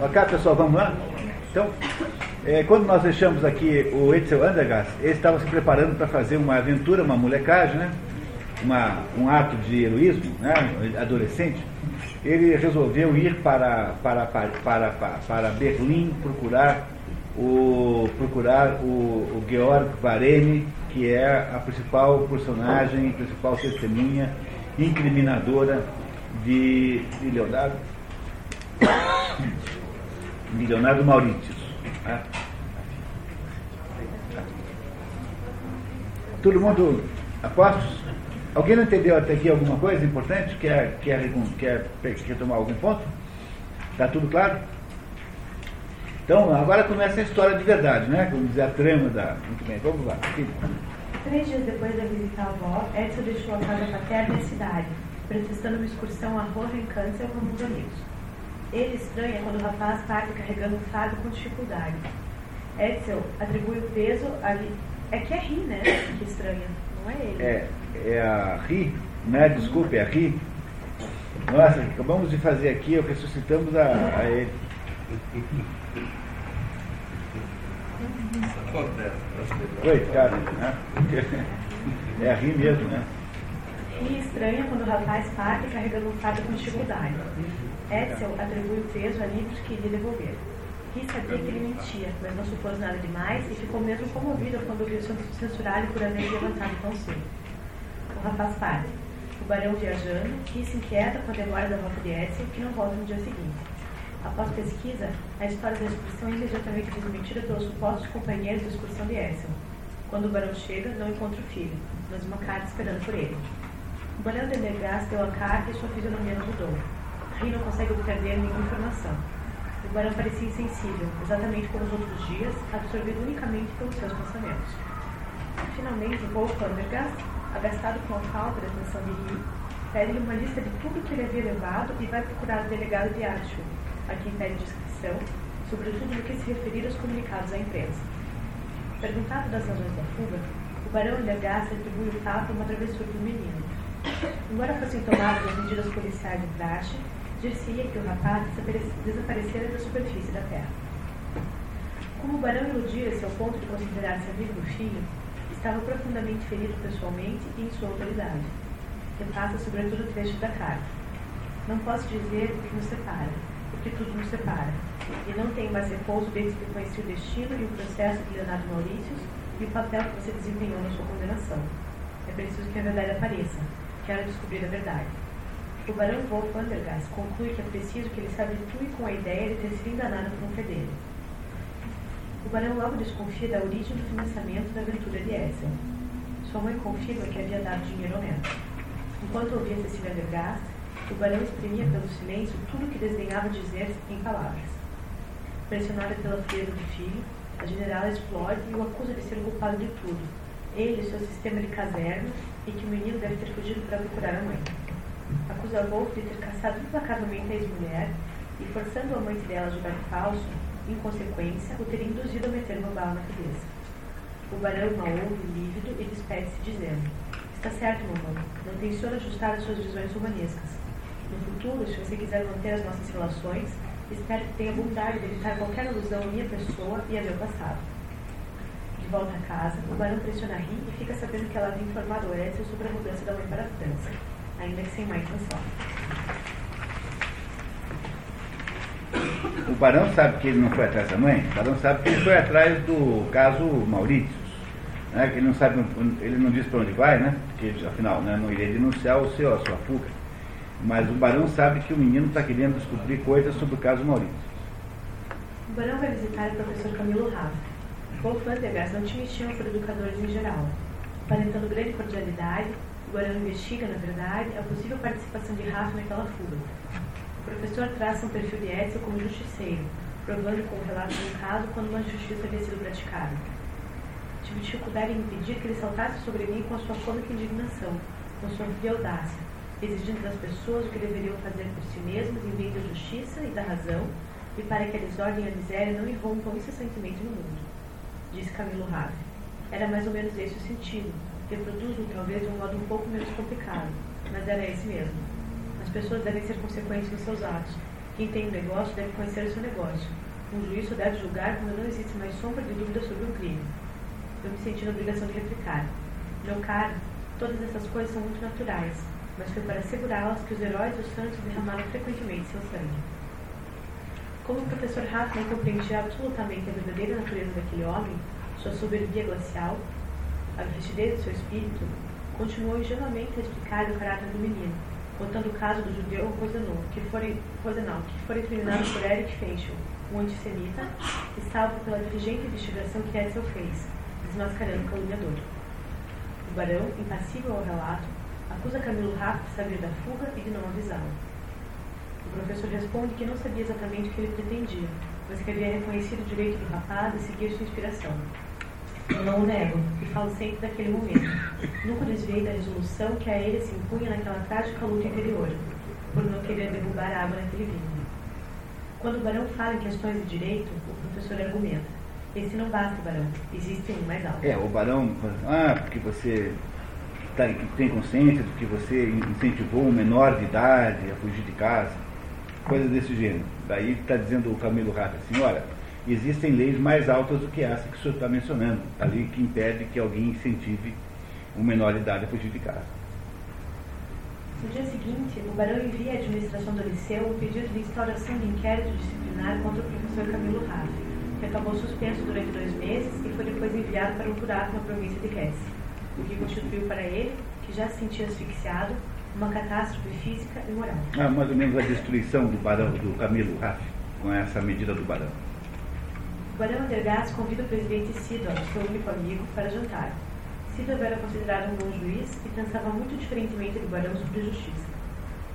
Ok, pessoal, vamos lá? Então, é, quando nós deixamos aqui o Etzel Andergast, ele estava se preparando para fazer uma aventura, uma molecagem, né? Uma, um ato de heroísmo, né? adolescente. Ele resolveu ir para, para, para, para, para Berlim procurar o, procurar o, o Georg Varene, que é a principal personagem, principal testemunha incriminadora de, de Leonardo, de Leonardo Maurício. Né? Todo mundo apostos? Alguém não entendeu até aqui alguma coisa importante? Quer, quer, quer, quer tomar algum ponto? Está tudo claro? Então, agora começa a história de verdade, né? Vamos dizer, a trama da. Muito bem, vamos lá. Três dias depois da visita à avó, Edson deixou a casa paterna e a cidade, pretextando uma excursão a Hohenkansel com os amigos. Ele estranha quando o rapaz parte carregando um fardo com dificuldade. Edsel atribui o peso ali. É que é Ri, né? Que estranha, não é ele. É, é a Ri, né? Desculpe, é a Ri. Nossa, acabamos de fazer aqui, ressuscitamos a, a ele. Coitado, né? É a rir mesmo, né? Ri estranha quando o rapaz parte carregando um fardo com dificuldade. Edsel atribui o peso a livros que lhe devolver. Ri sabia que ele mentia, mas não supôs nada demais e ficou mesmo comovido quando viu censurar-lhe por haver levantado tão cedo. O rapaz parte. O barão viajando, Ri se inquieta com a demora da volta de Edsel, que não volta no dia seguinte. Após pesquisa, a história da excursão é imediatamente desmentida pelos supostos companheiros da excursão de Edsel. Quando o barão chega, não encontra o filho, mas uma carta esperando por ele. O barão de Negras deu a carta e sua fisionomia mudou. Ri não consegue obter nenhuma informação. O barão parecia insensível, exatamente como os outros dias, absorvido unicamente pelos seus pensamentos. Finalmente, Wolf Vandergast, agastado com a falta da atenção de Ri, pede-lhe uma lista de tudo que ele havia levado e vai procurar o delegado de Archwood a quem pede descrição, sobretudo no que se referir aos comunicados à imprensa. Perguntado das razões da fuga, o barão Ilhagaça atribui o fato a uma travessura do menino. Embora fossem tomadas as medidas policiais de praxe, dir-se-ia que o rapaz desaparecera da superfície da terra. Como o barão iludia-se ao ponto de considerar-se amigo do filho, estava profundamente ferido pessoalmente e em sua autoridade. Repassa sobretudo o trecho da carta. Não posso dizer o que nos separa, que tudo nos separa. E não tem mais repouso desde que conheci o destino e o processo de Leonardo Maurício e o papel que você desempenhou na sua condenação. É preciso que a verdade apareça. Quero descobrir a verdade. O barão Wolf Vandergast conclui que é preciso que ele se habitue com a ideia de ter sido enganado por um fedelho. O barão logo desconfia da origem do financiamento da aventura de Edsel. Sua mãe confirma que havia dado dinheiro ao neto. Enquanto ouvia Cecília Vandergast, o barão exprimia pelo silêncio tudo o que desdenhava dizer em palavras. Pressionada pela frieza do filho, a generala explode e o acusa de ser o culpado de tudo. Ele, seu sistema de caserna, e que o menino deve ter fugido para procurar a mãe. Acusa Wolf de ter caçado implacavelmente a ex-mulher e, forçando a mãe dela a jogar falso, em consequência, o ter induzido a meter uma bala na cabeça. O barão mal ouve, lívido, e despede-se dizendo: Está certo, mamãe, não tem senhor ajustar as suas visões humanescas. No futuro, se você quiser manter as nossas relações, espero que tenha bondade de evitar qualquer alusão à minha pessoa e a meu passado. De volta a casa, o barão pressiona Ri e fica sabendo que ela havia informado o Edson sobre a mudança da mãe para a França, ainda que sem intenção. O barão sabe que ele não foi atrás da mãe? O barão sabe que ele foi atrás do caso Maurício. Né? Ele não sabe, ele não diz para onde vai, né? Porque afinal né, não iria denunciar o seu, a sua fuga. Mas o barão sabe que o menino está querendo descobrir coisas sobre o caso Maurício. O barão vai visitar o professor Camilo Rafa. Wolf Vandergast não tinha estima por educadores em geral. Aparentando grande cordialidade, barão investiga, na verdade, a possível participação de Rafa naquela fuga. O professor traça um perfil de Edson como justiceiro, provando com o relato de um caso quando uma justiça havia sido praticada. Tive dificuldade em impedir que ele saltasse sobre mim com a sua cômica indignação, com sua audácia, exigindo das pessoas o que deveriam fazer por si mesmos em vez da justiça e da razão, e para que a desordem e a miséria não irrompam incessantemente no mundo. Disse Camilo Rave. Era mais ou menos esse o sentido, reproduzo talvez de um modo um pouco menos complicado, mas era esse mesmo. As pessoas devem ser consequentes dos seus atos, Quem tem um negócio deve conhecer o seu negócio. Um juiz só deve julgar quando não existe mais sombra de dúvida sobre um crime. Eu me senti na obrigação de replicar. Meu caro, todas essas coisas são muito naturais, mas foi para assegurá-las que os heróis e os santos derramaram frequentemente seu sangue. Como o professor não compreendia absolutamente a verdadeira natureza daquele homem, sua soberbia glacial, a vestidez de seu espírito, continuou ingenuamente a explicar o caráter do menino, contando o caso do judeu Rosenau, que fora, Rosenau, que fora incriminado por Eric Fenchel, um antissemita, e salvo pela diligente investigação que Edsel fez, desmascarando o caluniador. O barão, impassível ao relato, acusa Camilo Rafa de saber da fuga e de não avisá-lo. O professor responde que não sabia exatamente o que ele pretendia, mas que havia reconhecido o direito do rapaz de seguir sua inspiração. Eu não o nego, e falo sempre daquele momento. Nunca desviei da resolução que a ele se impunha naquela trágica luta interior, por não querer derrubar água naquele vinho. Quando o barão fala em questões de direito, o professor argumenta. Esse não basta, barão. Existe um mais alto. É, o barão, ah, porque você tá, tem consciência de que você incentivou um menor de idade a fugir de casa, coisas desse gênero. Daí está dizendo o Camilo Rata assim, olha, existem leis mais altas do que essa que o senhor está mencionando, a lei que impede que alguém incentive um menor de idade a fugir de casa. No dia seguinte, o barão envia à administração do liceu um pedido de instauração de inquérito disciplinar contra o professor Camilo Raff, que acabou suspenso durante dois meses e foi depois enviado para um buraco na província de Hesse, o que constituiu para ele, que já se sentia asfixiado, uma catástrofe física e moral. Ah, mais ou menos a destruição do barão, do Camilo Raff, com essa medida do barão. O barão Andergast convida o presidente Sidor, seu único amigo, para jantar. Sidor era considerado um bom juiz e pensava muito diferentemente do barão sobre justiça.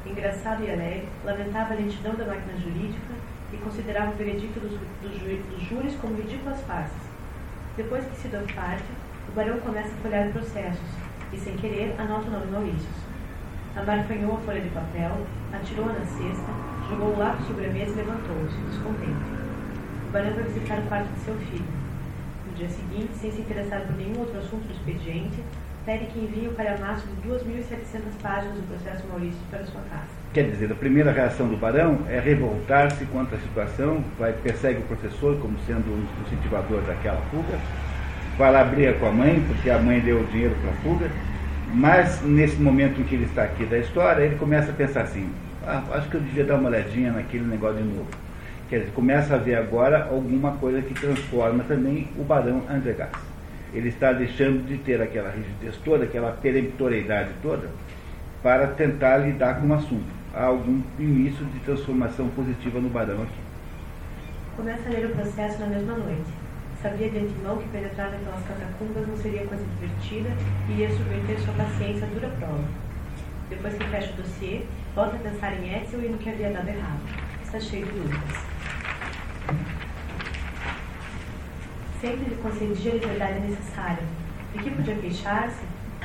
Engraçado e alegre, lamentava a lentidão da máquina jurídica e considerava o veredicto dos, dos, dos júris como ridículas faces. Depois que Sidor parte, o barão começa a folhear processos e, sem querer, anota o nome Maurício. Amarfanhou a folha de papel, atirou-a na cesta, jogou o lápis sobre a mesa e levantou-se, descontente. Barão vai visitar o quarto de seu filho. No dia seguinte, sem se interessar por nenhum outro assunto do expediente, pede que envie o calhamaço de 2.700 páginas do processo Maurício para sua casa. Quer dizer, a primeira reação do barão é revoltar-se contra a situação, vai, persegue o professor como sendo o incentivador daquela fuga, vai lá briga com a mãe, porque a mãe deu o dinheiro para a fuga, mas nesse momento em que ele está aqui da história, ele começa a pensar assim, ah, acho que eu devia dar uma olhadinha naquele negócio de novo. Quer dizer, começa a ver agora alguma coisa que transforma também o barão Andregas. Ele está deixando de ter aquela rigidez toda, aquela peremptoriedade toda, para tentar lidar com o assunto. Há algum início de transformação positiva no barão aqui. Começa a ler o processo na mesma noite. Sabia de antemão que penetrar naquelas catacumbas não seria coisa divertida e iria submeter sua paciência a dura prova. Depois que fecha o dossiê, volta a pensar em Etzel e no que havia dado errado. Está cheio de dúvidas. Sempre lhe concedia a liberdade necessária. De que podia queixar-se?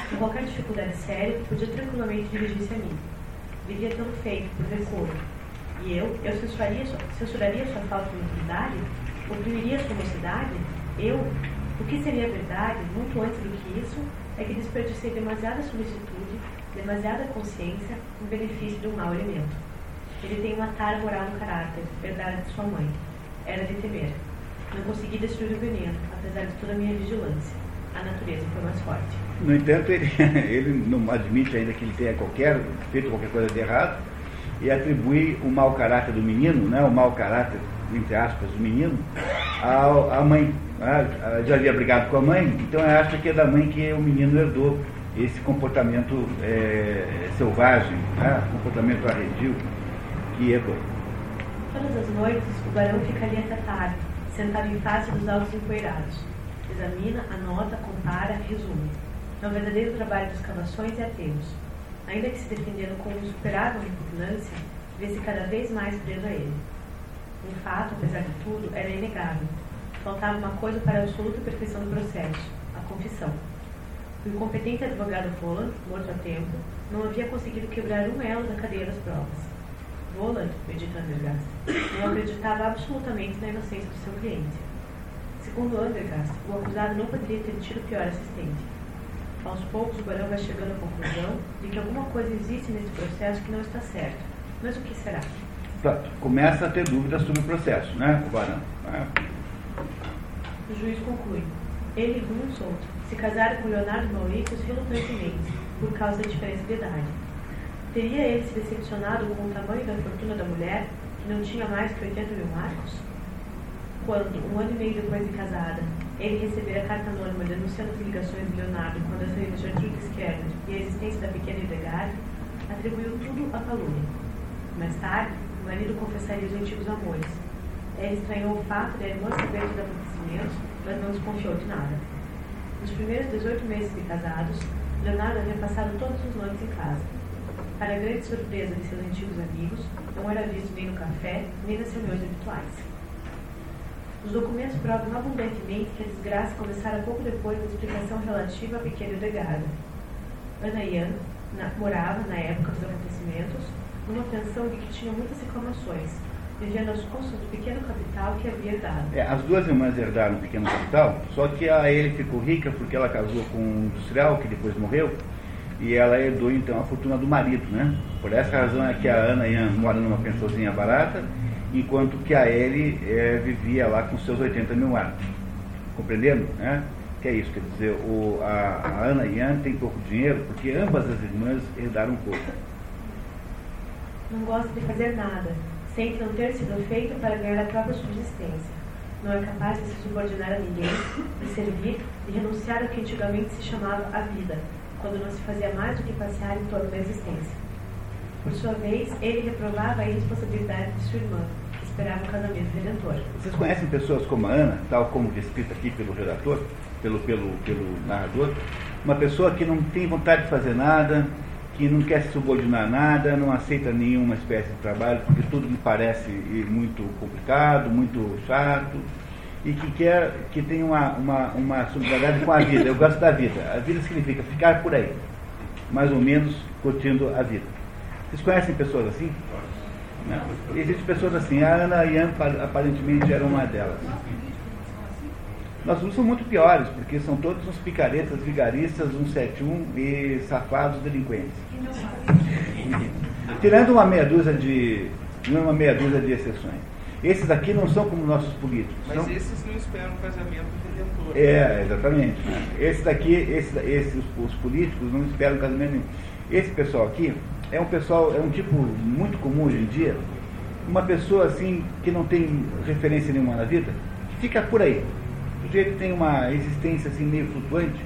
Com qualquer dificuldade séria, podia tranquilamente dirigir-se a mim. Devia tê-lo feito, por decoro. E eu, eu censuraria, censuraria sua falta de maturidade? Oprimiria sua mocidade? Eu? O que seria verdade, muito antes do que isso, é que desperdicei demasiada solicitude, demasiada consciência em benefício de um mau elemento. Ele tem uma tara moral no caráter, verdade de sua mãe. Era de temer. Não consegui destruir o veneno, apesar de toda a minha vigilância. A natureza foi mais forte. No entanto, ele, ele não admite ainda que ele tenha qualquer, feito qualquer coisa de errado e atribui o mau caráter do menino, né, o mau caráter, entre aspas, do menino, à, à mãe. Ah, já havia brigado com a mãe, então acha que é da mãe que o menino herdou esse comportamento é, selvagem, né, comportamento arredio que herdou. Todas as noites, o barão fica ali até tarde, sentado em face dos altos empoeirados. Examina, anota, compara, resume. É um verdadeiro trabalho de escavações e aterros. Ainda que se defendendo com insuperável repugnância, vê-se cada vez mais preso a ele. Um fato, apesar de tudo, era inegável. Faltava uma coisa para a absoluta perfeição do processo, a confissão. O incompetente advogado Roland, morto a tempo, não havia conseguido quebrar um elo da cadeia das provas. Roland, medita Andergast, não acreditava absolutamente na inocência do seu cliente. Segundo Andergast, o acusado não poderia ter tido pior assistente. Aos poucos, o barão vai chegando à conclusão de que alguma coisa existe nesse processo que não está certo. Mas o que será? Pronto, começa a ter dúvidas sobre o processo, né, Barão? Ah. O juiz conclui. Ele e Bruno Souto se casaram com Leonardo Maurício relutantemente, por causa da diferença de idade. Teria ele se decepcionado com o tamanho da fortuna da mulher, que não tinha mais que 80 mil marcos? Quando, um ano e meio depois de casada, ele recebera a carta anônima denunciando as ligações de Leonardo com a de Arthur Esquerda e a existência da pequena Hildegard, atribuiu tudo à calúnia. Mais tarde, o marido confessaria os antigos amores. Ela estranhou o fato de a irmã saber dos acontecimentos, mas não desconfiou de nada. Nos primeiros 18 meses de casados, Leonardo havia passado todas as noites em casa. Para grande surpresa de seus antigos amigos, não era visto nem no café, nem nas reuniões habituais. Os documentos provam abundantemente que a desgraça começara pouco depois da explicação relativa à pequena Edgarda. Ana Ian na, morava, na época dos acontecimentos, numa pensão de que tinha muitas reclamações, vivendo aos custos do pequeno capital que havia herdado. É, as duas irmãs herdaram o pequeno capital, só que a ele ficou rica porque ela casou com um industrial que depois morreu, e ela herdou então a fortuna do marido, né? Por essa razão é que a Ana Ian mora numa pensãozinha barata, enquanto que a ele é, vivia lá com seus 80 mil marcos. Compreendendo? Né? Que é isso, quer dizer, o, a, a Ana Ian tem pouco dinheiro porque ambas as irmãs herdaram pouco não gosta de fazer nada, sente não ter sido feito para ganhar a própria subsistência. Não é capaz de se subordinar a ninguém, de servir, de renunciar ao que antigamente se chamava a vida, quando não se fazia mais do que passear em torno da existência. Por sua vez, ele reprovava a irresponsabilidade de sua irmã, que esperava um casamento redentor. Vocês conhecem pessoas como a Ana, tal como descrita aqui pelo redator, pelo, pelo, pelo narrador? Uma pessoa que não tem vontade de fazer nada, que não quer se subordinar a nada, não aceita nenhuma espécie de trabalho, porque tudo lhe parece muito complicado, muito chato, e que quer que tenha uma, uma, uma solidariedade com a vida. Eu gosto da vida. A vida significa ficar por aí, mais ou menos curtindo a vida. Vocês conhecem pessoas assim? Não. Existem pessoas assim. A Ana Ian aparentemente era uma delas. Nossos são muito piores, porque são todos uns picaretas, vigaristas, 171 e safados delinquentes. Tirando uma meia dúzia de. uma meia dúzia de exceções. Esses aqui não são como nossos políticos. Mas são... esses não esperam casamento redentor. É, exatamente. Esse daqui, esse, esses, os, os políticos não esperam casamento nenhum. Esse pessoal aqui é um pessoal, é um tipo muito comum hoje em dia, uma pessoa assim que não tem referência nenhuma na vida, que fica por aí sujeito tem uma existência assim meio flutuante,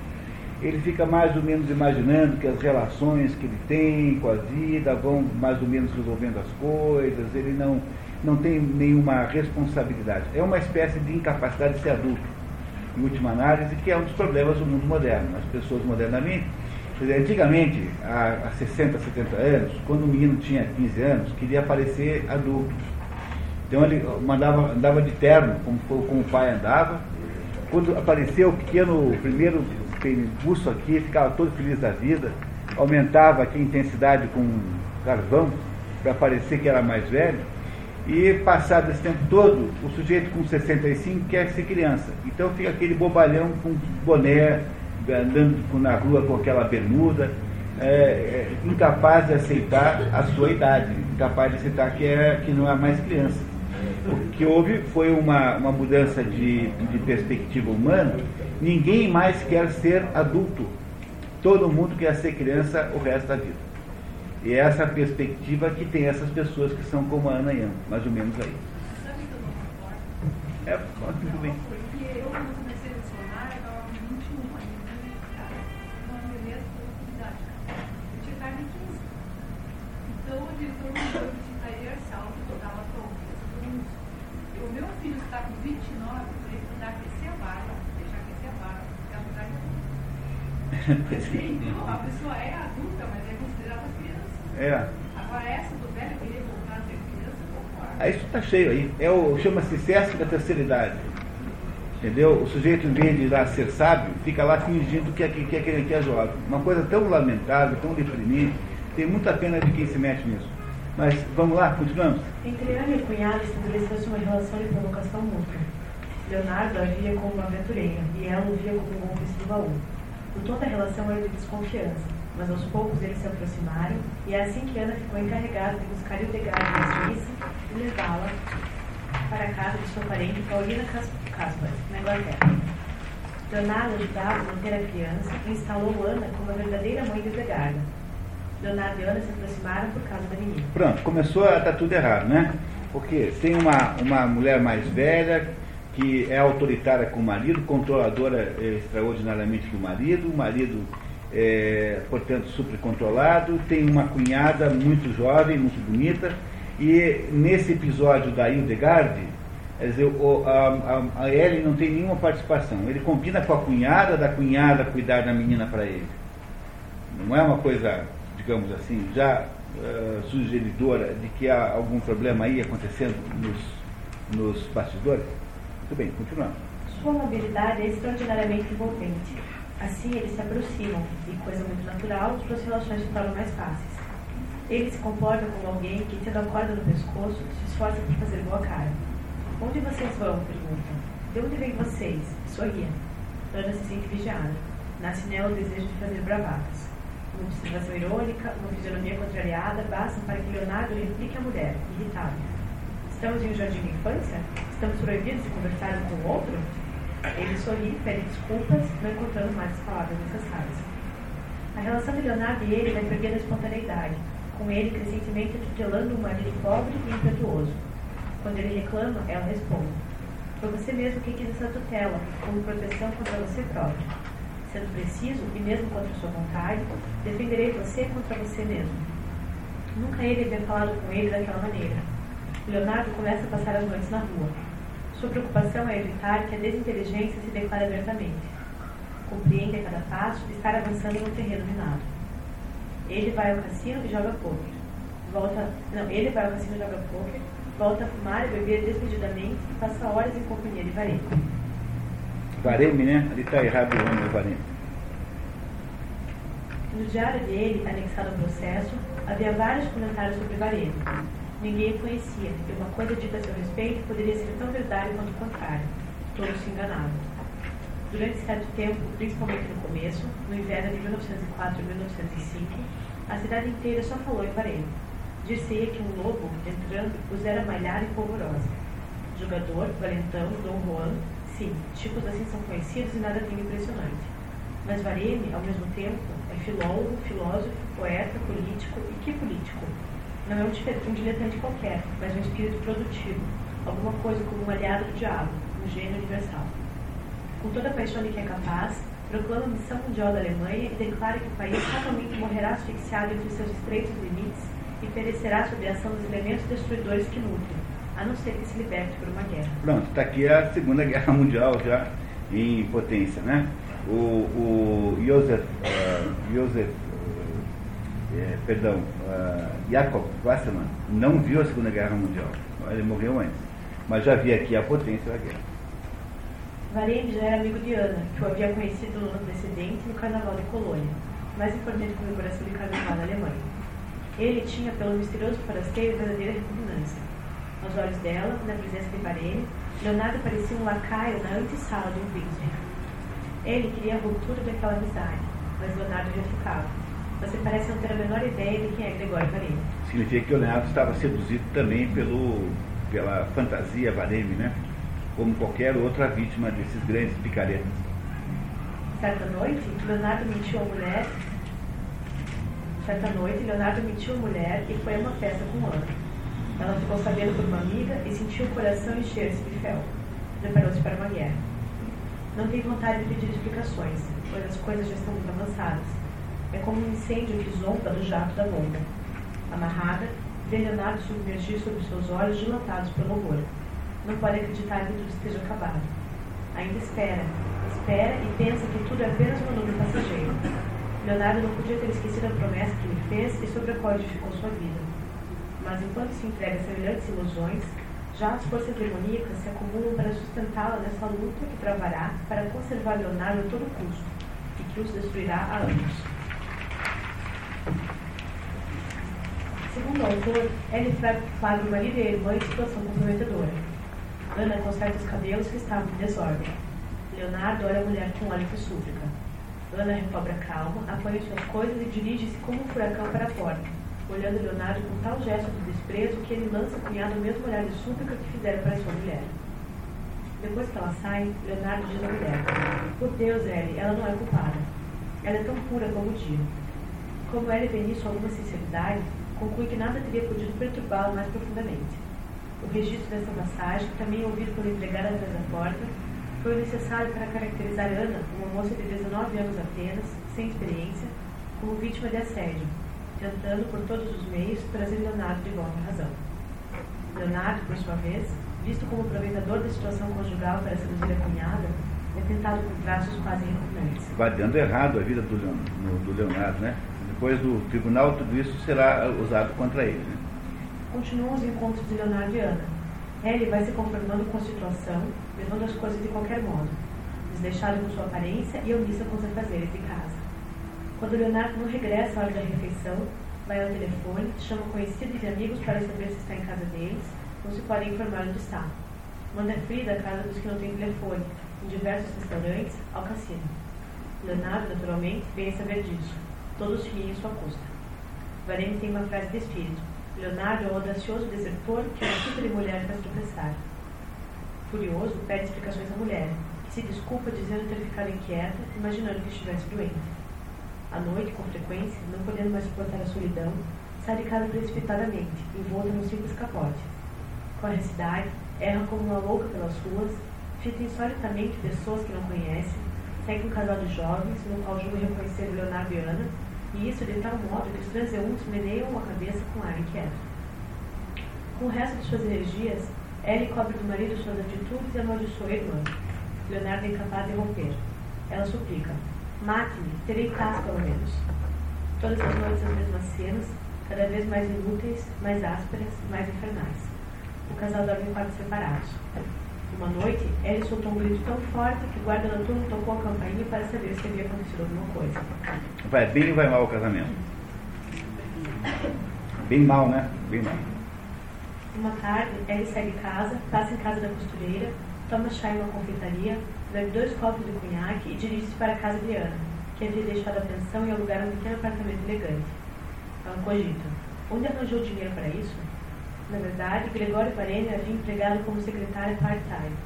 ele fica mais ou menos imaginando que as relações que ele tem com a vida vão mais ou menos resolvendo as coisas, ele não, não tem nenhuma responsabilidade. É uma espécie de incapacidade de ser adulto, em última análise, que é um dos problemas do mundo moderno. As pessoas modernamente, antigamente, há 60, 70 anos, quando o menino tinha 15 anos, queria parecer adulto. Então ele mandava, andava de terno, como, como o pai andava, quando apareceu o pequeno, primeiro busto aqui, ficava todo feliz da vida, aumentava aqui a intensidade com carvão, para parecer que era mais velho, e passado esse tempo todo, o sujeito com 65 quer ser criança. Então fica aquele bobalhão com boné, andando na rua com aquela bermuda, é, é, incapaz de aceitar a sua idade, incapaz de aceitar que, é, que não é mais criança. O que houve foi uma, uma mudança de, de perspectiva humana. Ninguém mais quer ser adulto. Todo mundo quer ser criança o resto da vida. E é essa perspectiva que tem essas pessoas que são como a Ana Ian, mais ou menos aí. É, tudo bem. a pessoa é adulta, mas é considerada criança. É. Agora essa do velho querer voltar a ser criança, concordo. Isso está cheio aí. É o, chama-se Sesc da terceira idade. Entendeu? O sujeito, em vez de ir lá ser sábio, fica lá fingindo que é, que, é, que é jovem. Uma coisa tão lamentável, tão deprimente. Tem muita pena de quem se mete nisso. Mas vamos lá, continuamos. Entre Ana e o cunhado estabeleceu-se uma relação de provocação mútua. Leonardo a via como uma aventureira e ela o via como um cúmplice do baú. O tom da relação era de desconfiança. Mas aos poucos eles se aproximaram, e é assim que Ana ficou encarregada de buscar Hildegard na Suíça e levá-la para a casa de sua parente Paulina Caspar, na Inglaterra. Leonardo ajudava a manter a criança e instalou Ana como a verdadeira mãe de Hildegard. Leonardo e Ana se aproximaram por causa da menina. Pronto, começou a estar tudo errado, né? Porque tem uma, uma mulher mais velha que é autoritária com o marido, controladora é, extraordinariamente do marido, o marido é, portanto, super controlado, tem uma cunhada muito jovem, muito bonita, e nesse episódio da Hildegard, quer dizer, o, a, a, a não tem nenhuma participação. Ele combina com a cunhada da cunhada cuidar da menina para ele. Não é uma coisa, digamos assim, já uh, sugeridora de que há algum problema aí acontecendo nos, nos bastidores? Muito bem, continuando. Sua mobilidade é extraordinariamente envolvente. Assim, eles se aproximam e, coisa muito natural, suas relações se tornam mais fáceis. Ele se comporta como alguém que, tendo a corda no pescoço, se esforça por fazer boa cara. Onde vocês vão? perguntam. De onde vêm vocês? Sorria. Ana se sente vigiada. Nasce nela o desejo de fazer bravatas. Uma observação irônica, uma fisionomia contrariada, bastam para que Leonardo replique a mulher, irritado. Estamos em um jardim de infância? Estamos proibidos de conversar um com o outro? Ele sorri, pede desculpas, não encontrando mais as palavras necessárias. A relação de Leonardo e ele vai perdendo a espontaneidade, com ele crescentemente tutelando um marido pobre e impetuoso. Quando ele reclama, ela responde: Foi você mesmo que quis essa tutela, como proteção contra você próprio. Sendo preciso, e mesmo contra sua vontade, defenderei você contra você mesmo. Nunca ele havia falado com ele daquela maneira. Leonardo começa a passar as noites na rua. Sua preocupação é evitar que a desinteligência se declare abertamente. Compreende a cada passo estar avançando no terreno minado. Ele vai ao cassino e joga poker. Volta, não, ele vai ao cassino e joga poker, volta a fumar e beber desmedidamente e passa horas em companhia de Vareme. Vareme, né? Ali está errado o nome do Vareme. No diário dele, anexado ao processo, havia vários comentários sobre Vareme Ninguém o conhecia, e uma coisa dita a seu respeito poderia ser tão verdade quanto o contrário. Todos se enganavam. Durante certo tempo, principalmente no começo, no inverno de 1904 e 1905, a cidade inteira só falou em Varene. Dir-se-ia que um lobo, entrando, os era malhar e polvorosa. Jogador, valentão, Dom Juan, sim, tipos assim são conhecidos e nada tem impressionante. Mas Varene, ao mesmo tempo, é filólogo, filósofo, poeta, político e que político? Não é um, um diletante qualquer, mas um espírito produtivo, alguma coisa como um aliado do diabo, um gênio universal. Com toda a paixão de que é capaz, proclama a missão mundial da Alemanha e declara que o país fatalmente morrerá asfixiado entre seus estreitos limites e perecerá sob a ação dos elementos destruidores que nutrem, a não ser que se liberte por uma guerra. Pronto, está aqui a Segunda Guerra Mundial já em potência, né? O, o Joseph, uh, Joseph é, perdão, uh, Jacob Wasserman não viu a Segunda Guerra Mundial. Ele morreu antes. Mas já via aqui a potência da guerra. Varenne já era amigo de Ana, que o havia conhecido no ano precedente no Carnaval de Colônia, mais importante comemoração de Carnaval na Alemanha. Ele tinha, pelo misterioso forasteiro, verdadeira repugnância. Aos olhos dela, na presença de Varenne, Leonardo parecia um lacaio na antessala de um príncipe. Ele queria a ruptura daquela amizade, mas Leonardo já ficava você parece não ter a menor ideia de quem é Gregório Vareme. Significa que o Leonardo estava seduzido também pelo, pela fantasia Vareme, né? Como qualquer outra vítima desses grandes picaretas. Certa noite, Leonardo mentiu à mulher. Certa noite, Leonardo mentiu à mulher e foi a uma festa com Ana. Ela ficou sabendo por uma amiga e sentiu o coração encher-se de fel. Preparou-se para uma guerra. Não tem vontade de pedir explicações, pois as coisas já estão muito avançadas é como um incêndio que zomba do jato da bomba. Amarrada, vê Leonardo submergir sobre seus olhos dilatados pelo horror. Não pode acreditar que tudo esteja acabado. Ainda espera, espera e pensa que tudo é apenas um nuvem passageiro. Leonardo não podia ter esquecido a promessa que lhe fez e sobre a qual edificou sua vida. Mas enquanto se entrega a semelhantes ilusões, já as forças demoníacas se acumulam para sustentá-la nessa luta que travará para conservar Leonardo a todo custo e que os destruirá há anos. Segundo o autor, ele flagra o marido e a irmã em situação comprometedora. Ana conserta os cabelos que estavam em desordem. Leonardo olha a mulher com olho de súplica. Ana recobra a calma, apanha suas coisas e dirige-se como um furacão para a porta, olhando Leonardo com tal gesto de desprezo que ele lança a cunhada o mesmo olhar de súplica que fizera para sua mulher. Depois que ela sai, Leonardo diz à mulher: Por Deus, Ellie, ela não é culpada. Ela é tão pura como o dia. Como vê nisso alguma sinceridade, conclui que nada teria podido perturbá-la mais profundamente. O registro dessa passagem, também ouvido quando entregada atrás da porta, foi necessário para caracterizar Ana, uma moça de 19 anos apenas, sem experiência, como vítima de assédio, tentando por todos os meios trazer Leonardo de volta à razão. Leonardo, por sua vez, visto como aproveitador da situação conjugal para seduzir a cunhada, é tentado com traços quase repugnantes. Vai dando errado a vida do Leonardo, né? Depois do tribunal, tudo isso será usado contra ele. Né? Continuam os encontros de Leonardo e Ana. Ellie vai se conformando com a situação, levando as coisas de qualquer modo, desleixado com sua aparência e omissa com os afazeres de casa. Quando Leonardo não regressa à hora da refeição, vai ao telefone, chama conhecidos e amigos para saber se está em casa deles ou se podem informar onde está. Manda Frida à casa dos que não têm telefone, em diversos restaurantes, ao cassino. Leonardo, naturalmente, vem a saber disso. Todos em sua custa. Varene tem uma frase de espírito. Leonardo é um audacioso desertor que uma tipo de mulher faz tropeçar. Furioso, pede explicações à mulher, que se desculpa dizendo ter ficado inquieta, imaginando que estivesse doente. À noite, com frequência, não podendo mais suportar a solidão, sai de casa precipitadamente, envolta num simples capote. Corre a cidade, erra como uma louca pelas ruas, fita insolitamente pessoas que não conhece, segue um casal de jovens, no qual julga reconhecer Leonardo e Ana, e isso de tal modo que os transeuntes meneiam a cabeça com ar inquieto. Com o resto de suas energias, Ellie cobre do marido suas atitudes e amaldiçoa a irmã. Leonardo é incapaz de romper. Ela suplica: Mate-me, terei paz pelo menos. Todas as noites as mesmas cenas, cada vez mais inúteis, mais ásperas, mais infernais. O casal dorme em quartos separados. Uma noite, Ellie soltou um grito tão forte que o guarda noturno tocou a campainha para saber se havia acontecido alguma coisa. Vai bem ou vai mal o casamento? Bem mal, né? Bem mal. Uma tarde, Ellie sai de casa, passa em casa da costureira, toma chá em uma confeitaria, bebe dois copos de cunhaque e dirige-se para a casa de Ana, que havia deixado a pensão e alugar um pequeno apartamento elegante. Ela cogita. Onde arranjou dinheiro para isso? Na verdade, Gregório Varene havia empregado como secretária part-time.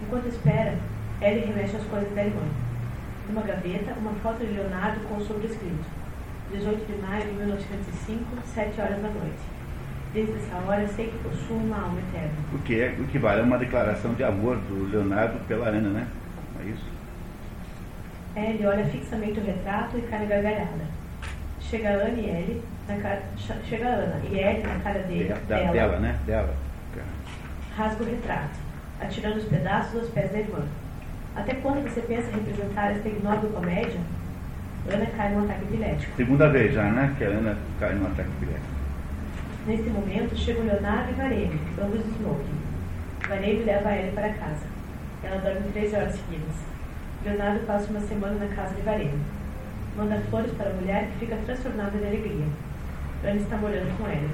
Enquanto espera, Ellie remexe as coisas da irmã. Numa gaveta, uma foto de Leonardo com o sobrescrito. 18 de maio de 1905, 7 horas da noite. Desde essa hora sei que possuo uma alma eterna. O que é o que vale é uma declaração de amor do Leonardo pela Ana, né? É isso? Ellie olha fixamente o retrato e cai gargalhada. Chega a Ana e Ellie na cara, ch- chega a Ana e Ellie na cara dele, Da- dela, dela, né? Dela. rasga o retrato, atirando os pedaços aos pés da irmã. Até quando você pensa em representar esta ignóbil comédia? Ana cai num ataque epilético. Segunda vez já, né? Que a Ana cai num ataque epilético. Neste momento, chegam Leonardo e Varene, ambos smoking. Varene leva a Ellie para casa. Ela dorme três horas seguidas. Leonardo passa uma semana na casa de Varene. Manda flores para a mulher que fica transtornada de alegria. Ana está morando com ele.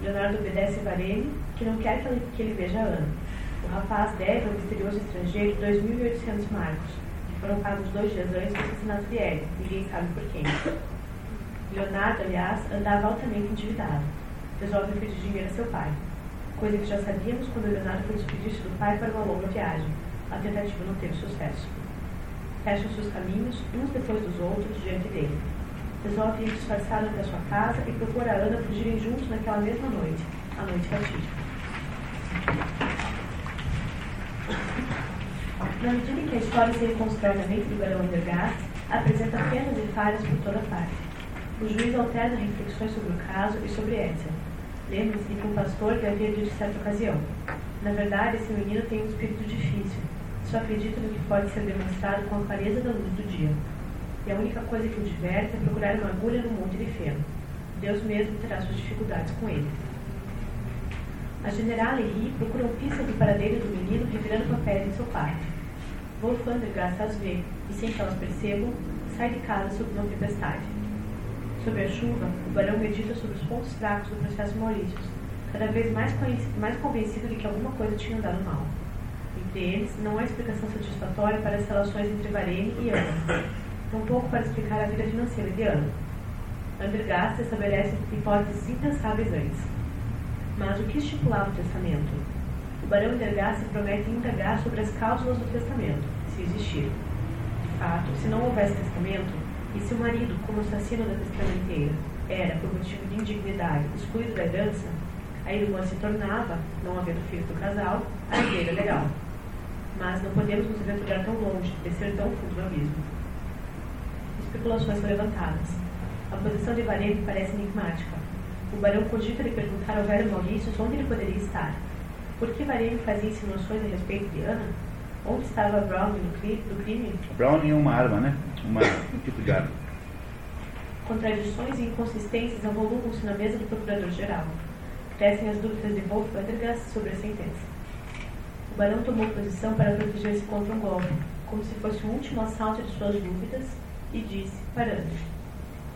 Leonardo obedece a Varene, que não quer que ele, que ele veja a Ana. O rapaz deve ao misterioso estrangeiro 2.800 marcos, que foram pagos dois dias antes do assassinato de Ellie. Ninguém sabe por quem. Leonardo, aliás, andava altamente endividado. Resolve pedir dinheiro a seu pai. Coisa que já sabíamos quando Leonardo foi despedir-se do pai para uma longa viagem. A tentativa não teve sucesso. Fecham-se os caminhos, uns depois dos outros, diante dele. Resolve ir disfarçado até sua casa e propor a Ana fugirem juntos naquela mesma noite, a noite fatídica. Na medida em que a história se reconstrói na mente do Barão Undergast, apresenta penas e falhas por toda parte. O juiz alterna reflexões sobre o caso e sobre Edsel. Lembra-se que um pastor lhe havia dito certa ocasião: Na verdade, esse menino tem um espírito difícil. Só acredita no que pode ser demonstrado com a clareza da luz do dia. E a única coisa que o diverte é procurar uma agulha no monte de feno. Deus mesmo terá suas dificuldades com ele. A generala e Ri procuram pistas do paradeiro do menino revirando papéis em seu quarto. Wolfgang as vê e, sem que elas percebam, sai de casa sob uma tempestade. Sob a chuva, o barão medita sobre os pontos fracos do processo Maurícios, cada vez mais, mais convencido de que alguma coisa tinha dado mal. Entre eles, não há explicação satisfatória para as relações entre Varene e Ana. Tampouco para explicar a vida financeira de Ana. Andergast estabelece hipóteses impensáveis antes. Mas o que estipulava o testamento? O barão Andergast promete indagar sobre as cláusulas do testamento, se existir. De fato, se não houvesse testamento, e se o marido, como assassino da testamenteira, era, por motivo de indignidade, excluído da herança, a irmã se tornava, não havendo filhos do casal, a herdeira legal. Mas não podemos nos aventurar tão longe, descer tão fundo no abismo. Especulações são levantadas. A posição de Varene parece enigmática. O barão cogita lhe perguntar ao velho Maurício onde ele poderia estar. Por que Varene fazia insinuações a respeito de Ana? Onde estava Brown do crime? Brown é uma arma, né? Uma, um tipo de arma. Contradições e inconsistências avolumam-se na mesa do procurador-geral. Crescem as dúvidas de Wolf Vandergast sobre a sentença. O barão tomou posição para proteger-se contra um golpe, como se fosse o último assalto de suas dúvidas, e disse, parando: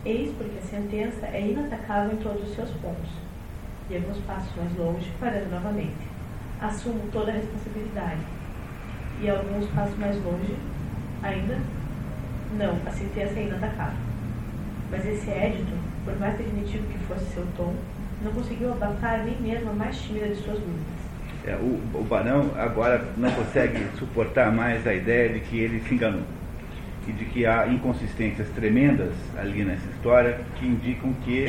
Eis porque a sentença é inatacável em todos os seus pontos. E alguns passos mais longe, parando novamente. Assumo toda a responsabilidade. E alguns passos mais longe, ainda, não, a sentença é inatacável. Mas esse édito, por mais definitivo que fosse seu tom, não conseguiu abafar nem mesmo a mais tímida de suas dúvidas. É, o, o barão agora não consegue suportar mais a ideia de que ele se enganou e de que há inconsistências tremendas ali nessa história que indicam que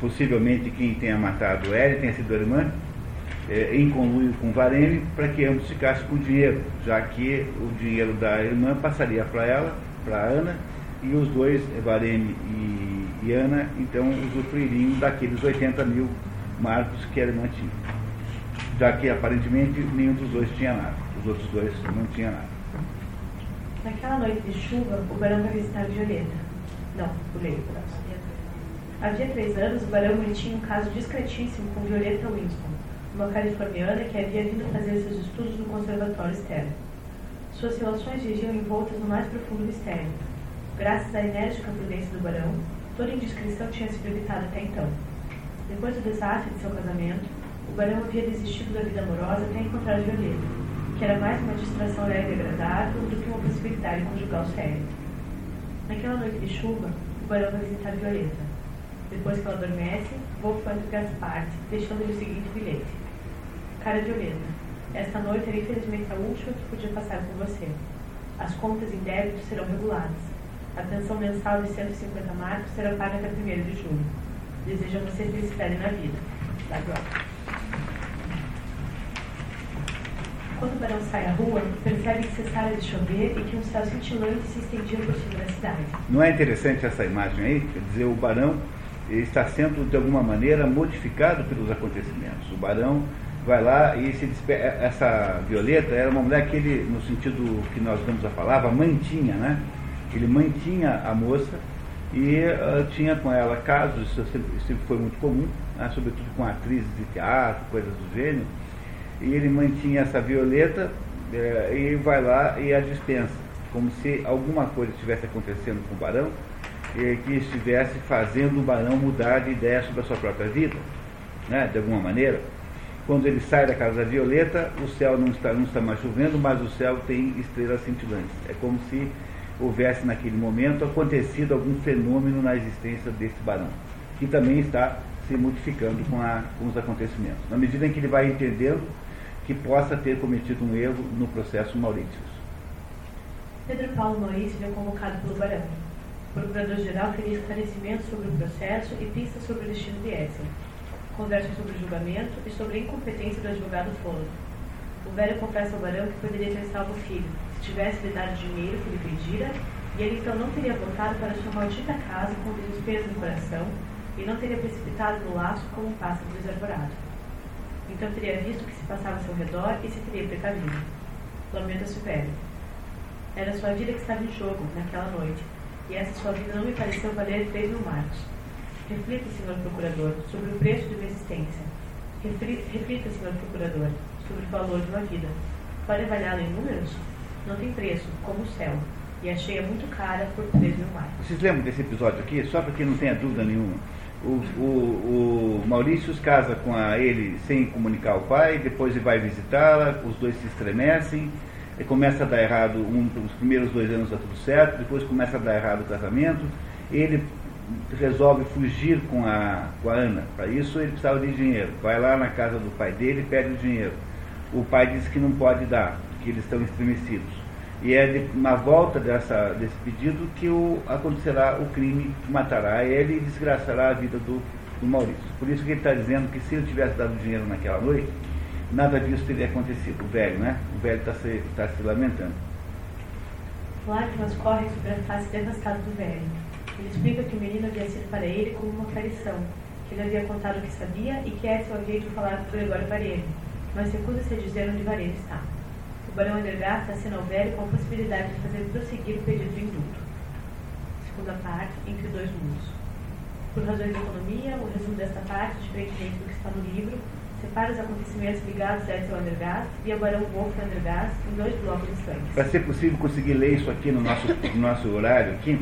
possivelmente quem tenha matado ele tenha sido a irmã é, em conluio com Varene para que ambos ficassem com o dinheiro, já que o dinheiro da irmã passaria para ela, para Ana, e os dois, Varene e, e Ana, então usufruiriam daqueles 80 mil marcos que a irmã tinha. Já que aparentemente nenhum dos dois tinha nada, os outros dois não tinham nada. Naquela noite de chuva, o barão vai visitar Violeta. Não, pulei. Havia três anos, o barão mantinha um caso discretíssimo com Violeta Winston, uma californiana que havia vindo fazer seus estudos no conservatório externo. Suas relações viviam envoltas no mais profundo mistério. Graças à enérgica prudência do barão, toda indiscrição tinha sido evitada até então. Depois do desastre de seu casamento, o barão havia desistido da vida amorosa até encontrar Violeta que era mais uma distração leve e agradável do que uma possibilidade conjugal séria. Naquela noite de chuva, o barão vai visitar Violeta. Depois que ela adormece, Wolfgang parte, deixando-lhe o seguinte bilhete. Cara Violeta, esta noite era infelizmente a última que podia passar com você. As contas em débito serão reguladas. A pensão mensal de 150 marcos será paga até 1 de julho. Desejo a você felicidade na vida. W. Quando o barão sai à rua, percebe que cessara de chover e que um céu cintilante se estendia por cima da cidade. Não é interessante essa imagem aí? Quer dizer, o barão está sendo, de alguma maneira, modificado pelos acontecimentos. O barão vai lá e se despe... Essa Violeta era uma mulher que ele, no sentido que nós damos a palavra, mantinha, né? Ele mantinha a moça e uh, tinha com ela casos, isso sempre, sempre foi muito comum, né? sobretudo com atrizes de teatro, coisas do gênero e ele mantinha essa violeta é, e vai lá e a dispensa, como se alguma coisa estivesse acontecendo com o barão e que estivesse fazendo o barão mudar de ideia sobre a sua própria vida, né, de alguma maneira. Quando ele sai da casa da Violeta, o céu não está, não está mais chovendo, mas o céu tem estrelas cintilantes. É como se houvesse naquele momento acontecido algum fenômeno na existência desse barão, que também está se modificando com, a, com os acontecimentos. Na medida em que ele vai entendendo que possa ter cometido um erro no processo Maurício. Pedro Paulo Maurício é convocado pelo Barão. O procurador-geral queria esclarecimentos sobre o processo e pistas sobre o destino de Edsel. Conversa sobre o julgamento e sobre a incompetência do advogado Folo. O velho confessa ao Barão que poderia ter salvo o filho, se tivesse lhe dado dinheiro que lhe pedira, e ele então não teria voltado para sua maldita casa com desespero no coração e não teria precipitado no laço como um pássaro desarvorado. Então teria visto o que se passava ao seu redor e se teria precavido. Lamenta-se velho. Era sua vida que estava em jogo naquela noite, e essa sua vida não me pareceu valer três mil marcos. Reflita, senhor procurador, sobre o preço de uma existência. Reflita, senhor procurador, sobre o valor de uma vida. Pode avaliá-la em números? Não tem preço, como o céu, e achei-a muito cara por três mil marcos. Vocês lembram desse episódio aqui? Só para que não tenha dúvida nenhuma o, o, o Maurício casa com a ele sem comunicar ao pai, depois ele vai visitá-la, os dois se estremecem, começa a dar errado, um, os primeiros dois anos está tudo certo, depois começa a dar errado o casamento, ele resolve fugir com a, com a Ana. Para isso ele precisava de dinheiro. Vai lá na casa do pai dele e pede o dinheiro. O pai diz que não pode dar, que eles estão estremecidos. E é de, na volta dessa, desse pedido que o, acontecerá o crime que matará ele e desgraçará a vida do, do Maurício. Por isso que ele está dizendo que se ele tivesse dado dinheiro naquela noite, nada disso teria acontecido. O velho, né? O velho está se, tá se lamentando. Lágrimas correm sobre a face devastada do velho. Ele explica que o menino havia sido para ele como uma aparição, que ele havia contado o que sabia e que Edson havia de falar para o Gregório Varelho, mas recusa-se a dizer onde Varelho está. Barão Andergast assina ao velho com a possibilidade de fazer prosseguir o pedido de indulto. Segunda parte, entre dois mundos. Por razões de economia, o resumo desta parte, diferentemente do que está no livro, separa os acontecimentos ligados a Edson Andergast e ao barão Wolf Andergast em dois blocos distantes. Para ser possível conseguir ler isso aqui no nosso, no nosso horário aqui,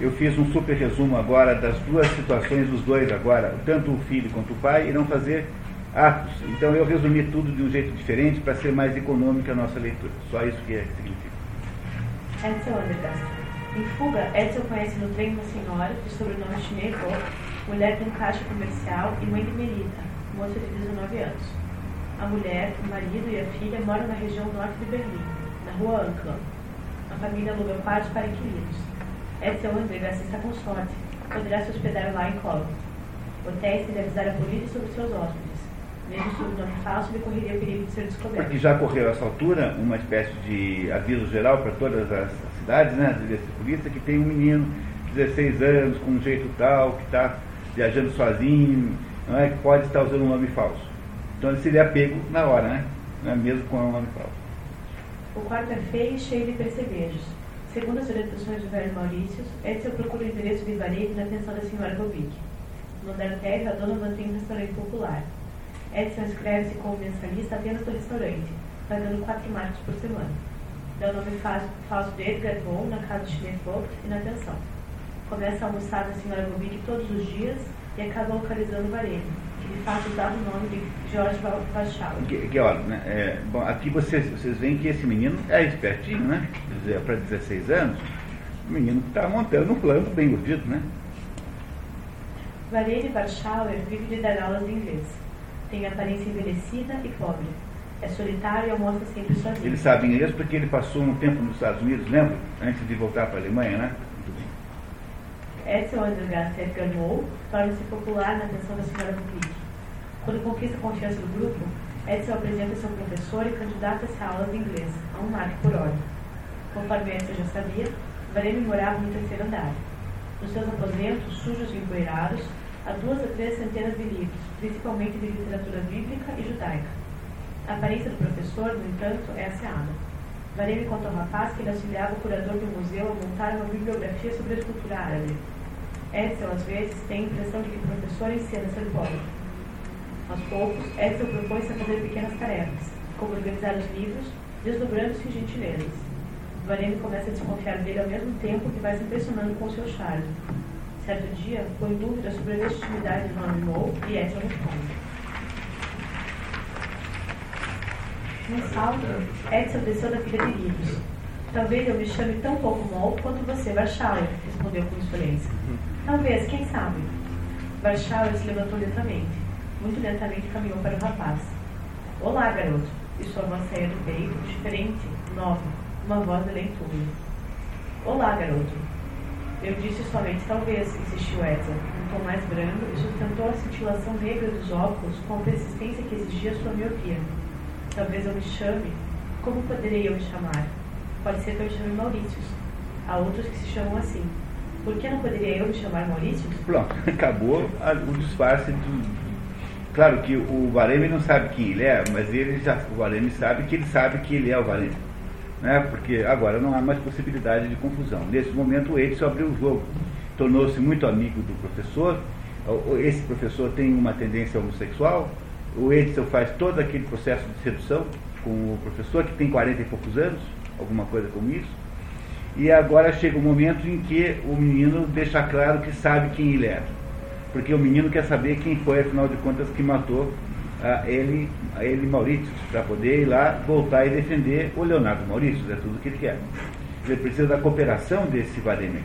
eu fiz um super resumo agora das duas situações dos dois agora, tanto o filho quanto o pai, não fazer atos. Então eu resumi tudo de um jeito diferente para ser mais econômica a nossa leitura. Só isso que é, significa. Edson Andergast. Em fuga, Edson conhece no trem uma senhora, de sobrenome Schneebo, mulher de um caixa comercial e mãe de Melita, moça de 19 anos. A mulher, o marido e a filha moram na região norte de Berlim, na rua Anklam. A família aluga quartos para inquilinos. Edson Andergast está com sorte. Poderá se hospedar lá em Colo. Hotéis de avisar a polícia sobre seus hóspedes. Mesmo sob nome falso, ele correria o perigo de ser descoberto. Porque já correu a essa altura uma espécie de aviso geral para todas as cidades, né, as delegacias de polícia, que tem um menino de 16 anos, com um jeito tal, que está viajando sozinho, não é, que pode estar usando um nome falso. Então ele seria pego na hora, né? É mesmo com um nome falso. O quarto é feio e cheio de percevejos. Segundo as orientações do velho Maurício, Edson procura o endereço de Varese na atenção da senhora Bobic. No andar térreo, a dona mantém um restaurante popular. Edson inscreve-se como mensalista apenas do restaurante, pagando quatro marcos por semana. Dá o nome falso, de Edgar Von na casa de Schneevogt e na pensão. Começa a almoçar da senhora Bobic todos os dias e acaba localizando Varese, que de fato usava o nome de George. Que, que olha, né, é, bom, aqui vocês, vocês veem que esse menino é espertinho, né? Para 16 anos, o menino que está montando um plano bem urdido, né? Varese Warschauer vive de dar aulas de inglês. Tem aparência envelhecida e pobre. É solitário e almoça sempre sozinho. Ele sabe inglês porque ele passou um tempo nos Estados Unidos, lembra? Antes de voltar para a Alemanha, né? Muito bem. Edson Edgar Moe torna-se popular na atenção da senhora Bublick. Quando conquista a confiança do grupo, Edson apresenta seu professor e candidata-se a aulas de inglês, a um marco por hora. Conforme Edson já sabia, Vareme morava no terceiro andar. Nos seus aposentos, sujos e empoeirados, há duas a três centenas de livros, principalmente de literatura bíblica e judaica. A aparência do professor, no entanto, é asseada. Vareme conta ao rapaz que ele auxiliava o curador do museu a montar uma bibliografia sobre a escultura árabe. Edson, às vezes, tem a impressão de que o professor ensina a ser pobre. Aos poucos, Edson propõe-se a fazer pequenas tarefas, como organizar os livros, desdobrando-se em gentilezas. Varene começa a desconfiar dele ao mesmo tempo que vai se impressionando com o seu charme. Certo dia, põe dúvida sobre a legitimidade do nome Moe e Edson responde. Num salto, Edson desceu da pilha de livros. Talvez eu me chame tão pouco Moe quanto você, Warschauer, respondeu com insolência. Talvez, quem sabe? Warschauer se levantou lentamente. Muito lentamente caminhou para o rapaz. Olá, garoto. E sua voz saía do peito, diferente, nova, uma voz de leitura. Olá, garoto. Eu disse somente talvez, insistiu Edson, um tom mais brando e sustentou a cintilação negra dos óculos com a persistência que exigia sua miopia. Talvez eu me chame. Como poderia eu me chamar? Pode ser que eu me chame Maurícios. Há outros que se chamam assim. Por que não poderia eu me chamar Maurícios? Pronto, acabou o disfarce do. Claro que o Vareme não sabe quem ele é, mas ele já, o Vareme sabe que ele sabe que ele é o Vareme. Né? Porque agora não há mais possibilidade de confusão. Nesse momento o Edson abriu o jogo, tornou-se muito amigo do professor. Esse professor tem uma tendência homossexual. O Edson faz todo aquele processo de sedução com o professor, que tem 40 e poucos anos, alguma coisa como isso. E agora chega o momento em que o menino deixa claro que sabe quem ele é. Porque o menino quer saber quem foi, afinal de contas, que matou a ele, ele Maurício, para poder ir lá, voltar e defender o Leonardo Maurício, é tudo que ele quer. Ele precisa da cooperação desse Vareme.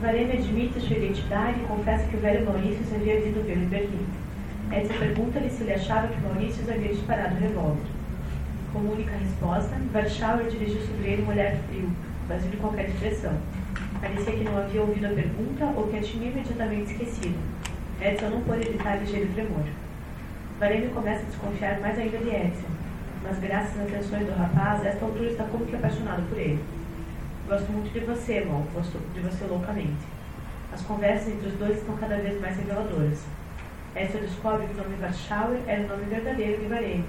Vareme admite sua identidade e confessa que o velho Maurício havia vindo em Berlim. Edson pergunta-lhe se ele achava que Maurício havia disparado o revólver. Como única resposta, Warschauer dirigiu sobre ele um olhar frio, vazio de qualquer expressão. Parecia que não havia ouvido a pergunta ou que a tinha imediatamente esquecido. Edson não pôde evitar ligeiro tremor. Vareme começa a desconfiar mais ainda de Edson, mas graças às atenções do rapaz, esta altura está como que apaixonado por ele. Gosto muito de você, irmão, gosto de você loucamente. As conversas entre os dois estão cada vez mais reveladoras. Edson descobre que o nome Warschauer era o nome verdadeiro de Vareme,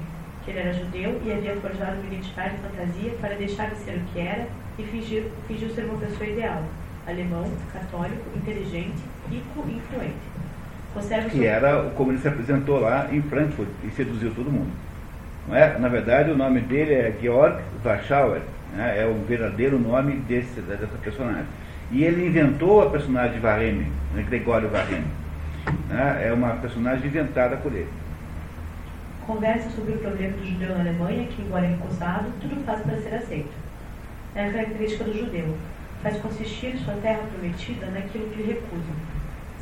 que ele era judeu e havia forjado uma identidade de fantasia para deixar de ser o que era e fingir, fingiu ser uma pessoa ideal, alemão, católico, inteligente, rico e influente. Que era como ele se apresentou lá em Frankfurt e seduziu todo mundo. Não é? Na verdade, o nome dele é Georg Warschauer, né? é o verdadeiro nome desse, dessa personagem. E ele inventou a personagem Vareme, né? Gregório Vareme. né? É uma personagem inventada por ele. Conversa sobre o problema do judeu na Alemanha, que, embora recusado, tudo faz para ser aceito. É a característica do judeu. Faz consistir sua terra prometida naquilo que lhe recusam.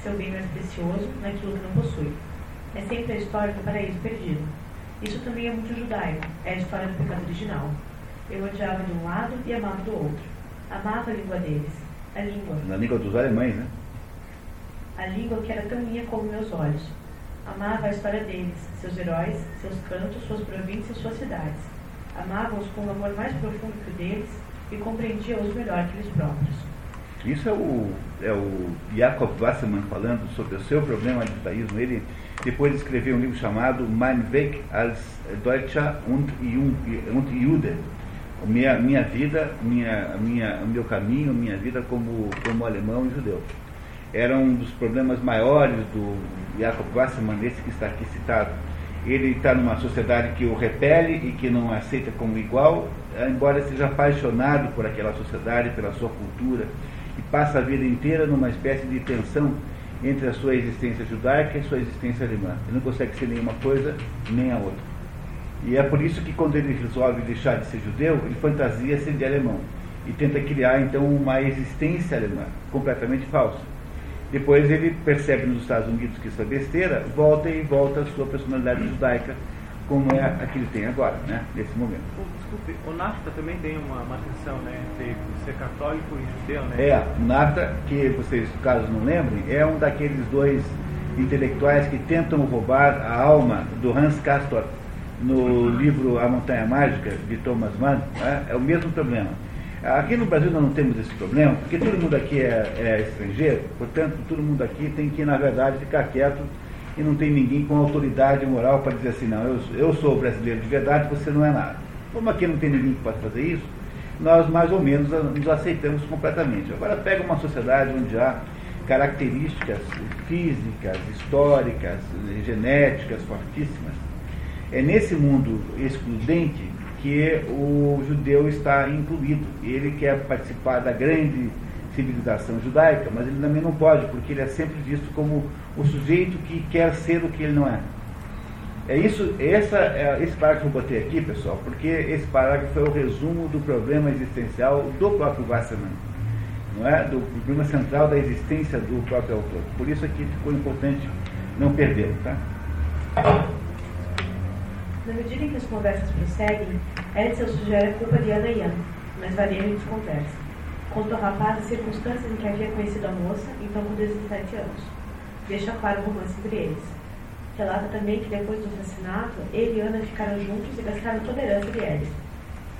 Seu bem mais precioso naquilo que não possui. É sempre a história do paraíso perdido. Isso também é muito judaico. É a história do pecado original. Eu odiava de um lado e amava do outro. Amava a língua deles. A língua. Na língua dos alemães, né? A língua que era tão minha como meus olhos. Amava a história deles, seus heróis, seus cantos, suas províncias, suas cidades. Amava-os com um amor mais profundo que o deles e compreendia-os melhor que eles próprios. Isso é o, é o Jakob Wassermann falando sobre o seu problema de judaísmo. Ele depois escreveu um livro chamado Mein Weg als Deutscher und und Jude. Minha, minha vida, minha, minha, meu caminho, minha vida como, como alemão e judeu. Era um dos problemas maiores do Jakob Wassermann, esse que está aqui citado. Ele está numa sociedade que o repele e que não aceita como igual, embora seja apaixonado por aquela sociedade, pela sua cultura, e passa a vida inteira numa espécie de tensão entre a sua existência judaica e a sua existência alemã. Ele não consegue ser nenhuma coisa nem a outra. E é por isso que quando ele resolve deixar de ser judeu, ele fantasia ser de alemão e tenta criar então uma existência alemã completamente falsa. Depois ele percebe nos Estados Unidos que isso é besteira, volta e volta à sua personalidade judaica, como é a que ele tem agora, né, nesse momento. Oh, Desculpe, o NAFTA também tem uma, tensão, né? Entre ser católico e judeu, né? É, Nata, que vocês, caso não lembrem, é um daqueles dois intelectuais que tentam roubar a alma do Hans Castor no livro A Montanha Mágica, de Thomas Mann. né? É o mesmo problema. Aqui no Brasil nós não temos esse problema, porque todo mundo aqui é, é estrangeiro, portanto, todo mundo aqui tem que, na verdade, ficar quieto e não tem ninguém com autoridade moral para dizer assim, não, eu, eu sou brasileiro de verdade, você não é nada. Como aqui não tem ninguém que possa fazer isso, nós mais ou menos nos aceitamos completamente. Agora pega uma sociedade onde há características físicas, históricas, genéticas fortíssimas. É nesse mundo excludente que o judeu está incluído. Ele quer participar da grande civilização judaica, mas ele também não pode, porque ele é sempre visto como o sujeito que quer ser o que ele não é. É isso, essa, é, esse parágrafo que eu botei aqui, pessoal, porque esse parágrafo é o resumo do problema existencial do próprio Wasserman, não é? do problema central da existência do próprio autor. Por isso aqui ficou importante não perdê-lo. Tá? Na medida em que as conversas prosseguem, Edsel sugere a culpa de Ana Ian, mas Varene desconversa. Conta ao rapaz as circunstâncias em que havia conhecido a moça, então com 17 anos. Deixa claro o romance entre eles. Relata também que depois do assassinato, ele e Ana ficaram juntos e gastaram toda a herança de Edson.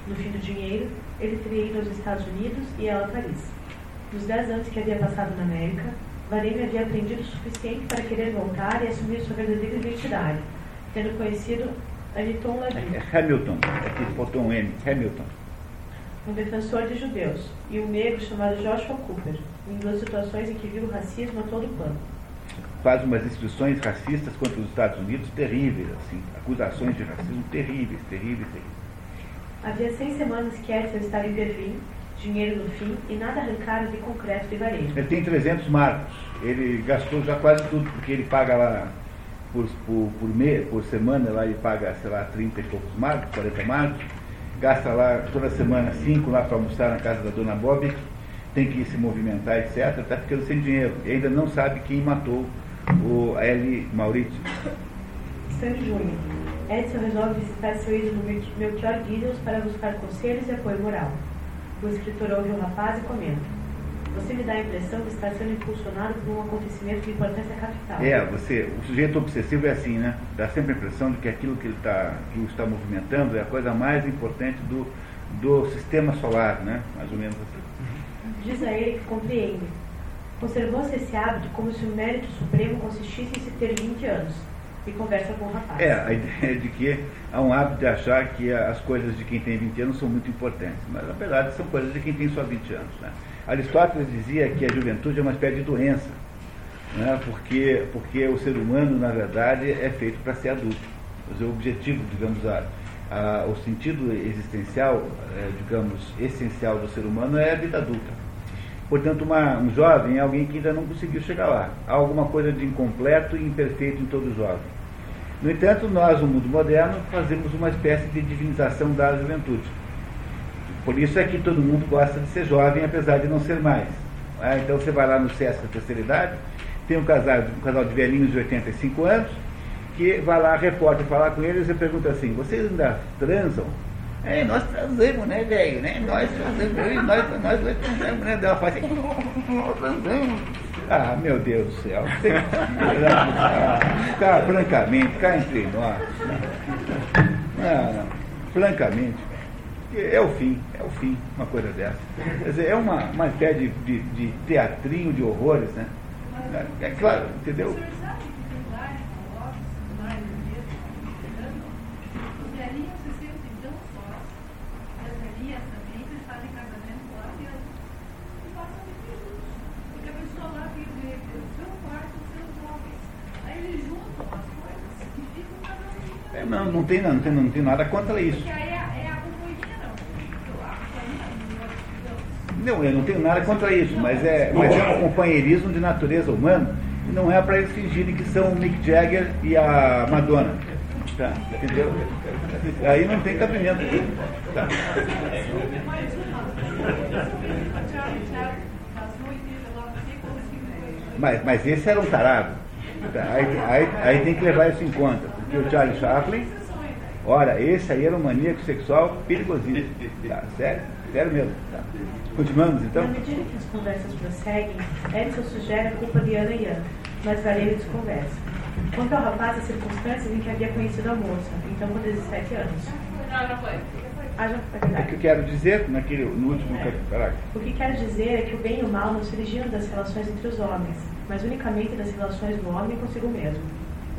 No fim do dinheiro, ele teria ido aos Estados Unidos e ela a Paris. Nos 10 anos que havia passado na América, Varene havia aprendido o suficiente para querer voltar e assumir sua verdadeira identidade, tendo conhecido Aniton Laville, É Hamilton, aqui botou um M, Hamilton. Um defensor de judeus, e um negro chamado Joshua Cooper, em duas situações em que viu o racismo a todo pano. Faz umas instituições racistas contra os Estados Unidos terríveis, assim, acusações de racismo terríveis, terríveis, terríveis. Havia seis semanas que Edson estava em Berlim, dinheiro no fim, e nada arrancaram de concreto de varejo. Ele tem 300 marcos, ele gastou já quase tudo, porque ele paga lá por, por, por, me, por semana, lá ele paga, sei lá, 30 e poucos marcos, 40 marcos, gasta lá toda semana 5 lá para almoçar na casa da dona Bob, tem que se movimentar, etc., está ficando sem dinheiro. E ainda não sabe quem matou o L. Maurício. Sangue Júnior. Edson resolve visitar seu ídolo Melchior Guidos para buscar conselhos e apoio moral. O escritor ouve o rapaz e comenta. Você me dá a impressão de estar sendo impulsionado por um acontecimento de importância capital. É, você, o sujeito obsessivo é assim, né? Dá sempre a impressão de que aquilo que ele está, que o está movimentando é a coisa mais importante do, do sistema solar, né? Mais ou menos assim. Diz a ele que compreende. Conservou-se esse hábito como se o mérito supremo consistisse em se ter 20 anos. E conversa com o rapaz. É, a ideia de que há um hábito de achar que as coisas de quem tem 20 anos são muito importantes. Mas, na verdade, são coisas de quem tem só 20 anos, né? Aristóteles dizia que a juventude é uma espécie de doença, né? porque, porque o ser humano, na verdade, é feito para ser adulto. Dizer, o objetivo, digamos, a, a, o sentido existencial, é, digamos, essencial do ser humano é a vida adulta. Portanto, uma, um jovem é alguém que ainda não conseguiu chegar lá. Há alguma coisa de incompleto e imperfeito em todo jovem. No entanto, nós, no mundo moderno, fazemos uma espécie de divinização da juventude. Por isso é que todo mundo gosta de ser jovem, apesar de não ser mais. Ah, então você vai lá no SESC da terceira idade, tem um casal, um casal de velhinhos de 85 anos, que vai lá, repórter, falar com eles e pergunta assim, vocês ainda transam? É, nós transamos, né, velho? Né? Nós transamos, nós, nós dois transamos, né? Ela fala assim, transamos. Ah, meu Deus do céu. Cá, francamente, cá entre nós. Não, não, francamente é o fim, é o fim, uma coisa dessa. Quer dizer, é uma, uma espécie de, de, de teatrinho de horrores, né? É, é claro, entendeu? Não, não tem, não, tem, não tem nada contra isso. Não, eu não tenho nada contra isso, mas é, mas é um companheirismo de natureza humana e não é para eles fingirem que são o Mick Jagger e a Madonna. Tá, entendeu? Aí não tem cabimento. Tá. Mas, mas esse era um tarado. Tá, aí, aí, aí tem que levar isso em conta, porque o Charlie Chaplin, ora, esse aí era um maníaco sexual perigosíssimo. Tá, sério? Sério mesmo. Tá. Continuamos então? Na medida que as conversas prosseguem, Edson sugere a culpa de Ana e Ana, mas Valério desconversa. Quanto ao rapaz, as circunstâncias em que havia conhecido a moça, então com 17 anos. Não, já foi. Ah, já foi O que eu quero dizer, naquele, no último É. parágrafo, O que quero dizer é que o bem e o mal não se originam das relações entre os homens, mas unicamente das relações do homem consigo mesmo.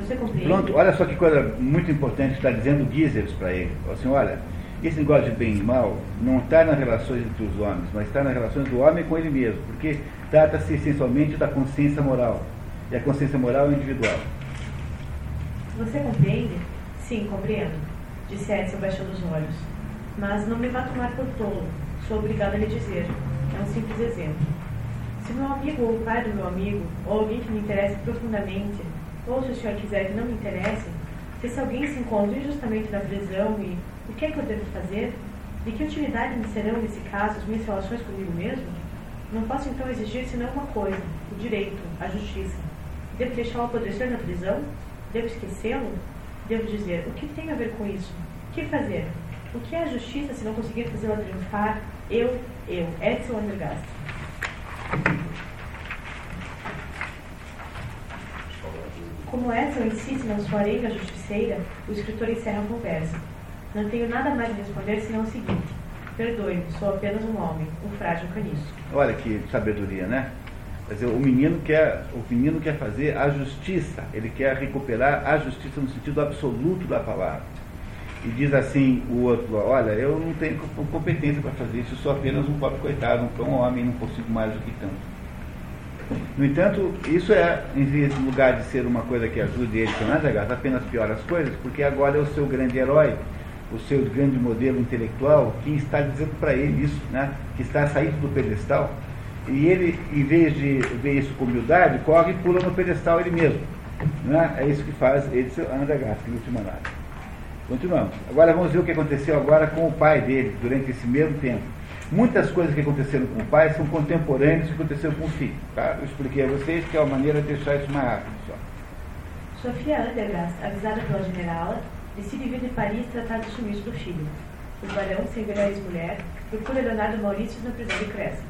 Você compreende? Pronto, olha só que coisa muito importante está dizendo Giesers para ele. Assim, olha, esse negócio de bem e mal não está nas relações entre os homens, mas está nas relações do homem com ele mesmo, porque trata-se essencialmente da consciência moral. E a consciência moral é individual. Você compreende? Sim, compreendo, disse Edson baixando os olhos. Mas não me vá tomar por tolo. Sou obrigada a lhe dizer. É um simples exemplo. Se meu amigo ou o pai do meu amigo, ou alguém que me interesse profundamente, ou se o senhor quiser que não me interesse, se alguém se encontra injustamente na prisão e o que é que eu devo fazer? De que utilidade me serão, nesse caso, as minhas relações comigo mesmo? Não posso então exigir senão uma coisa, o direito, a justiça. Devo deixá-lo apodrecer na prisão? Devo esquecê-lo? Devo dizer, o que tem a ver com isso? O que fazer? O que é a justiça se não conseguir fazê-la triunfar? Eu, eu, Edson Andergast. Como Edson insiste na sua arenga justiceira, o escritor encerra a conversa. Não tenho nada mais a responder senão o seguinte. Perdoe-me, sou apenas um homem, um frágil caniço. Olha que sabedoria, né? Quer dizer, o menino quer, o menino quer fazer a justiça, ele quer recuperar a justiça no sentido absoluto da palavra. E diz assim o outro, olha, eu não tenho co- competência para fazer isso, eu sou apenas um pobre coitado, um homem, não consigo mais do que tanto. No entanto, isso é, em lugar de ser uma coisa que ajude ele, Sonadagas, apenas piora as coisas, porque agora é o seu grande herói, o seu grande modelo intelectual, que está dizendo para ele isso, né? que está saindo do pedestal, e ele, em vez de ver isso com humildade, corre e pula no pedestal ele mesmo. Né? É isso que faz Edson Andergast, no última análise. Continuamos. Agora vamos ver o que aconteceu agora com o pai dele durante esse mesmo tempo. Muitas coisas que aconteceram com o pai são contemporâneas do que aconteceu com o filho. Tá? Eu expliquei a vocês que é uma maneira de deixar isso mais rápido só. Sofia Andergast, avisada pela generala, decide vir de Paris tratar do sumiço do filho. O barão, sem ver a ex-mulher, procura Leonardo Maurício na prisão de Crescent.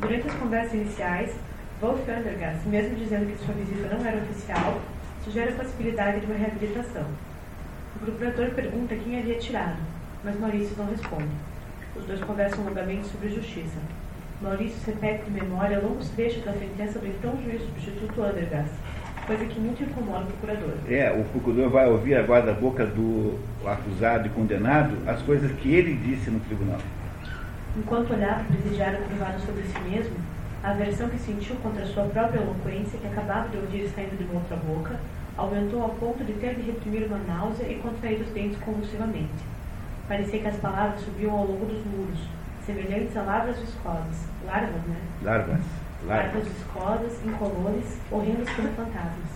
Durante as conversas iniciais, Wolf Andergast, mesmo dizendo que sua visita não era oficial, sugere a possibilidade de uma reabilitação. O procurador pergunta quem havia tirado, mas Maurício não responde. Os dois conversam longamente sobre justiça. Maurício repete de memória longos trechos da sentença do então juiz substituto Andergast, coisa que muito incomoda o procurador. É, o procurador vai ouvir agora da boca do acusado e condenado as coisas que ele disse no tribunal. Enquanto olhava o presidiário curvado sobre si mesmo, a aversão que sentiu contra sua própria eloquência, que acabava de ouvir saindo de uma outra boca, aumentou ao ponto de ter de reprimir uma náusea e contrair os dentes convulsivamente. Parecia que as palavras subiam ao longo dos muros, semelhantes a larvas viscosas. Larvas, né? Larvas. Larvas viscosas, incolores, horrendas como fantasmas.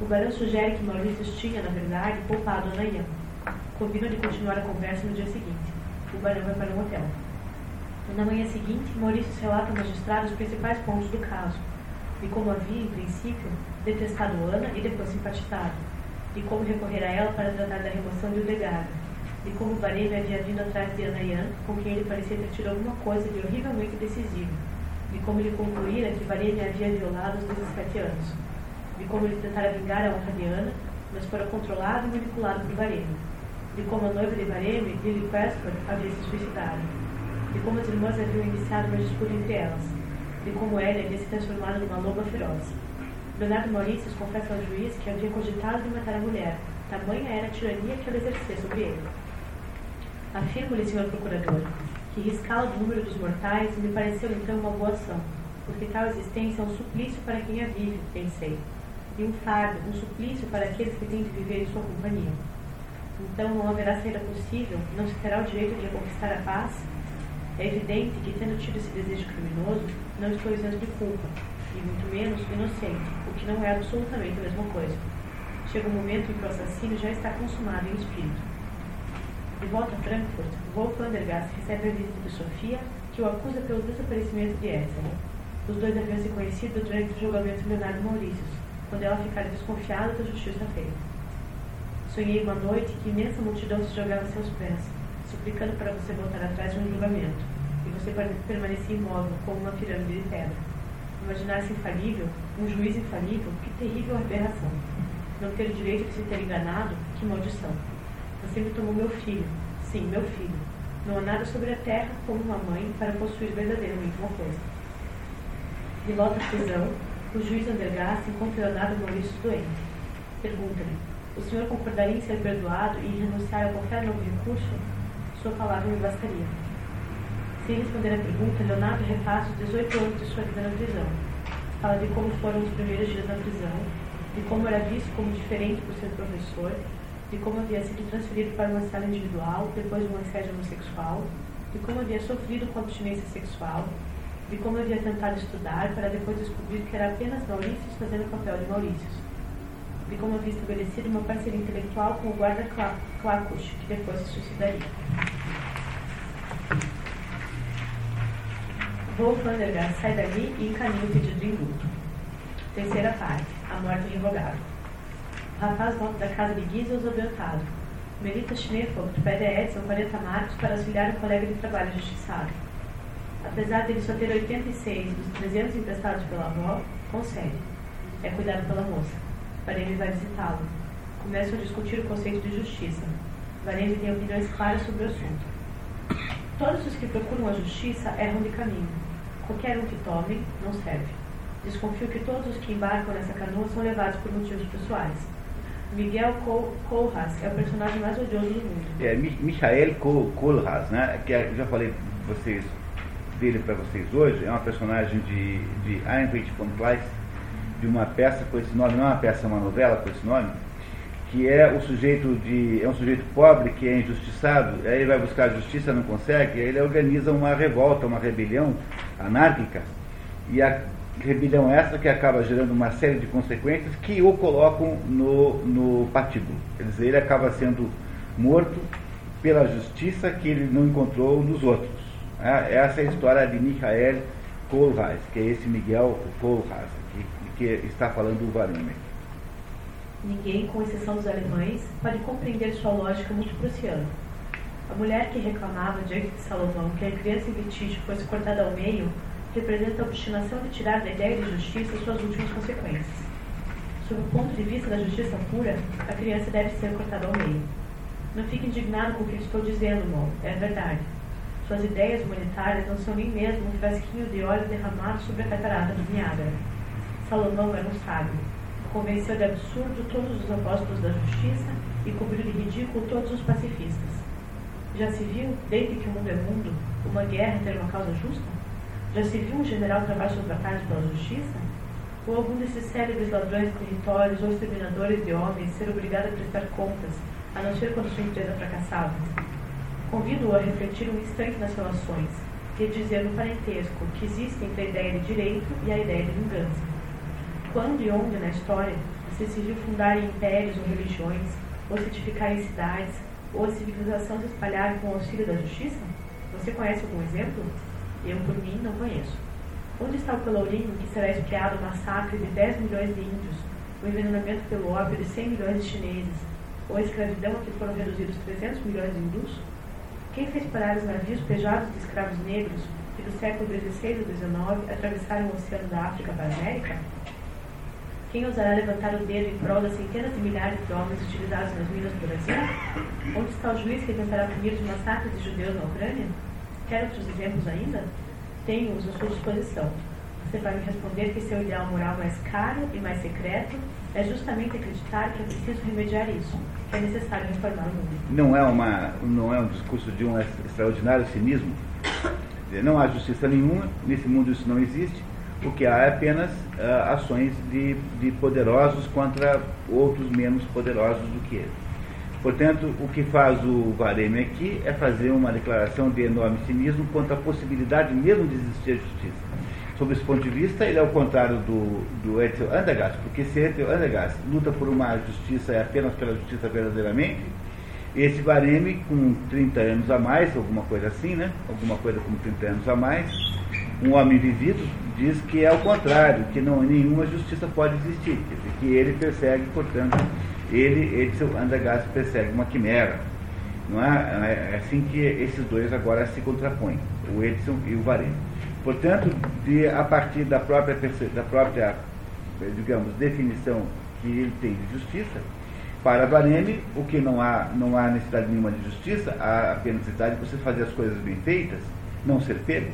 O barão sugere que Maurício tinha, na verdade, poupado a Nayan. Combinam de continuar a conversa no dia seguinte. O barão vai para um hotel. Na manhã seguinte, Maurício relata ao magistrado os principais pontos do caso, de como havia, em princípio, detestado Ana e depois simpatizado, de como recorrer a ela para tratar da remoção de Udegada, de como Varelha havia vindo atrás de Anayan, com quem ele parecia ter tido alguma coisa de horrivelmente decisivo, de como ele concluíra que Varelha havia violado aos 17 anos, de como ele tentara vingar a honra de Ana, mas fora controlado e manipulado por Varelha, de como a noiva de Varelha, Lily Prescott, havia se suicidado, de como as irmãs haviam iniciado uma disputa entre elas, de como ela havia se transformado numa loba feroz. Leonardo Maurício confessa ao juiz que havia cogitado de matar a mulher, tamanha era a tirania que ela exercia sobre ele. Afirmo-lhe, senhor procurador, que riscá-lo do número dos mortais me pareceu então uma boa ação, porque tal existência é um suplício para quem a vive, pensei, e um fardo, um suplício para aqueles que têm de viver em sua companhia. Então não haverá saída possível, não se terá o direito de reconquistar a paz? É evidente que, tendo tido esse desejo criminoso, não estou isento de culpa, e muito menos inocente, o que não é absolutamente a mesma coisa. Chega um momento em que o assassino já está consumado em espírito. De volta a Frankfurt, Wolf Andergast recebe a visita de Sofia, que o acusa pelo desaparecimento de Edsel. Os dois haviam se conhecido durante o julgamento de Leonardo Maurício, quando ela ficara desconfiada da justiça feita. Sonhei uma noite que imensa multidão se jogava a seus pés, suplicando para você voltar atrás de um julgamento, e você permanecia imóvel, como uma pirâmide de pedra. Imaginar-se infalível, um juiz infalível, que terrível aberração. Não ter o direito de se ter enganado, que maldição. Você me tomou meu filho. Sim, meu filho. Não há nada sobre a terra como uma mãe para possuir verdadeiramente uma coisa. De volta à prisão, o juiz Andergast encontra Leonardo Maurício doente. Pergunta-lhe: O senhor concordaria em ser perdoado e renunciar a qualquer novo recurso? Sua palavra me bastaria. Sem responder a pergunta, Leonardo repassa os 18 anos de sua vida na prisão. Fala de como foram os primeiros dias na prisão, de como era visto como diferente por ser professor, de como havia sido transferido para uma sala individual depois de um assédio homossexual, de como havia sofrido com abstinência sexual, de como havia tentado estudar para depois descobrir que era apenas Maurício fazendo o papel de Maurício, de como havia estabelecido uma parceria intelectual com o guarda Clacus, que depois se suicidaria. Wolf Andergast sai dali e encaminha o pedido de indulto. Terceira parte, a morte do invogado. Rapaz volta da casa de Giesels obeltado. Melita Schneefeld pede a Edson 40 marcos para auxiliar o colega de trabalho justiçado. Apesar de ele só ter 86 dos 300 emprestados pela avó, concede. É cuidado pela moça. Varene vai visitá-lo. Começam a discutir o conceito de justiça. Varene tem opiniões claras sobre o assunto. Todos os que procuram a justiça erram de caminho. Qualquer um que tome, não serve. Desconfio que todos os que embarcam nessa canoa são levados por motivos pessoais. Miguel Kohlhaas é o personagem mais odioso do mundo. É, Michael Kohlhaas, né? Que é, eu já falei vocês, dele para vocês hoje, é uma personagem de, de Heinrich von Kleist, de uma peça com esse nome, não é uma peça, é uma novela com esse nome, que é o sujeito de. é um sujeito pobre que é injustiçado, aí ele vai buscar justiça, não consegue, aí ele organiza uma revolta, uma rebelião anárquica, e a, Rebelião essa que acaba gerando uma série de consequências que o colocam no, no patíbulo. Quer dizer, ele acaba sendo morto pela justiça que ele não encontrou nos outros. É, essa é a história de Michael Kohlhaas, que é esse Miguel Kohlhaas, que, que está falando do Varame. Ninguém, com exceção dos alemães, pode compreender sua lógica muito prussiana. A mulher que reclamava diante de Salomão que a criança em litígio fosse cortada ao meio representa a obstinação de tirar da ideia de justiça suas últimas consequências. Sob o ponto de vista da justiça pura, a criança deve ser cortada ao meio. Não fique indignado com o que estou dizendo, Mon. É verdade. Suas ideias humanitárias não são nem mesmo um frasquinho de óleo derramado sobre a catarata do Niágara. Salomão era um sábio. Convenceu de absurdo todos os apóstolos da justiça e cobriu de ridículo todos os pacifistas. Já se viu, desde que o mundo é mundo, uma guerra ter uma causa justa? Já se viu um general sobre a paz pela justiça? Ou algum desses célebres ladrões de territórios ou exterminadores de homens ser obrigado a prestar contas a não ser quando sua empresa fracassava. Convido-o a refletir um instante nas relações e a dizer no parentesco que existe entre a ideia de direito e a ideia de vingança. Quando e onde na história se viu fundar impérios ou religiões, ou se edificar em cidades, ou a civilização se espalhar com o auxílio da justiça? Você conhece algum exemplo? Eu, por mim, não conheço. Onde está o pelourinho que será espiado o massacre de 10 milhões de índios, o envenenamento pelo ópio de 100 milhões de chineses, ou a escravidão a que foram reduzidos 300 milhões de hindus? Quem fez parar os navios pejados de escravos negros que do século XVI e XIX atravessaram o oceano da África para a América? Quem ousará levantar o dedo em prol das centenas de milhares de homens utilizados nas minas do Brasil? Onde está o juiz que tentará punir os massacres de judeus na Ucrânia? Quer outros exemplos ainda? Tenho-os à sua disposição. Você vai me responder que seu ideal moral mais caro e mais secreto é justamente acreditar que é preciso remediar isso, que é necessário reformar o mundo. Não é, uma, não é um discurso de um extraordinário cinismo? Não há justiça nenhuma, nesse mundo isso não existe. O que há é apenas uh, ações de, de poderosos contra outros menos poderosos do que eles. Portanto, o que faz o Vareme aqui é fazer uma declaração de enorme cinismo contra a possibilidade mesmo de existir justiça sob esse ponto de vista, ele é o contrário do, do Etzel Andergast, porque se Etzel Andergast luta por uma justiça, é apenas pela justiça verdadeiramente, esse Bareme, com 30 anos a mais, alguma coisa assim, né? Alguma coisa com 30 anos a mais, um homem vivido, diz que é o contrário, que não nenhuma justiça pode existir, que ele persegue, portanto, ele, Etzel Andergast, persegue uma quimera. Não é? é assim que esses dois agora se contrapõem, o Edson e o Vareme. Portanto, de, a partir da própria, da própria, digamos, definição que ele tem de justiça, para Vareme, o que não há, não há necessidade nenhuma de justiça, há apenas necessidade de você fazer as coisas bem feitas, não ser pego.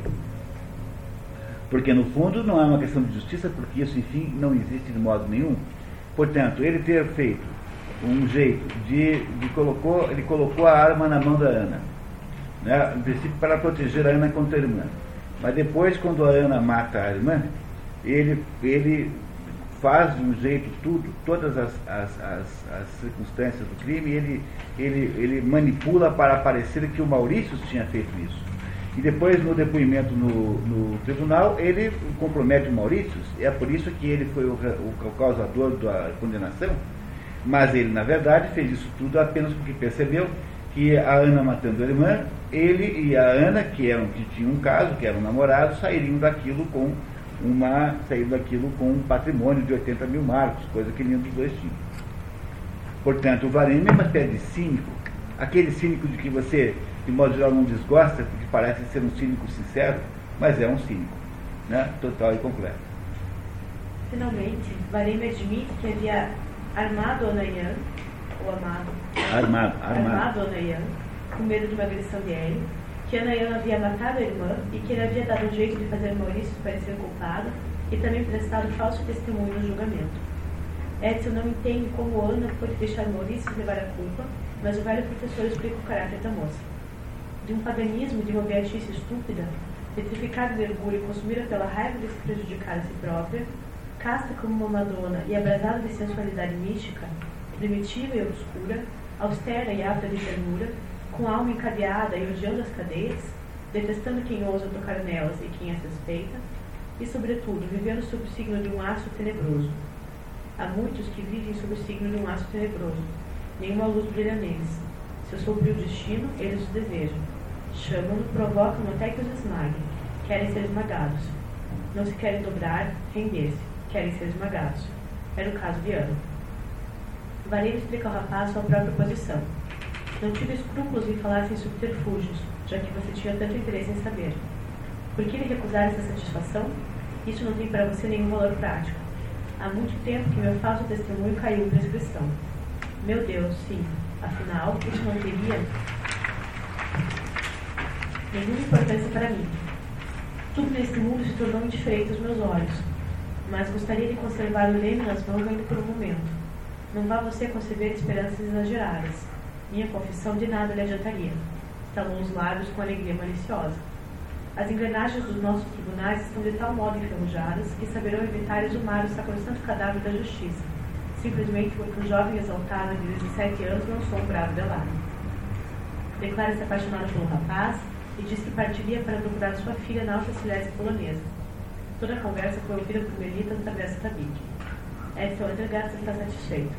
Porque, no fundo, não é uma questão de justiça, porque isso, enfim, não existe de modo nenhum. Portanto, ele ter feito um jeito de, de colocou, ele colocou a arma na mão da Ana, né, em princípio para proteger a Ana contra a irmã. Mas depois, quando a Ana mata a irmã, ele, ele faz de um jeito tudo, todas as, as, as, as circunstâncias do crime, ele, ele, ele manipula para parecer que o Maurício tinha feito isso. E depois, no depoimento no, no tribunal, ele compromete o Maurício, é por isso que ele foi o, o, o causador da condenação, mas ele, na verdade, fez isso tudo apenas porque percebeu que a Ana matando a irmã, ele e a Ana, que eram que tinham um caso, que eram namorados, sairiam daquilo com uma saíram daquilo com um patrimônio de 80 mil marcos, coisa que nenhum dos dois tinha. Portanto, o Varene é uma espécie de cínico, aquele cínico de que você, de modo geral, não desgosta, porque parece ser um cínico sincero, mas é um cínico, né? total e completo. Finalmente, Vareme admite que havia armado Onayan o amado, armado, armado. armado Anayan, com medo de uma agressão de Hélio, que Anayan havia matado a irmã e que ele havia dado um jeito de fazer Maurício parecer culpado e também prestado falso testemunho no julgamento. Edson não entende como Ana pôde deixar Maurício levar a culpa, mas o velho professor explica o caráter da moça. De um paganismo de uma beatice estúpida, petrificada de orgulho e consumida pela raiva de se prejudicar a si própria, casta como uma Madonna e abrasada de sensualidade mística, primitiva e obscura, austera e apta de ternura, com alma encadeada e odiando as cadeias, detestando quem ousa tocar nelas e quem as respeita, e, sobretudo, vivendo sob o signo de um aço tenebroso. Há muitos que vivem sob o signo de um aço tenebroso. Nenhuma luz brilha neles. Se sombrio destino, eles os desejam. Chamam-no, provocam até que os esmaguem. Querem ser esmagados. Não se querem dobrar, render-se. Querem ser esmagados. Era o caso de Ana. Vareiro explica ao rapaz sua própria posição. Não tive escrúpulos em falar sem subterfúgios, já que você tinha tanto interesse em saber. Por que lhe recusar essa satisfação? Isso não tem para você nenhum valor prático. Há muito tempo que meu falso testemunho caiu em prescrição. Meu Deus, sim. Afinal, isso não teria nenhuma importância para mim. Tudo neste mundo se tornou indiferente aos meus olhos, mas gostaria de conservar o leme nas mãos ainda por um momento. Não vá você conceber esperanças exageradas. Minha confissão de nada lhe adiantaria. Estalou os lábios com alegria maliciosa. As engrenagens dos nossos tribunais estão de tal modo enferrujadas que saberão evitar exumar o sacrosanto cadáver da justiça, simplesmente porque um jovem exaltado de 17 anos não sou um bravo delado. Declara-se apaixonado pelo rapaz e diz que partiria para procurar sua filha na Alta Silésia polonesa. Toda a conversa foi ouvida por Melita no Travessa Tabique. Edson Andergast está satisfeito.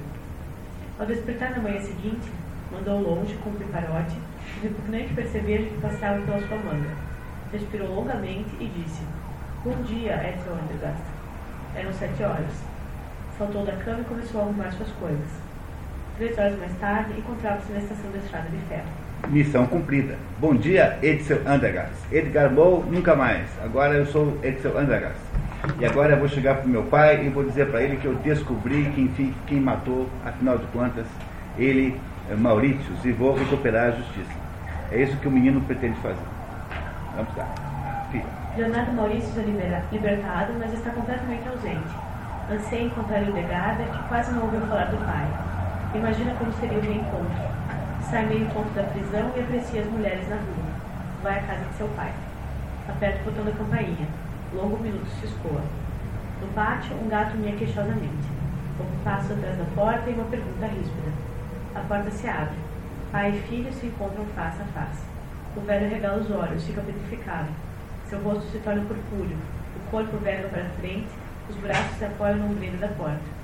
Ao despertar na manhã seguinte, mandou longe com o piparote, repugnante perceber que passava pela sua manga. Respirou longamente e disse: Bom dia, Edson Andergast. Eram sete horas. Saltou da cama e começou a arrumar suas coisas. Três horas mais tarde, encontrava-se na estação da estrada de ferro. Missão cumprida. Bom dia, Edson Andergast. Edgar Moe, nunca mais. Agora eu sou Edson Andergast. E agora eu vou chegar para o meu pai e vou dizer para ele que eu descobri quem, quem matou, afinal de contas, ele, eh, Maurício, e vou recuperar a justiça. É isso que o menino pretende fazer. Vamos lá. Filha. Leonardo Maurício é libertado, mas está completamente ausente. Anseia encontrar Hildegard, que quase não ouviu falar do pai. Imagina como seria o reencontro sai meio ponto da prisão e aprecia as mulheres na rua. Vai à casa de seu pai. Aperta o botão da campainha. Longo minuto se escoa. No pátio, um gato mia queixosamente. Um passo atrás da porta e uma pergunta ríspida. A porta se abre. Pai e filho se encontram face a face. O velho regala os olhos, fica petrificado. Seu rosto se torna purpúreo. O corpo verga para frente, os braços se apoiam no ombreiro da porta.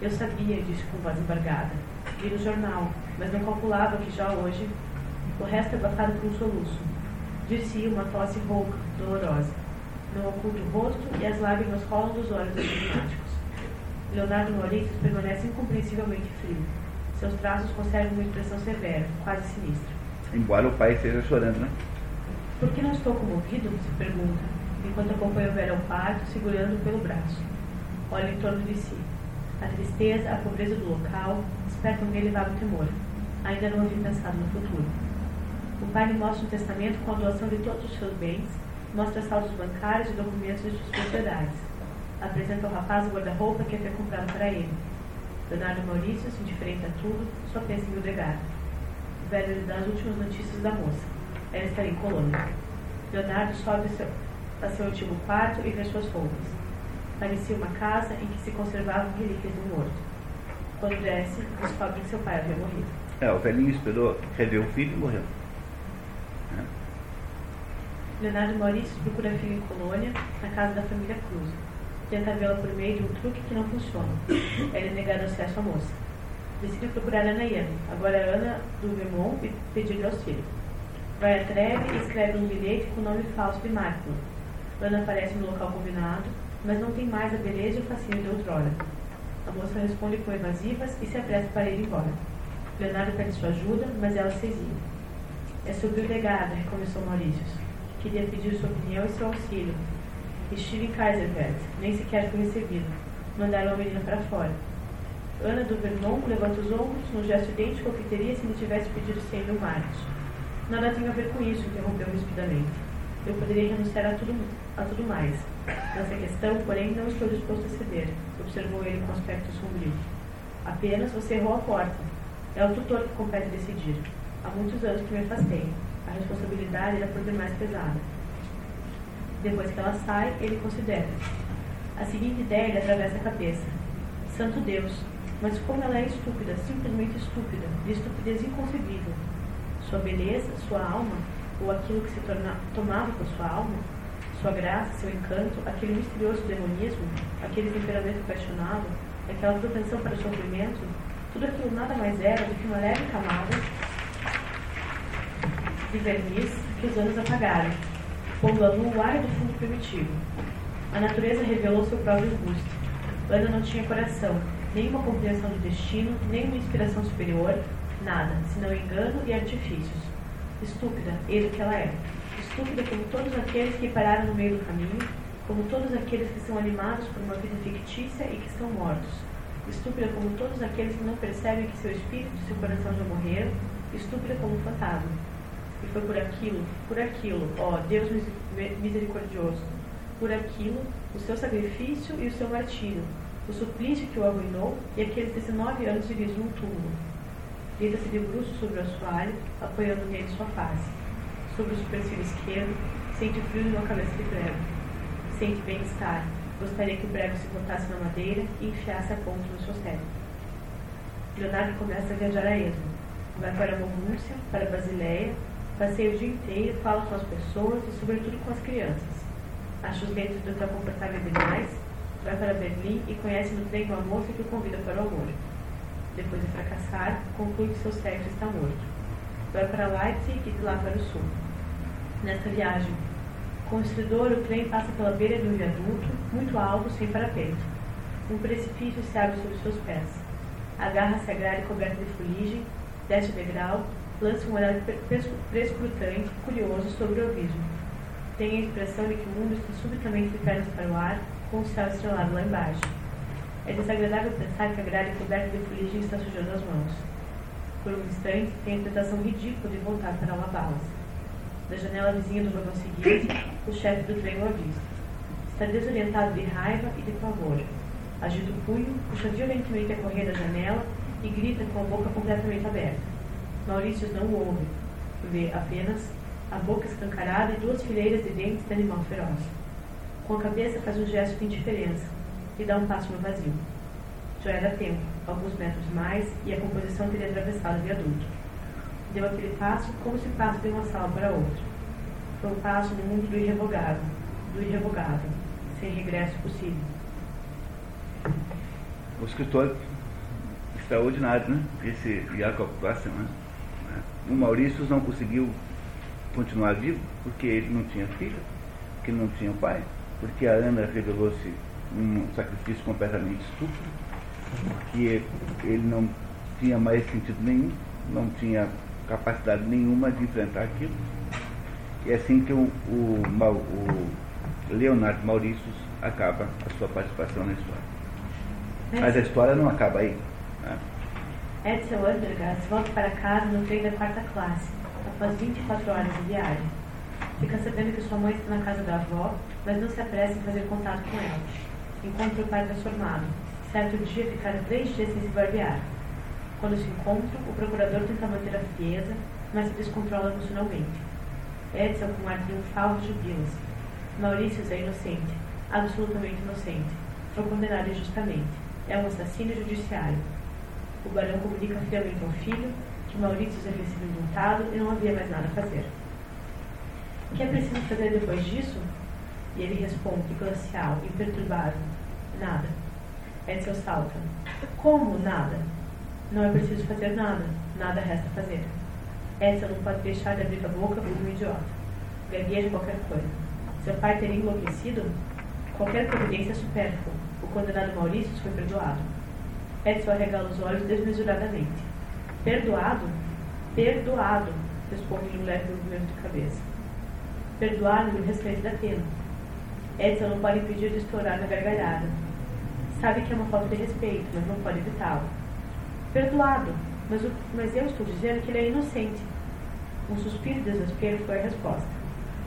Eu sabia, disse com voz embargada. Vi no jornal mas não calculava que já hoje o resto é abafado por um soluço. Dir-se uma tosse rouca, dolorosa. Não oculta o rosto e as lágrimas rolam dos olhos enigmáticos. Leonardo Maurício permanece incompreensivelmente frio. Seus traços conservam uma expressão severa, quase sinistra. Embora o pai esteja chorando, né? Por que não estou comovido? se pergunta, enquanto acompanha o velho ao parto, segurando pelo braço. Olha em torno de si. A tristeza, a pobreza do local, despertam nele vago temor ainda não havia pensado no futuro. O pai lhe mostra um testamento com a doação de todos os seus bens, mostra saldos bancários e documentos de suas propriedades. Apresenta ao rapaz o guarda-roupa que havia comprado para ele. Leonardo Maurício, indiferente a tudo, só pensa em Hildegard. O velho lhe dá as últimas notícias da moça. Ela está em Colônia. Leonardo sobe seu, a seu antigo quarto e vê suas roupas. Parecia uma casa em que se conservavam relíquias do morto. Quando desce, descobre que seu pai havia morrido. É, o velhinho esperou rever o filho e morreu. É. Leonardo Maurício procura filho em Colônia, na casa da família Cruz. Tenta vê-la por meio de um truque que não funciona. Ele é negado acesso à moça. Decide procurar Ana Ian, agora Ana do Vermont, e pedir-lhe auxílio. Vai à treve e escreve um bilhete com o nome falso de Marco. Ana aparece no local combinado, mas não tem mais a beleza e o fascínio de outrora. A moça responde com evasivas e se apressa para ir embora. Leonardo pede sua ajuda, mas ela se exime. É sobre o legado, recomeçou Maurício. Queria pedir sua opinião e seu auxílio. Estive em Kaiserwelt, nem sequer fui recebido. Mandaram a menina para fora. Ana do Vermont levanta os ombros num gesto idêntico ao que teria se me tivesse pedido mil marcos. Nada tem a ver com isso, interrompeu rispidamente. Eu poderia renunciar a tudo, a tudo mais. Nessa questão, porém, não estou disposto a ceder, observou ele com aspecto sombrio. Apenas você errou a porta. É o tutor que compete decidir. Há muitos anos que me afastei. A responsabilidade era por demais pesada. Depois que ela sai, ele considera. A seguinte ideia lhe atravessa a cabeça. Santo Deus, mas como ela é estúpida, simplesmente estúpida, de estupidez inconcebível. Sua beleza, sua alma, ou aquilo que se torna, tomava por sua alma, Sua graça, seu encanto, aquele misterioso demonismo, aquele temperamento apaixonado, aquela propensão para o sofrimento, tudo aquilo nada mais era do que uma leve camada de verniz que os anos apagaram, pondo à lua o ar do fundo primitivo. A natureza revelou seu próprio rosto. Ana não tinha coração, nenhuma compreensão do destino, nenhuma inspiração superior, nada, senão engano e artifícios. Estúpida, eis o que ela é. Estúpida como todos aqueles que pararam no meio do caminho, como todos aqueles que são animados por uma vida fictícia e que estão mortos. Estúpida como todos aqueles que não percebem que seu espírito e seu coração já morreram, estúpida como um fantasma. E foi por aquilo, por aquilo, ó Deus misericordioso, por aquilo, o seu sacrifício e o seu martírio, o suplício que o arruinou e aqueles 19 anos vividos num túmulo. Deita-se de bruço sobre o assoalho, apoiando nele sua face. Sobre o supercílio esquerdo, sente frio numa cabeça de prego. Sente bem-estar. Gostaria que o prego se botasse na madeira e enfiasse a ponta no seu cérebro. Leonardo começa a viajar a esmo. Vai para Mogúncia, para Basileia, passeia o dia inteiro, fala com as pessoas e, sobretudo, com as crianças. Acha os dentes do comportável demais, vai para Berlim e conhece no trem uma moça que o convida para o amor. Depois de fracassar, conclui que seu sexo está morto. Vai para Leipzig e de lá para o sul. Nesta viagem, com o estridor, o trem passa pela beira de um viaduto, muito alto, sem parapeito. Um precipício se abre sobre seus pés. Agarra-se à grade coberta de fuligem, desce o degrau, lança um olhar prescrutante, curioso sobre o abismo. Tem a impressão de que o mundo está subitamente de pernas para o ar, com o céu estrelado lá embaixo. É desagradável pensar que a grade coberta de fuligem está sujando as mãos. Por um instante, tem a tentação ridícula de voltar para lavá-las. Da janela vizinha do vagão seguinte, o chefe do trem o avista. Está desorientado de raiva e de pavor. Agita o punho, puxa violentamente a correia da janela e grita com a boca completamente aberta. Maurício não o ouve. Vê apenas a boca escancarada e duas fileiras de dentes de animal feroz. Com a cabeça faz um gesto de indiferença e dá um passo no vazio. Já era tempo, alguns metros mais, e a composição teria atravessado o viaduto. Deu aquele passo como se passa de uma sala para outra. Foi um passo no mundo do irrevogável, do irrevogável, sem regresso possível. O escritor extraordinário, né? Esse Jacob Wassermann. Né? O Maurício não conseguiu continuar vivo porque ele não tinha filho, porque não tinha pai, porque a Ana revelou-se um sacrifício completamente estúpido, porque ele não tinha mais sentido nenhum, não tinha capacidade nenhuma de enfrentar aquilo. E é assim que o, o, o Leonardo Maurício acaba a sua participação na história. Mas a história não acaba aí. Né? Edsel Andergast volta para casa no trem da quarta classe, após 24 horas de viagem. Fica sabendo que sua mãe está na casa da avó, mas não se apressa em fazer contato com ela. Encontra o pai transformado. Certo dia ficaram três dias sem se barbear. Quando se encontram, o procurador tenta manter a frieza, mas se descontrola emocionalmente. Edsel, com ar triunfal, jubila-se. Maurício é inocente, absolutamente inocente. Foi condenado injustamente. É um assassino judiciário. O barão comunica friamente ao filho que Maurício havia sido indultado e não havia mais nada a fazer. O que é preciso fazer depois disso? E ele responde, glacial, imperturbável: Nada. Edsel salta. Como nada? Não é preciso fazer nada. Nada resta fazer. Edsel não pode deixar de abrir a boca como um idiota. Gagueja qualquer coisa. Seu pai teria enlouquecido? Qualquer providência é supérflua. O condenado Maurício foi perdoado. Edson arregala os olhos desmesuradamente. Perdoado? Perdoado, responde um leve movimento de cabeça. Perdoado no restante da pena. Edson não pode impedir de estourar na gargalhada. Sabe que é uma falta de respeito, mas não pode evitá-lo. Perdoado, mas, o, mas eu estou dizendo que ele é inocente. Um suspiro de desespero foi a resposta.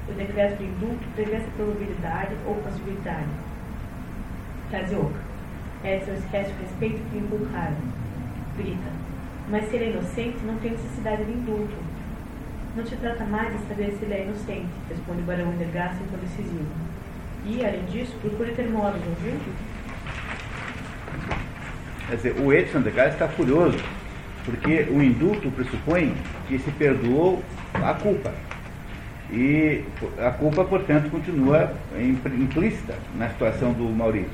O decreto de indulto prevê essa probabilidade ou possibilidade. Oca. Edson esquece o respeito que lhe inculcaram. Grita. Mas se ele é inocente, não tem necessidade de indulto. Não se trata mais de saber se ele é inocente, responde o barão Endergasse em tom decisivo. E, além disso, procure ter modos, ouviu? Quer dizer, o Edson Endergasse está furioso, porque o indulto pressupõe que se perdoou a culpa. E a culpa, portanto, continua implícita na situação do Maurício.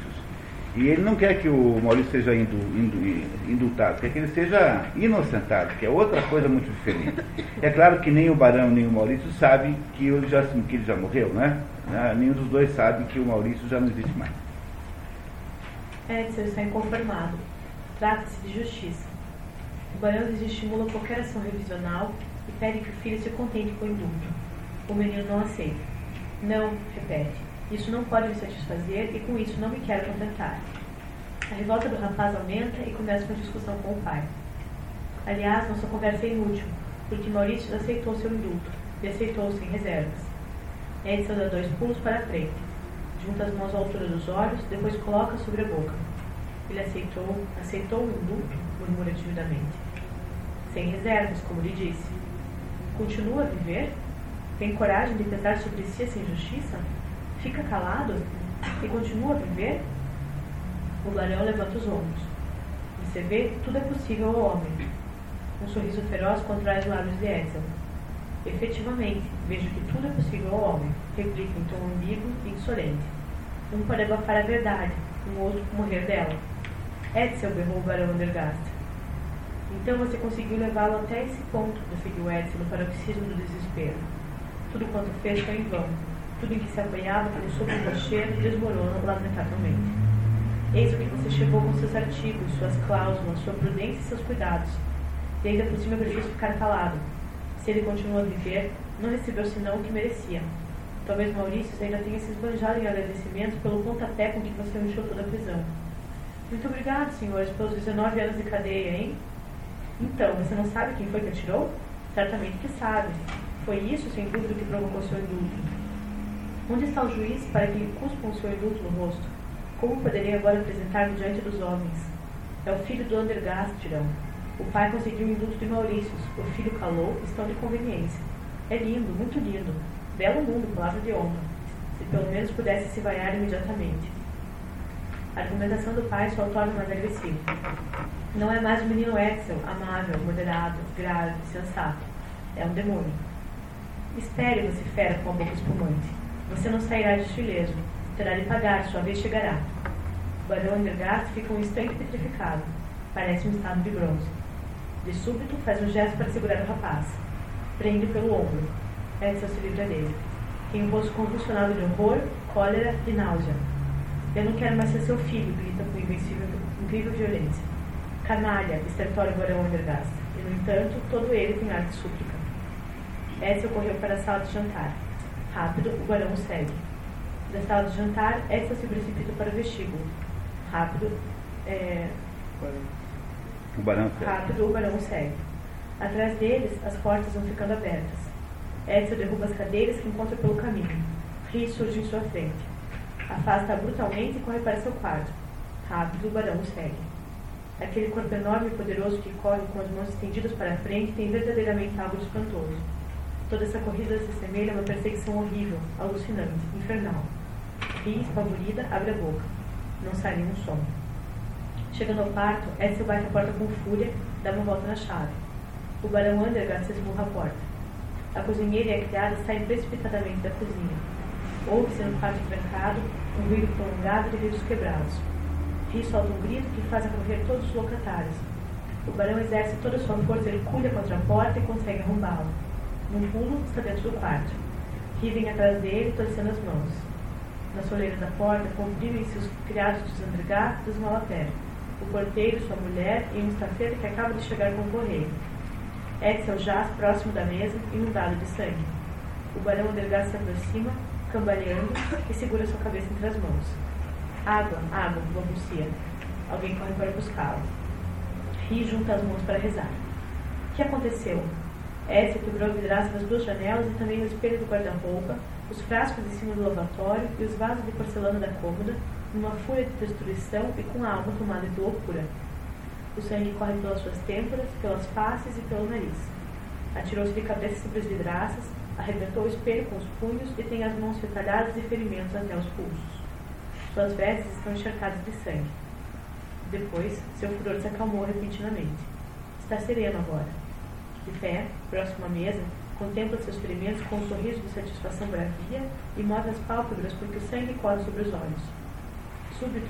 E ele não quer que o Maurício seja indultado, quer que ele seja inocentado, que é outra coisa muito diferente. É claro que nem o Barão nem o Maurício sabem que ele já, que ele já morreu, né? Ah, nenhum dos dois sabe que o Maurício já não existe mais. Edson está inconformado. Trata-se de justiça. O Barão desestimula qualquer ação revisional e pede que o filho se contente com o indulto. O menino não aceita. Não, repete. Isso não pode me satisfazer e com isso não me quero contentar. A revolta do rapaz aumenta e começa uma discussão com o pai. Aliás, nossa conversa é inútil, porque Maurício aceitou seu indulto e aceitou sem reservas. Edson dá dois pulos para frente, junta as mãos à altura dos olhos, depois coloca sobre a boca. Ele aceitou, aceitou o indulto, murmura timidamente. Sem reservas, como lhe disse. Continua a viver? Tem coragem de pesar sobre si essa injustiça? Fica calado e continua a viver? O barão levanta os ombros. Você vê, tudo é possível ao homem. Um sorriso feroz contrai os lábios de Edsel. Efetivamente, vejo que tudo é possível ao homem, replica em tom ambíguo e insolente. Um pode abafar a verdade, um outro morrer dela. Edsel berrou o barão Undergast. Então você conseguiu levá-lo até esse ponto, prosseguiu Edsel no paroxismo do desespero. Tudo quanto fez foi em vão tudo em que se apoiava pelo sopro rochedo desmorona lamentavelmente. Eis o que você chegou com seus artigos, suas cláusulas, sua prudência e seus cuidados. E ainda por cima é preciso ficar calado. Se ele continua a viver, não recebeu senão o que merecia. Talvez Maurício ainda tenha se esbanjado em agradecimento pelo pontapé com que você o enxotou da prisão. Muito obrigado, senhores, pelos 19 anos de cadeia, hein? Então, você não sabe quem foi que atirou? Certamente que sabe. Foi isso, sem dúvida, que provocou seu indulto. Onde está o juiz para que lhe cuspam o seu indulto no rosto? Como poderei agora apresentar-me diante dos homens? É o filho do Andergast, dirão. O pai conseguiu o indulto de Maurícios, o filho calou, estão de conveniência. É lindo, muito lindo. Belo mundo, palavra de honra. Se pelo menos pudesse se vaiar imediatamente. A argumentação do pai só o torna mais agressivo. Não é mais o menino Etzel, amável, moderado, grave, sensato. É um demônio. Espere, você fera com a boca espumante. Você não sairá de ileso. Terá de pagar, sua vez chegará. O barão Endergast fica um instante petrificado. Parece um estado de bronze. De súbito, faz um gesto para segurar o rapaz. Prende pelo ombro. Edson se livra dele. Tem um rosto convulsionado de horror, cólera e náusea. Eu não quero mais ser seu filho, grita com invencível, incrível violência. Canalha, estertora o barão Endergast. E, no entanto, todo ele tem ar de súplica. Edson correu para a sala de jantar. Rápido, o barão segue. Da sala de jantar, esta se precipita para o vestíbulo. Rápido, é... o barão segue. Rápido, o barão segue. Atrás deles, as portas vão ficando abertas. Edson derruba as cadeiras que encontra pelo caminho. Ri surge em sua frente. Afasta brutalmente e corre para seu quarto. Rápido, o barão segue. Aquele corpo enorme e poderoso que corre com as mãos estendidas para a frente tem verdadeiramente algo espantoso. Toda essa corrida se assemelha a uma perseguição horrível, alucinante, infernal. E, espavorida, abre a boca. Não sai nenhum som. Chegando ao quarto, Edsel bate a porta com fúria, dá uma volta na chave. O barão Andergast se esmurra a porta. A cozinheira e a criada saem precipitadamente da cozinha. No quarto trancado um ruído prolongado de vidros quebrados. Ri solta um grito que faz correr todos os locatários. O barão exerce toda a sua força hercúlea contra a porta e consegue arrombá-la. Num pulo, está dentro do quarto. Rivem atrás dele, torcendo as mãos. Na soleira da porta, comprimem-se os criados dos Andregat dos Malapé, o porteiro, sua mulher e um estafeta que acaba de chegar com o correio. Edsel jaz próximo da mesa, inundado de sangue. O barão Andregat se aproxima, cambaleando, e segura sua cabeça entre as mãos. Água, água, balbucia. Alguém corre para buscá-la. Ri junta as mãos para rezar. O que aconteceu? Essa quebrou a vidraça das duas janelas e também o espelho do guarda-roupa, os frascos em cima do lavatório e os vasos de porcelana da cômoda, numa fúria de destruição e com a alma tomada de loucura. O sangue corre pelas suas têmporas, pelas faces e pelo nariz. Atirou-se de cabeça sobre as vidraças, arrebentou o espelho com os punhos e tem as mãos retalhadas de ferimentos até os pulsos. Suas vestes estão encharcadas de sangue. Depois, seu furor se acalmou repentinamente. Está sereno agora. De pé, próximo à mesa, Contempla seus ferimentos com um sorriso de satisfação bravia e move as pálpebras porque o sangue corre sobre os olhos. Súbito,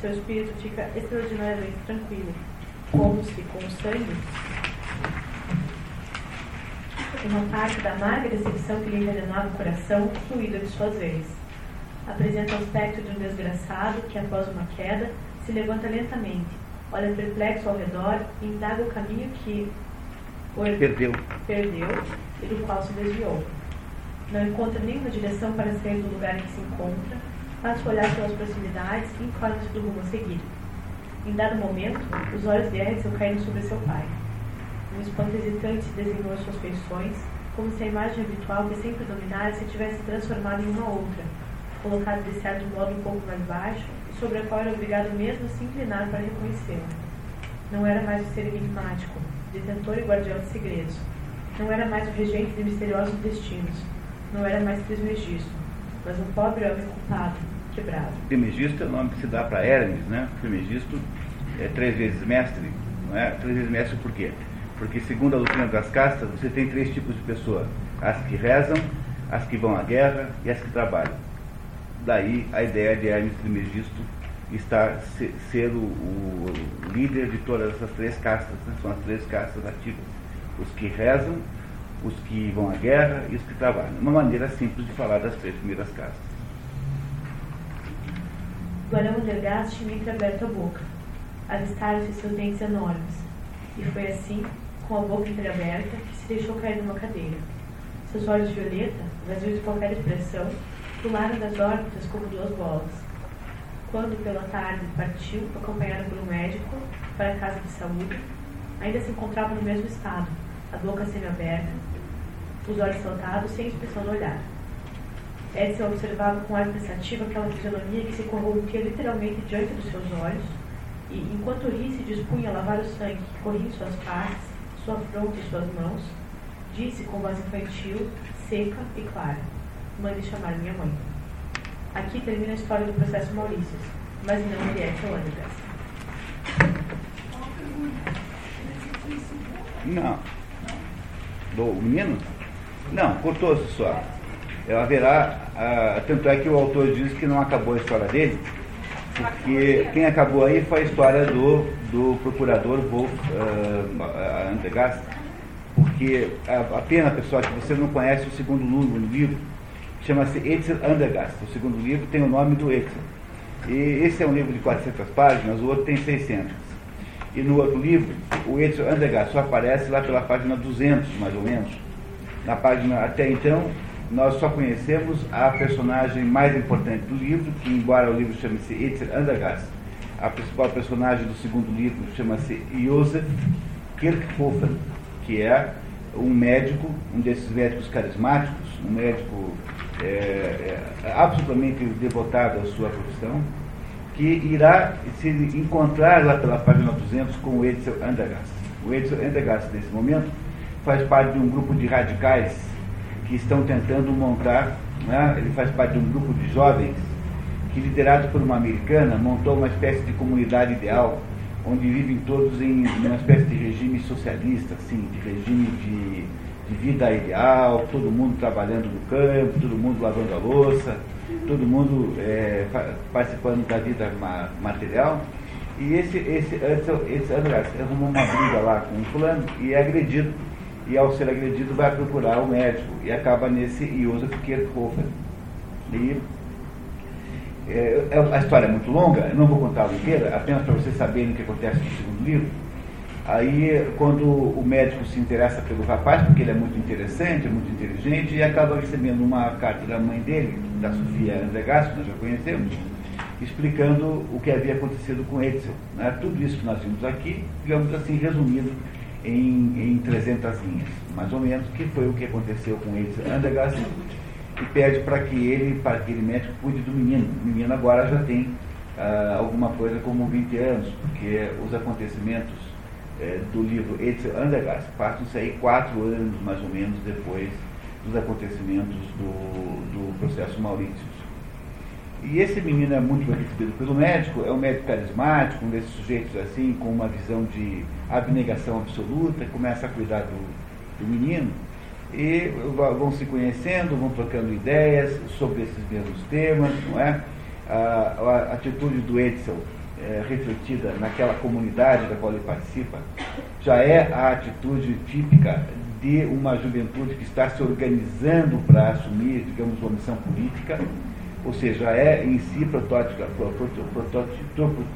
seu espírito fica extraordinariamente tranquilo, como se com o sangue uma parte da amarga decepção que lhe envenenava o coração fluída de suas veias. Apresenta o aspecto de um desgraçado que, após uma queda, se levanta lentamente, olha perplexo ao redor e indaga o caminho que o Perdeu. perdeu e do qual se desviou. Não encontra nenhuma direção para sair do lugar em que se encontra, passa a olhar pelas proximidades e encolhe-se do rumo a seguir. Em dado momento, os olhos de Edson caíram sobre seu pai. Um espanto hesitante desenhou suas feições, como se a imagem habitual que sempre dominara se tivesse transformado em uma outra, colocada de certo modo um pouco mais baixo, e sobre a qual era obrigado mesmo a se inclinar para reconhecê-la. Não era mais o ser enigmático, detentor e guardião de segredos. Não era mais o regente de misteriosos destinos. Não era mais Trismegisto, mas um pobre homem culpado, quebrado. Trimegisto é o nome que se dá para Hermes, né? Trimegisto é três vezes mestre, não é? Três vezes mestre por quê? Porque segundo a doutrina das castas, você tem três tipos de pessoa: as que rezam, as que vão à guerra e as que trabalham. Daí a ideia de Hermes Trimegisto estar se- ser o, o líder de todas essas três castas, né? são as três castas ativas: os que rezam, os que vão à guerra e os que trabalham. Uma maneira simples de falar das três primeiras castas. Barão Delgado tinha entreaberto a boca. Avistaram-se seus dentes enormes. E foi assim, com a boca entreaberta, que se deixou cair numa cadeira. Seus olhos violeta, vazios de qualquer expressão, pularam das órbitas como duas bolas. Quando, pela tarde, partiu, acompanhado por um médico, para a casa de saúde, ainda se encontrava no mesmo estado, a boca semi-aberta, os olhos saltados, sem expressão no olhar. Edson observava com ar pensativo aquela fisionomia que se corrompia literalmente diante dos seus olhos, e, enquanto ria se dispunha a lavar o sangue que corria em suas partes, sua fronte e suas mãos, disse com voz infantil, seca e clara: Mande chamar minha mãe. Aqui termina a história do processo Maurícios, mas não de Edson Andergast. Não. Do menino? Não, cortou-se só. É, Haverá, ah, tanto é que o autor diz que não acabou a história dele, porque quem acabou aí foi a história do, do procurador Wolf uh, porque a, a pena, pessoal, que você não conhece o segundo livro, chama-se Etzel Andergast. O segundo livro tem o nome do Etzel. E esse é um livro de 400 páginas, o outro tem 600. E no outro livro, o Edson Andergast só aparece lá pela página 200, mais ou menos. Na página, até então, nós só conhecemos a personagem mais importante do livro, que embora o livro chame-se Edson Andergast, a principal personagem do segundo livro chama-se Josef Kirchhofen, que é um médico, um desses médicos carismáticos, um médico é, é, absolutamente devotado à sua profissão, que irá se encontrar lá pela página 200 com o Edson Andergast. O Edson Andergast, nesse momento, faz parte de um grupo de radicais que estão tentando montar, né, ele faz parte de um grupo de jovens que, liderado por uma americana, montou uma espécie de comunidade ideal, onde vivem todos em uma espécie de regime socialista, assim, de regime de, de vida ideal, todo mundo trabalhando no campo, todo mundo lavando a louça, todo mundo é, participando da vida ma material. E esse, esse, esse, esse Andrés arrumou uma briga lá com um fulano e é agredido. E ao ser agredido vai procurar o médico e acaba nesse Josef Kirchhofer. E é, a história é muito longa, eu não vou contá-la inteira, apenas para vocês saberem o que acontece no segundo livro. Aí, quando o médico se interessa pelo rapaz, porque ele é muito interessante, é muito inteligente, e acaba recebendo uma carta da mãe dele, da Sofia Andregassi, que nós já conhecemos, explicando o que havia acontecido com Edson. Né? Tudo isso que nós vimos aqui, digamos assim, resumido em, em 300 linhas, mais ou menos, que foi o que aconteceu com Edson Andregassi, e pede para que ele, para que aquele médico cuide do menino. O menino agora já tem ah, alguma coisa como 20 anos, porque os acontecimentos eh, do livro Edson Andergast passam-se aí quatro anos, mais ou menos, depois dos acontecimentos do, do processo Maurício. E esse menino é muito bem recebido pelo médico, é um médico carismático, um desses sujeitos assim, com uma visão de abnegação absoluta, começa a cuidar do, do menino. e vão se conhecendo, vão trocando ideias sobre esses mesmos temas, não é? A, a atitude do Edsel é, refletida naquela comunidade da qual ele participa já é a atitude típica de uma juventude que está se organizando para assumir, digamos, uma missão política, ou seja, é em si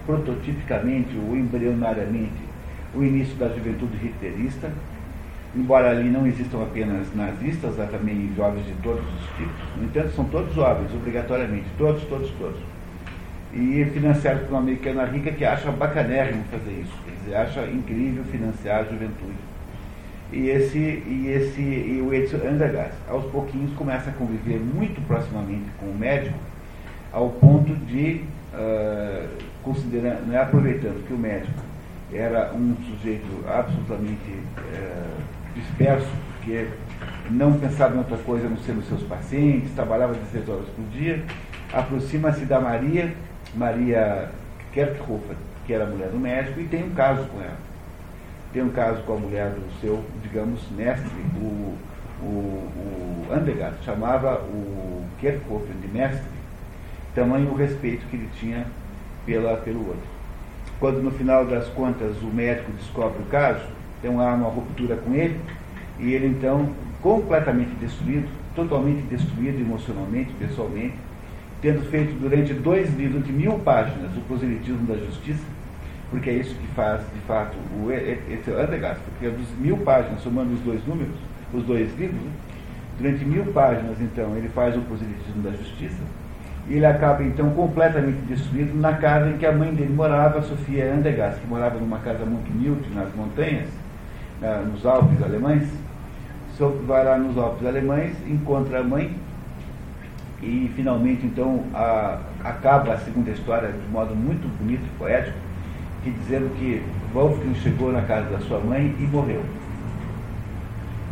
prototipicamente ou embrionariamente o início da juventude hitlerista, embora ali não existam apenas nazistas, há também jovens de todos os tipos, no entanto, são todos jovens, obrigatoriamente, todos, todos, todos. E financiados por uma americana rica que acha bacanérrimo fazer isso, quer dizer, acha incrível financiar a juventude. E esse, e esse, e o Edson Andergast, aos pouquinhos, começa a conviver muito proximamente com o médico, ao ponto de, uh, considerando, né, aproveitando que o médico era um sujeito absolutamente uh, disperso, porque não pensava em outra coisa não ser nos seus pacientes, trabalhava 16 horas por dia, aproxima-se da Maria, Maria Kerkhofer, que era a mulher do médico, e tem um caso com ela. Tem um caso com a mulher do seu, digamos, mestre, o, o, o Andergast, chamava o Kerkhofer de mestre, tamanho o respeito que ele tinha pela, pelo outro. Quando no final das contas o médico descobre o caso, tem uma, uma ruptura com ele, e ele então, completamente destruído, totalmente destruído emocionalmente, pessoalmente, tendo feito durante dois livros de mil páginas o proselitismo da justiça, porque é isso que faz, de fato, o Andergast, porque dos mil páginas, somando os dois números, os dois livros, durante mil páginas, então, ele faz o proselitismo da justiça, e ele acaba, então, completamente destruído na casa em que a mãe dele morava, Sofia Andergast, que morava numa casa muito humilde, nas montanhas, nos Alpes alemães, vai lá nos Alpes alemães, encontra a mãe e finalmente então a, acaba a segunda história de modo muito bonito e poético, que dizendo que Wolfgang chegou na casa da sua mãe e morreu.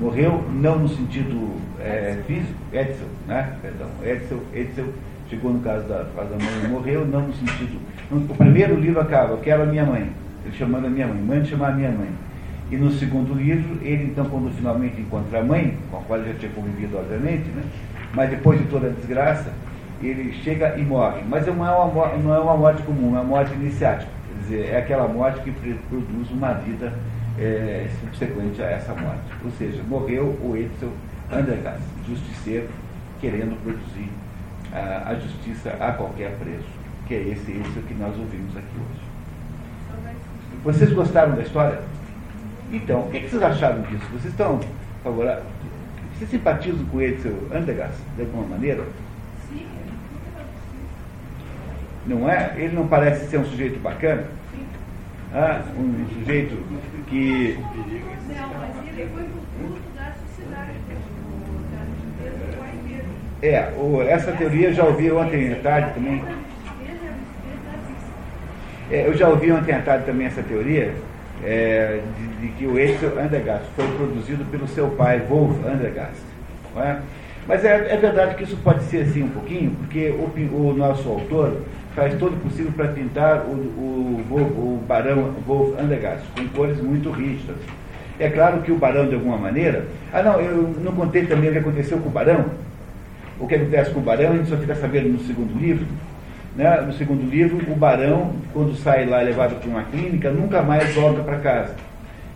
Morreu não no sentido é, físico, Edsel, né? Perdão, Edsel, Edsel chegou no caso da, da mãe e morreu não no sentido. o primeiro livro acaba, eu quero a minha mãe, ele chamando a minha mãe, mãe chamar a minha mãe. E no segundo livro, ele então, quando finalmente encontra a mãe, com a qual ele já tinha convivido, obviamente, né? mas depois de toda a desgraça, ele chega e morre. Mas não é uma, não é uma morte comum, é uma morte iniciática. Dizer, é aquela morte que produz uma vida é, subsequente a essa morte. Ou seja, morreu o Edsel Andergast, justiceiro, querendo produzir a, a, justiça a qualquer preço. Que é esse, esse que nós ouvimos aqui hoje. Vocês gostaram da história? Então, o que, vocês acharam disso? Vocês estão favoráveis? Vocês simpatizam com ele, seu Andergast, de alguma maneira? Sim. Não é? Ele não parece ser um sujeito bacana? Ah, um sujeito que. Não, mas fruto da sociedade. É, o, essa teoria eu já ouvi ontem à tarde também. É, eu já ouvi ontem à tarde também essa teoria, é, de, de, que o Edsel Andergast foi produzido pelo seu pai, Wolf Andergast. É? Mas é, é, verdade que isso pode ser assim um pouquinho, porque o, o nosso autor faz todo o possível para pintar o, o, o, o Barão Wolf Andergast com cores muito rígidas. É claro que o Barão, de alguma maneira. Ah, não, eu não contei também o que aconteceu com o Barão. O que acontece com o Barão, a gente só fica sabendo no segundo livro. Né? No segundo livro, o barão, quando sai lá levado para uma clínica, nunca mais volta para casa.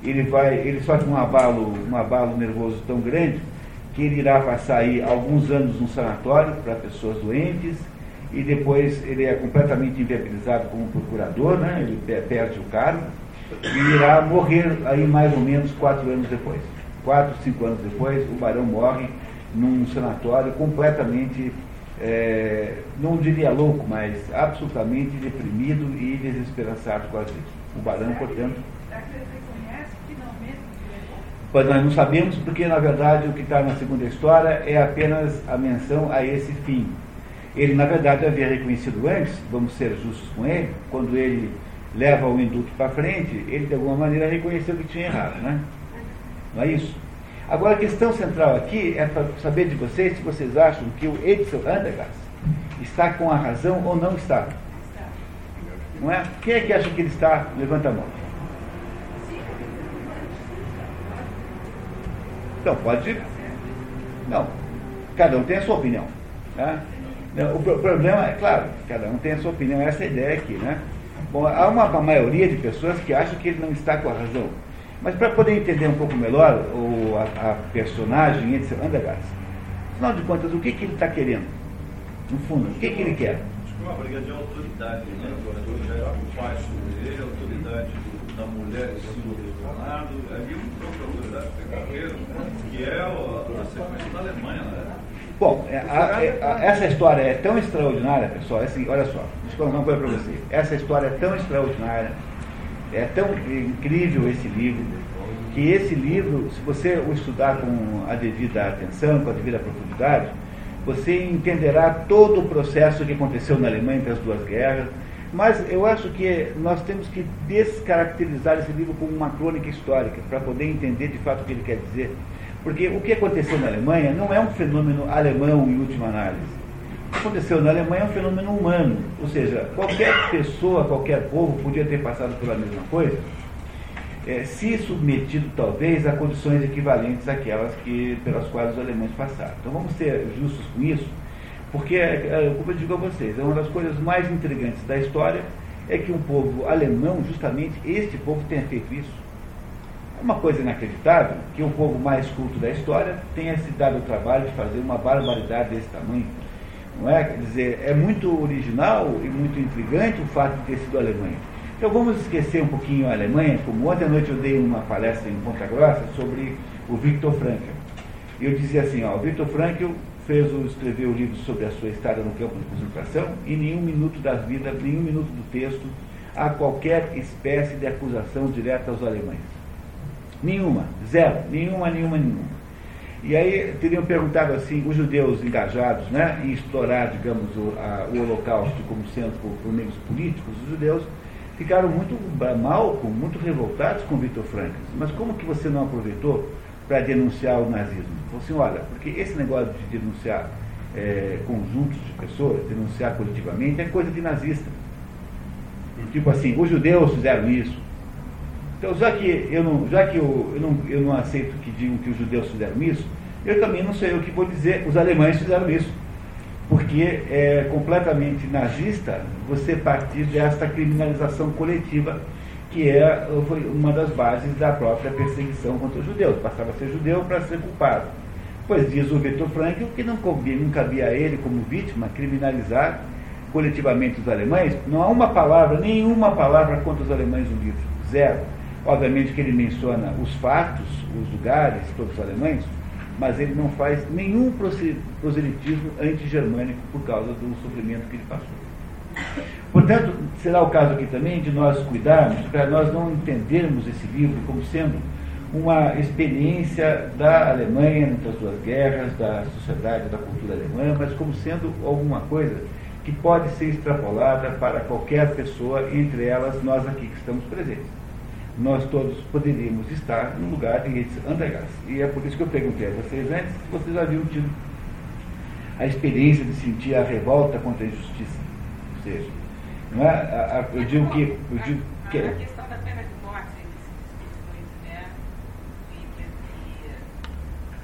Ele vai, ele sofre um abalo, um abalo nervoso tão grande que ele irá passar aí alguns anos num sanatório para pessoas doentes e depois ele é completamente inviabilizado como procurador, né? ele perde o cargo e irá morrer aí mais ou menos quatro anos depois. Quatro, cinco anos depois, o barão morre num sanatório completamente é, não diria louco, mas absolutamente deprimido e desesperançado com a vida. O Barão, portanto. Pois nós não sabemos, porque na verdade o que está na segunda história é apenas a menção a esse fim. Ele, na verdade, havia reconhecido antes, vamos ser justos com ele, quando ele leva o induto para frente, ele de alguma maneira reconheceu que tinha errado, né? Não é isso? Agora, a questão central aqui é para saber de vocês se vocês acham que o Edson Andergast está com a razão ou não está. Não é? Quem é que acha que ele está? Levanta a mão. Então, pode Não, cada um tem a sua opinião. Né? O problema é, claro, cada um tem a sua opinião, essa é a ideia aqui. Né? Bom, há uma, uma maioria de pessoas que acham que ele não está com a razão. Mas para poder entender um pouco melhor o, a, a personagem, etc., Andergast, afinal de contas, o que, que ele está querendo? No fundo, o que, que ele quer? Acho que é uma briga de autoridade, né? A autoridade do pai sobre ele, a autoridade da mulher em cima do Leonardo, ali um a autoridade pegadeiro, que é a, sequência da Alemanha, né? Bom, é, a, a, essa história é tão extraordinária, pessoal, é assim, olha só, deixa eu contar uma coisa para você. Essa história é tão extraordinária é tão incrível esse livro, que esse livro, se você o estudar com a devida atenção, com a devida profundidade, você entenderá todo o processo que aconteceu na Alemanha entre as duas guerras. Mas eu acho que nós temos que descaracterizar esse livro como uma crônica histórica, para poder entender de fato o que ele quer dizer. Porque o que aconteceu na Alemanha não é um fenômeno alemão em última análise que aconteceu na Alemanha é um fenômeno humano, ou seja, qualquer pessoa, qualquer povo podia ter passado pela mesma coisa, é, se submetido talvez a condições equivalentes àquelas que, pelas quais os alemães passaram. Então vamos ser justos com isso, porque, é, é, como eu digo a vocês, é uma das coisas mais intrigantes da história é que um povo alemão, justamente este povo, tenha feito isso. Uma coisa inacreditável que um povo mais culto da história tenha se dado o trabalho de fazer uma barbaridade desse tamanho não é? Quer dizer, é muito original e muito intrigante o fato de ter sido a Alemanha. Então vamos esquecer um pouquinho a Alemanha, como ontem à noite eu dei uma palestra em Ponta Grossa sobre o Victor Frankl. E eu dizia assim, ó, o Victor Frankl fez o, escreveu o livro sobre a sua estada no campo de concentração e nenhum minuto da vida, nenhum minuto do texto há qualquer espécie de acusação direta aos alemães. Nenhuma, zero, nenhuma, nenhuma, nenhuma. E aí teriam perguntado assim, os judeus engajados né, em explorar, digamos, o, a, o holocausto como sendo por, por meios políticos, os judeus ficaram muito mal, muito revoltados com Victor Frankl. Mas como que você não aproveitou para denunciar o nazismo? Falou assim, olha, porque esse negócio de denunciar é, conjuntos de pessoas, denunciar coletivamente, é coisa de nazista. Tipo assim, os judeus fizeram isso, então, já que eu não, já que eu, eu, não, eu não aceito que digam que os judeus fizeram isso, eu também não sei o que vou dizer, os alemães fizeram isso. Porque é completamente nazista você partir desta criminalização coletiva, que é, foi uma das bases da própria perseguição contra os judeus. Passava a ser judeu para ser culpado. Pois diz o Victor Frankl que não cabia, não cabia a ele, como vítima, criminalizar coletivamente os alemães. Não há uma palavra, nenhuma palavra contra os alemães no livro. Zero. Obviamente que ele menciona os fatos, os lugares, todos os alemães, mas ele não faz nenhum proselitismo anti-germânico por causa do sofrimento que ele passou. Portanto, será o caso aqui também de nós cuidarmos para nós não entendermos esse livro como sendo uma experiência da Alemanha entre as duas guerras, da sociedade, da cultura alemã, mas como sendo alguma coisa que pode ser extrapolada para qualquer pessoa, entre elas nós aqui que estamos presentes nós todos poderíamos estar no lugar de Ritz Andergast. E é por isso que eu perguntei a vocês antes se vocês haviam tido a experiência de sentir a revolta contra a injustiça. Ou seja, não é? A, a, eu digo que. Eu digo que a questão da pena de morte, né?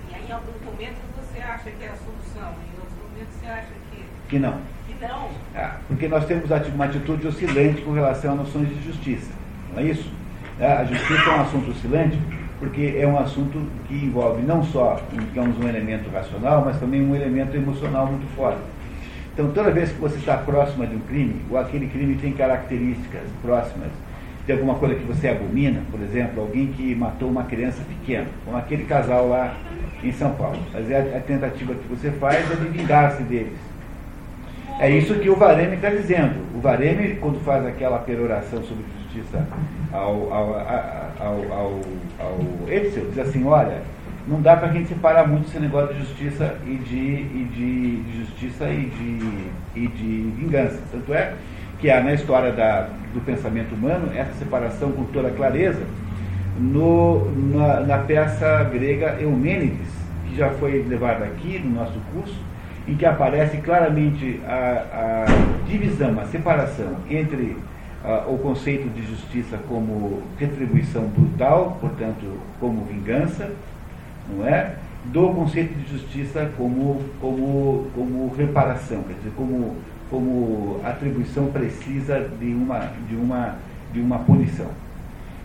E, aí, em alguns momentos, você acha que é a solução, em outros momentos, você acha que. Que não. Que não. Ah, porque nós temos uma atitude oscilante com relação a noções de justiça. Não é isso? É, a justiça é um assunto oscilante, porque é um assunto que envolve não só, digamos, um elemento racional, mas também um elemento emocional muito forte. Então, toda vez que você está próxima de um crime, ou aquele crime tem características próximas de alguma coisa que você abomina, por exemplo, alguém que matou uma criança pequena, como aquele casal lá em São Paulo. Mas é a tentativa que você faz é de vingar-se deles. É isso que o Vareme está dizendo. O Vareme, quando faz aquela peroração sobre justiça ao, ao, ao, ao, Etzel, diz assim, olha, não dá para a gente separar muito esse negócio de justiça e de, e de, de justiça e de, e de vingança. Tanto é que há na história da, do pensamento humano essa separação com toda clareza no, na, na peça grega Eumênides, que já foi levada aqui no nosso curso, em que aparece claramente a, a divisão, a separação entre uh, o conceito de justiça como retribuição brutal, portanto, como vingança, não é? do conceito de justiça como, como, como reparação, quer dizer, como, como atribuição precisa de uma, de uma, de uma punição.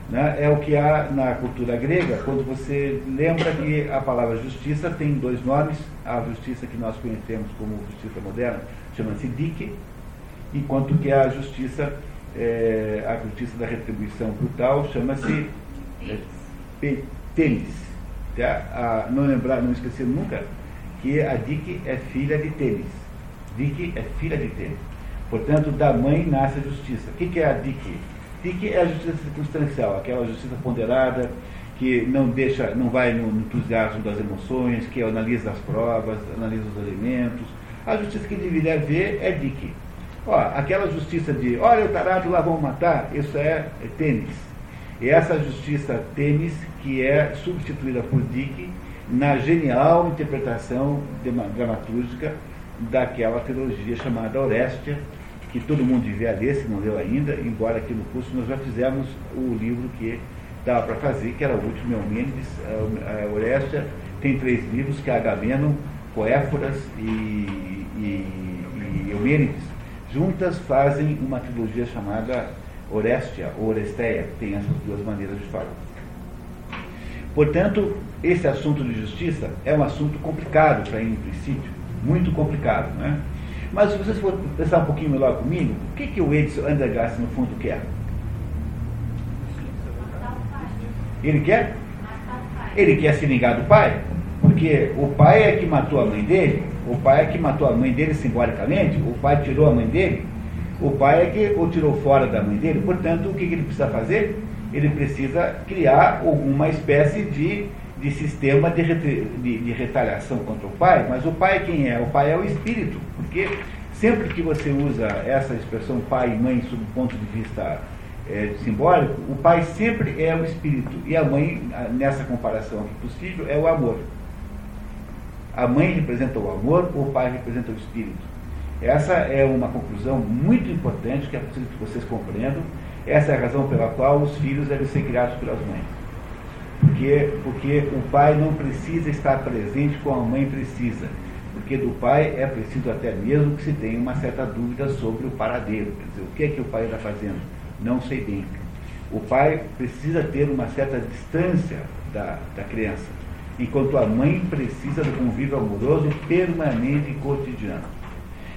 Né? É o que há na cultura grega, quando você lembra que a palavra justiça tem dois nomes, a justiça que nós conhecemos como justiça moderna chama-se dike, enquanto que a justiça, é, a justiça da retribuição brutal chama-se é, tenis. Tá? não lembrar, não esquecer nunca que a Dike é filha de Tênis. Dike é filha de Tênis. Portanto, da mãe nasce a justiça. O que, que é a Dike? Dike é a justiça circunstancial, aquela justiça ponderada, que não deixa, não vai no entusiasmo das emoções, que analisa as provas, analisa os elementos. A justiça que deveria ver é Dike. Ó, aquela justiça de, olha o tarado lá vão matar, isso é, é tênis. E essa justiça tênis que é substituída por Dick na genial interpretação dramatúrgica daquela trilogia chamada Orestia, que todo mundo devia ler, se não leu ainda, embora aqui no curso nós já fizemos o livro que dava para fazer, que era o último Eumendes. A Orestia tem três livros, que é Agamenon, Coéforas e, e, e Eumênides. Juntas fazem uma trilogia chamada Orestia ou Oresteia, tem essas duas maneiras de falar. Portanto, esse assunto de justiça é um assunto complicado para em princípio, muito complicado. Né? Mas se vocês forem pensar um pouquinho melhor comigo, o que, que o Edson Andergast no fundo quer? Ele quer? Ele quer se vingar do pai, porque o pai é que matou a mãe dele, o pai é que matou a mãe dele simbolicamente, o pai tirou a mãe dele, o pai é que o tirou fora da mãe dele, portanto, o que, ele precisa fazer? ele precisa criar alguma espécie de, de sistema de, de, de, retaliação contra o pai, mas o pai quem é? O pai é o espírito, porque sempre que você usa essa expressão pai e mãe sob o ponto de vista é, simbólico, o pai sempre é o espírito e a mãe, nessa comparação aqui possível, é o amor. A mãe representa o amor, o pai representa o espírito. Essa é uma conclusão muito importante que é preciso que vocês compreendam essa é a razão pela qual os filhos devem ser criados pelas mães. Porque, porque o pai não precisa estar presente como a mãe precisa. Porque do pai é preciso até mesmo que se tenha uma certa dúvida sobre o paradeiro. Quer dizer, o que é que o pai está fazendo? Não sei bem. O pai precisa ter uma certa distância da, da criança, enquanto a mãe precisa do convívio amoroso permanente e cotidiano.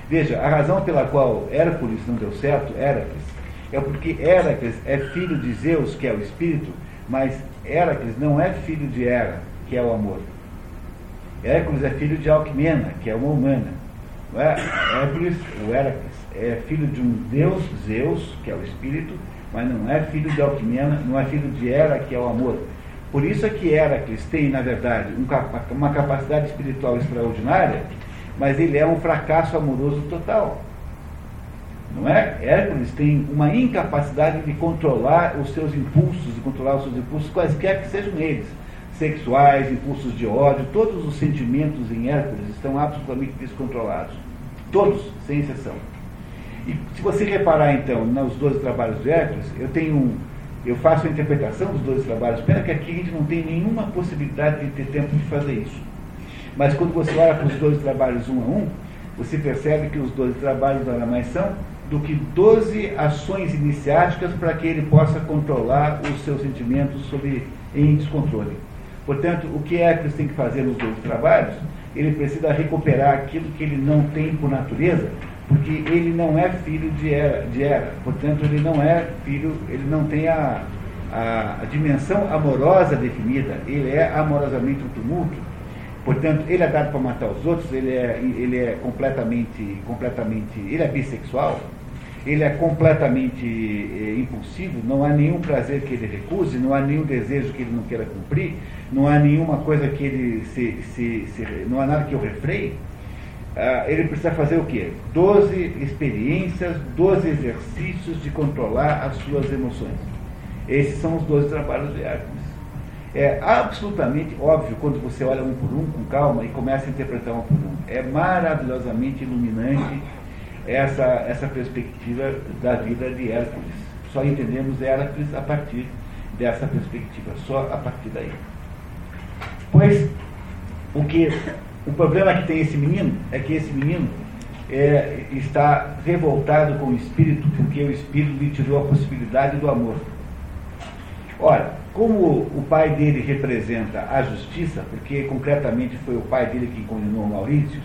Veja, a razão pela qual Hércules não deu certo, Hércules, é porque Heracles é filho de Zeus, que é o espírito, mas Heracles não é filho de Hera, que é o amor. Hércules é filho de Alcmena, que é uma humana. Não é? Hércules, o Heracles, é filho de um deus, Zeus, que é o espírito, mas não é filho de Alcmena, não é filho de Hera, que é o amor. Por isso é que Heracles tem, na verdade, uma capacidade espiritual extraordinária, mas ele é um fracasso amoroso total. Não é? Hércules tem uma incapacidade de controlar os seus impulsos, de controlar os seus impulsos, quaisquer que sejam eles, sexuais, impulsos de ódio, todos os sentimentos em Hércules estão absolutamente descontrolados. Todos, sem exceção. E se você reparar então nos 12 trabalhos de Hércules, eu tenho um, eu faço a interpretação dos 12 trabalhos, pena que aqui a gente não tem nenhuma possibilidade de ter tempo de fazer isso. Mas quando você olha para os 12 trabalhos um a um, você percebe que os 12 trabalhos nada mais são do que 12 ações iniciáticas para que ele possa controlar os seus sentimentos sob, em descontrole. Portanto, o que Hércules tem que fazer nos dois trabalhos? Ele precisa recuperar aquilo que ele não tem por natureza, porque ele não é filho de Hera, de portanto, ele não é filho, ele não tem a, a, a dimensão amorosa definida, ele é amorosamente um tumulto. Portanto, ele é dado para matar os outros, ele é, ele é completamente, completamente, ele é bissexual, ele é completamente é, impulsivo, não há nenhum prazer que ele recuse, não há nenhum desejo que ele não queira cumprir, não há nenhuma coisa que ele se, se, se não há nada que o refreie. Ah, ele precisa fazer o quê? Doze experiências, doze exercícios de controlar as suas emoções. Esses são os doze trabalhos de Hércules. É absolutamente óbvio quando você olha um por um com calma e começa a interpretar um por um. É maravilhosamente iluminante essa, essa perspectiva da vida de Hércules. Só entendemos Hércules a partir dessa perspectiva, só a partir daí. Pois, O que o problema que tem esse menino é que esse menino é, está revoltado com o espírito, porque o espírito lhe tirou a possibilidade do amor. Ora, como o pai dele representa a justiça, porque concretamente foi o pai dele que condenou Maurício,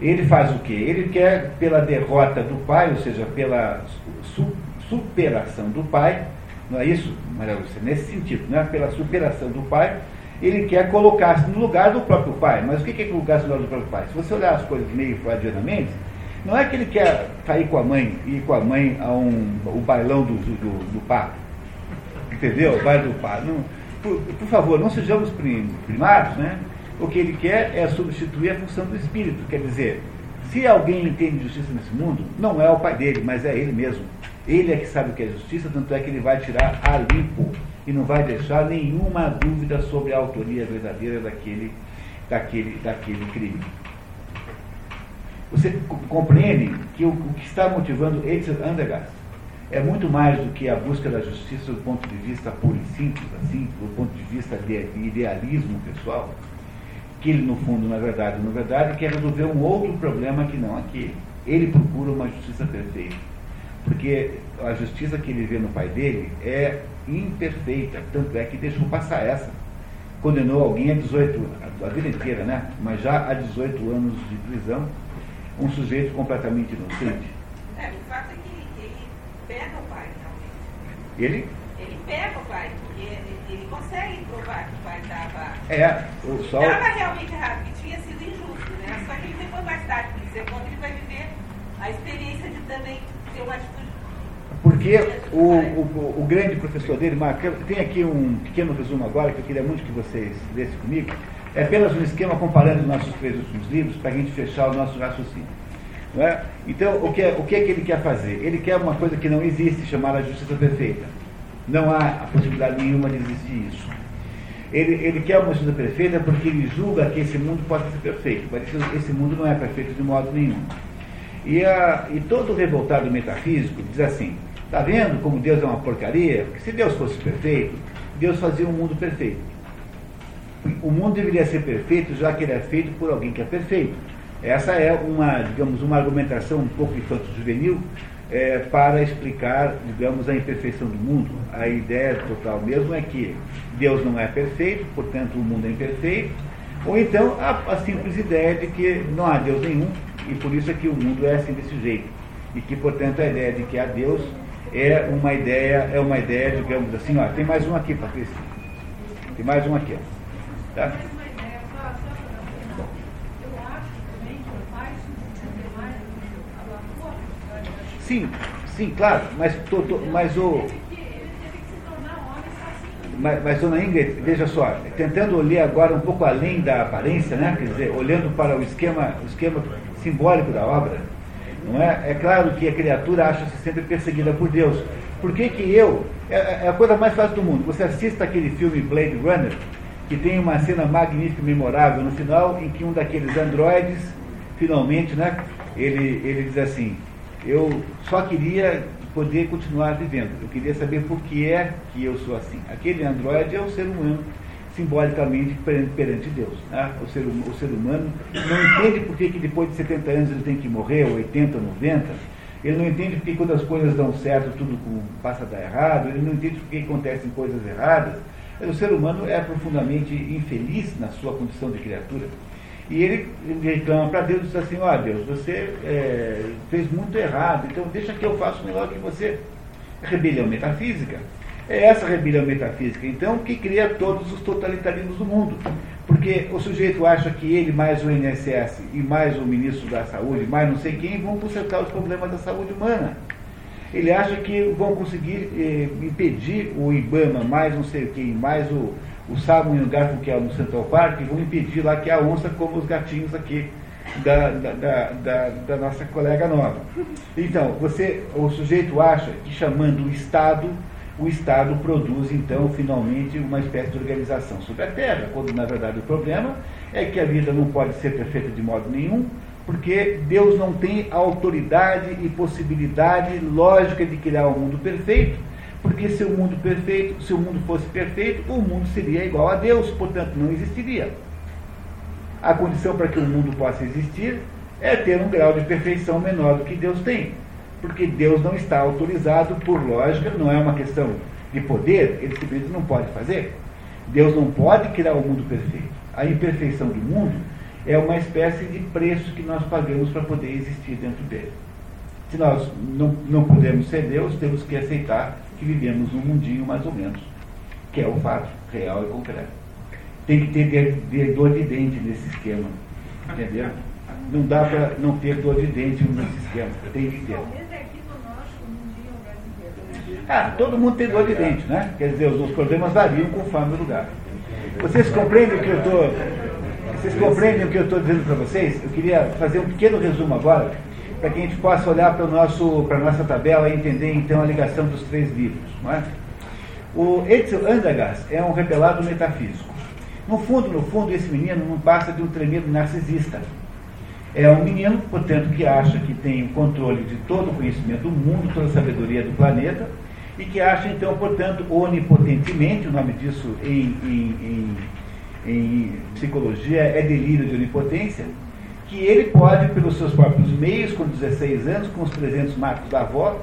ele faz o quê? Ele quer, pela derrota do pai, ou seja, pela su superação do pai, não é isso, Maria Lúcia? Nesse sentido, né? pela superação do pai, ele quer colocar-se no lugar do próprio pai. Mas o que é colocar-se no lugar do próprio pai? Se você olhar as coisas meio freudianamente, não é que ele quer sair com a mãe e ir com a mãe a um, o bailão do, do, do. Entendeu? O baile do pato. Não, por, por, favor, não sejamos primários, né? O que ele quer é substituir a função do espírito. Quer dizer, se alguém entende justiça nesse mundo, não é o pai dele, mas é ele mesmo. Ele é que sabe o que é justiça, tanto é que ele vai tirar a limpo e não vai deixar nenhuma dúvida sobre a autoria verdadeira daquele, daquele, daquele crime. Você compreende que o, o que está motivando Eitzel Andergast é muito mais do que a busca da justiça do ponto de vista puro e simples, assim, do ponto de vista de idealismo pessoal, que ele, no fundo, na verdade, na verdade, quer resolver um outro problema que não aquele. Ele procura uma justiça perfeita. Porque a justiça que ele vê no pai dele é imperfeita, tanto é que deixou passar essa. Condenou alguém a 18, a, a vida inteira, né? Mas já a 18 anos de prisão, um sujeito completamente inocente. É, o fato é que ele pega o pai, realmente. Ele? Ele pega o pai, porque ele, ele consegue provar que o pai estava. É, o sol. Estava realmente errado, que tinha sido injusto, né? Só que ele depois, mais tarde, por exemplo, ele vai viver a experiência de também porque o, o, o, grande professor dele, Marco, tem aqui um pequeno resumo agora que eu queria muito que vocês lessem comigo. É apenas um esquema comparando os nossos três últimos livros para a gente fechar o nosso raciocínio. É? Então, o que, é, o que é que ele quer fazer? Ele quer uma coisa que não existe, chamada justiça perfeita. Não há a possibilidade nenhuma de existir isso. Ele, ele quer uma justiça perfeita porque ele julga que esse mundo pode ser perfeito, mas esse mundo não é perfeito de modo nenhum. E, a, e todo revoltado metafísico diz assim: Está vendo como Deus é uma porcaria? Porque se Deus fosse perfeito, Deus fazia um mundo perfeito. O mundo deveria ser perfeito, já que ele é feito por alguém que é perfeito. Essa é uma, digamos, uma argumentação um pouco infanto-juvenil é, para explicar, digamos, a imperfeição do mundo. A ideia total mesmo é que Deus não é perfeito, portanto o mundo é imperfeito. Ou então a, a simples ideia de que não há Deus nenhum e por isso é que o mundo é assim desse jeito. E que, portanto, a ideia de que há Deus é uma ideia, é uma ideia, digamos assim, ó, tem mais um aqui, Patrícia. Tem mais um aqui, ó. Tá? Sim, sim, claro, mas, tô, tô, mas o. Mas, mas, dona Ingrid, veja só, tentando olhar agora um pouco além da aparência, né? quer dizer, olhando para o esquema, o esquema simbólico da obra, não é? É claro que a criatura acha-se sempre perseguida por Deus. Por que, que eu. É, é a coisa mais fácil do mundo. Você assista aquele filme Blade Runner, que tem uma cena magnífica e memorável no final, em que um daqueles androides, finalmente, né, ele, ele diz assim: Eu só queria poder continuar vivendo. Eu queria saber por que é que eu sou assim. Aquele androide é o ser humano simbolicamente perante Deus. Né? O, ser, o ser humano não entende por que, que depois de 70 anos ele tem que morrer, 80, 90. Ele não entende porque quando as coisas dão certo, tudo passa a dar errado. Ele não entende por que acontecem coisas erradas. O ser humano é profundamente infeliz na sua condição de criatura. E ele, reclama para Deus e diz assim, ó oh, Deus, você é, fez muito errado, então deixa que eu faça melhor que você. Rebelião metafísica. É essa rebelião metafísica, então, que cria todos os totalitarismos do mundo. Porque o sujeito acha que ele, mais o INSS e mais o ministro da Saúde, mais não sei quem, vão consertar os problemas da saúde humana. Ele acha que vão conseguir eh, impedir o IBAMA, mais não sei quem, mais o, o Simon Garfunkel no Central Park, vão impedir lá que a onça como os gatinhos aqui da, da, da, da, nossa colega nova. Então, você, o sujeito acha que chamando o Estado o Estado produz, então, finalmente, uma espécie de organização sobre a Terra, quando, na verdade, o problema é que a vida não pode ser perfeita de modo nenhum, porque Deus não tem autoridade e possibilidade lógica de criar um mundo perfeito, porque se o mundo perfeito, se o mundo fosse perfeito, o mundo seria igual a Deus, portanto não existiria. a condição para que o mundo possa existir é ter um grau de perfeição menor do que Deus tem. Porque Deus não está autorizado por lógica, não é uma questão de poder, ele simplesmente não pode fazer. Deus não pode criar o um mundo perfeito. A imperfeição do mundo é uma espécie de preço que nós pagamos para poder existir dentro dele. Se nós não, não podemos ser Deus, temos que aceitar que vivemos num mundinho mais ou menos, que é o fato real e concreto. Tem que ter dor de dente nesse esquema, entendeu? Não dá para não ter dor de dente nesse esquema, tem que ter. Ah, todo mundo tem dor de dente, né? Quer dizer, os, os problemas variam conforme o lugar. Vocês compreendem o que eu estou. Vocês compreendem o que eu estou dizendo para vocês? Eu queria fazer um pequeno resumo agora, para que a gente possa olhar para a nossa tabela e entender então a ligação dos três livros. Não é? O Etzel Andergast é um rebelado metafísico. No fundo, no fundo, esse menino não passa de um tremido narcisista. É um menino, portanto, que acha que tem o controle de todo o conhecimento do mundo, toda a sabedoria do planeta, e que acha, então, portanto, onipotentemente, o nome disso em, em, em, em psicologia é delírio de onipotência, que ele pode, pelos seus próprios meios, com 16 anos, com os 300 marcos da avó,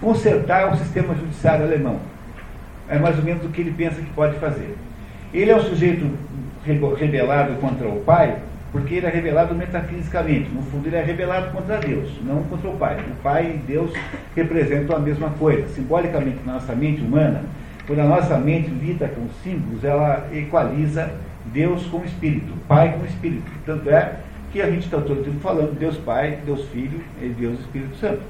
consertar o sistema judiciário alemão. É mais ou menos o que ele pensa que pode fazer. Ele é um sujeito rebelado contra o pai, porque ele é revelado metafisicamente. No fundo, ele é revelado contra Deus, não contra o Pai. O Pai e Deus representam a mesma coisa. Simbolicamente, na nossa mente humana, quando a nossa mente lida com símbolos, ela equaliza Deus com o Espírito, Pai com o Espírito. Tanto é que a gente está todo tempo falando Deus Pai, Deus Filho e Deus Espírito Santo.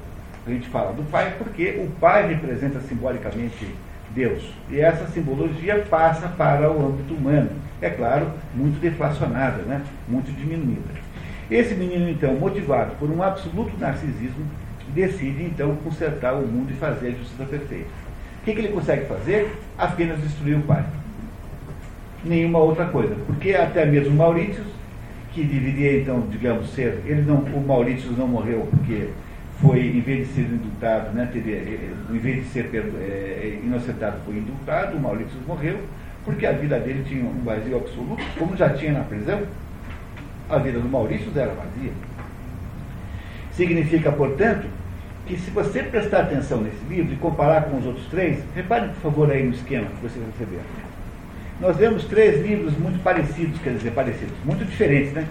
A gente fala do Pai porque o Pai representa simbolicamente Deus. E essa simbologia passa para o âmbito humano. É claro, muito deflacionada, né? muito diminuída. Esse menino, então, motivado por um absoluto narcisismo, decide, então, consertar o mundo e fazer a justiça perfeita. O que, que ele consegue fazer? Apenas destruir o pai. Nenhuma outra coisa. Porque até mesmo Maurício, que deveria, então, digamos, ser. Ele não, o Maurício não morreu porque foi, em vez de ser indultado, né, teria, eh, em vez de ser é, inocentado, foi indultado, o Maurício morreu, porque a vida dele tinha um vazio absoluto, como já tinha na prisão, a vida do Maurício era vazia. Significa, portanto, que se você prestar atenção nesse livro e comparar com os outros três, repare, por favor, aí no esquema que você recebeu. Nós vemos três livros muito parecidos, quer dizer, parecidos, muito diferentes, né?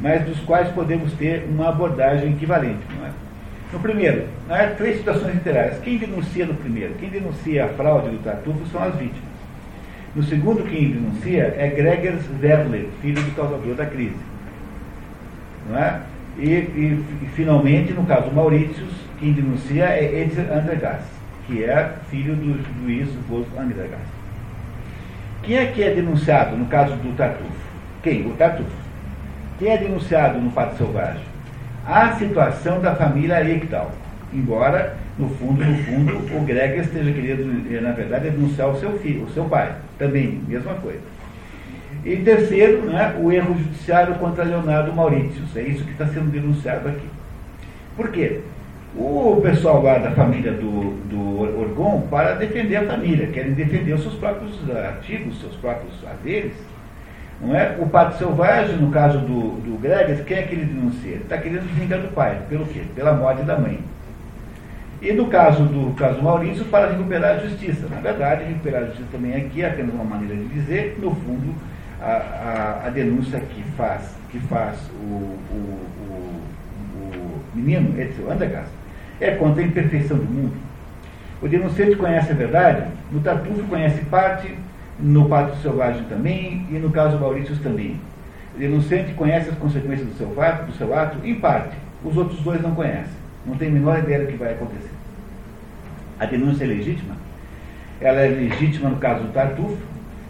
mas dos quais podemos ter uma abordagem equivalente. Não é? No primeiro, há três situações literárias. Quem denuncia no primeiro? Quem denuncia a fraude do Tartufo são as vítimas. No segundo, quem denuncia é Gregers Werle, filho do causador da crise. Não é? E, e, e finalmente, no caso Maurício, quem denuncia é Edson Andergast, que é filho do juiz Wolf Andergast. Quem é que é denunciado no caso do Tartufo? Quem? O Tartufo. Quem é denunciado no Fato Selvagem? a situação da família Eichtal. Embora, no fundo, no fundo, o Greg esteja querendo, eh, na verdade, denunciar o seu filho, o seu pai. Também, mesma coisa. E terceiro, né, o erro judiciário contra Leonardo Maurício. É isso que está sendo denunciado aqui. Por quê? O pessoal lá da família do, do Orgon, para defender a família, querem defender os seus próprios artigos, seus próprios haveres, não é? O pato selvagem, no caso do, do Gregas, quem é que ele denuncia? Ele está querendo vingar do pai. Pelo quê? Pela morte da mãe. E no caso do caso Maurício, para recuperar a justiça. Na verdade, recuperar a justiça também aqui é apenas uma maneira de dizer, no fundo, a, a, a denúncia que faz, que faz o, o, o, o menino, Edson Andergast, é contra a imperfeição do mundo. O denunciante conhece a verdade, no Tartufo conhece parte, no Pacto Selvagem também, e no caso Maurício também. O denunciante conhece as consequências do seu, ato, do seu ato, em parte. Os outros dois não conhecem. Não tem a menor ideia do que vai acontecer. A denúncia é legítima? Ela é legítima no caso do Tartufo,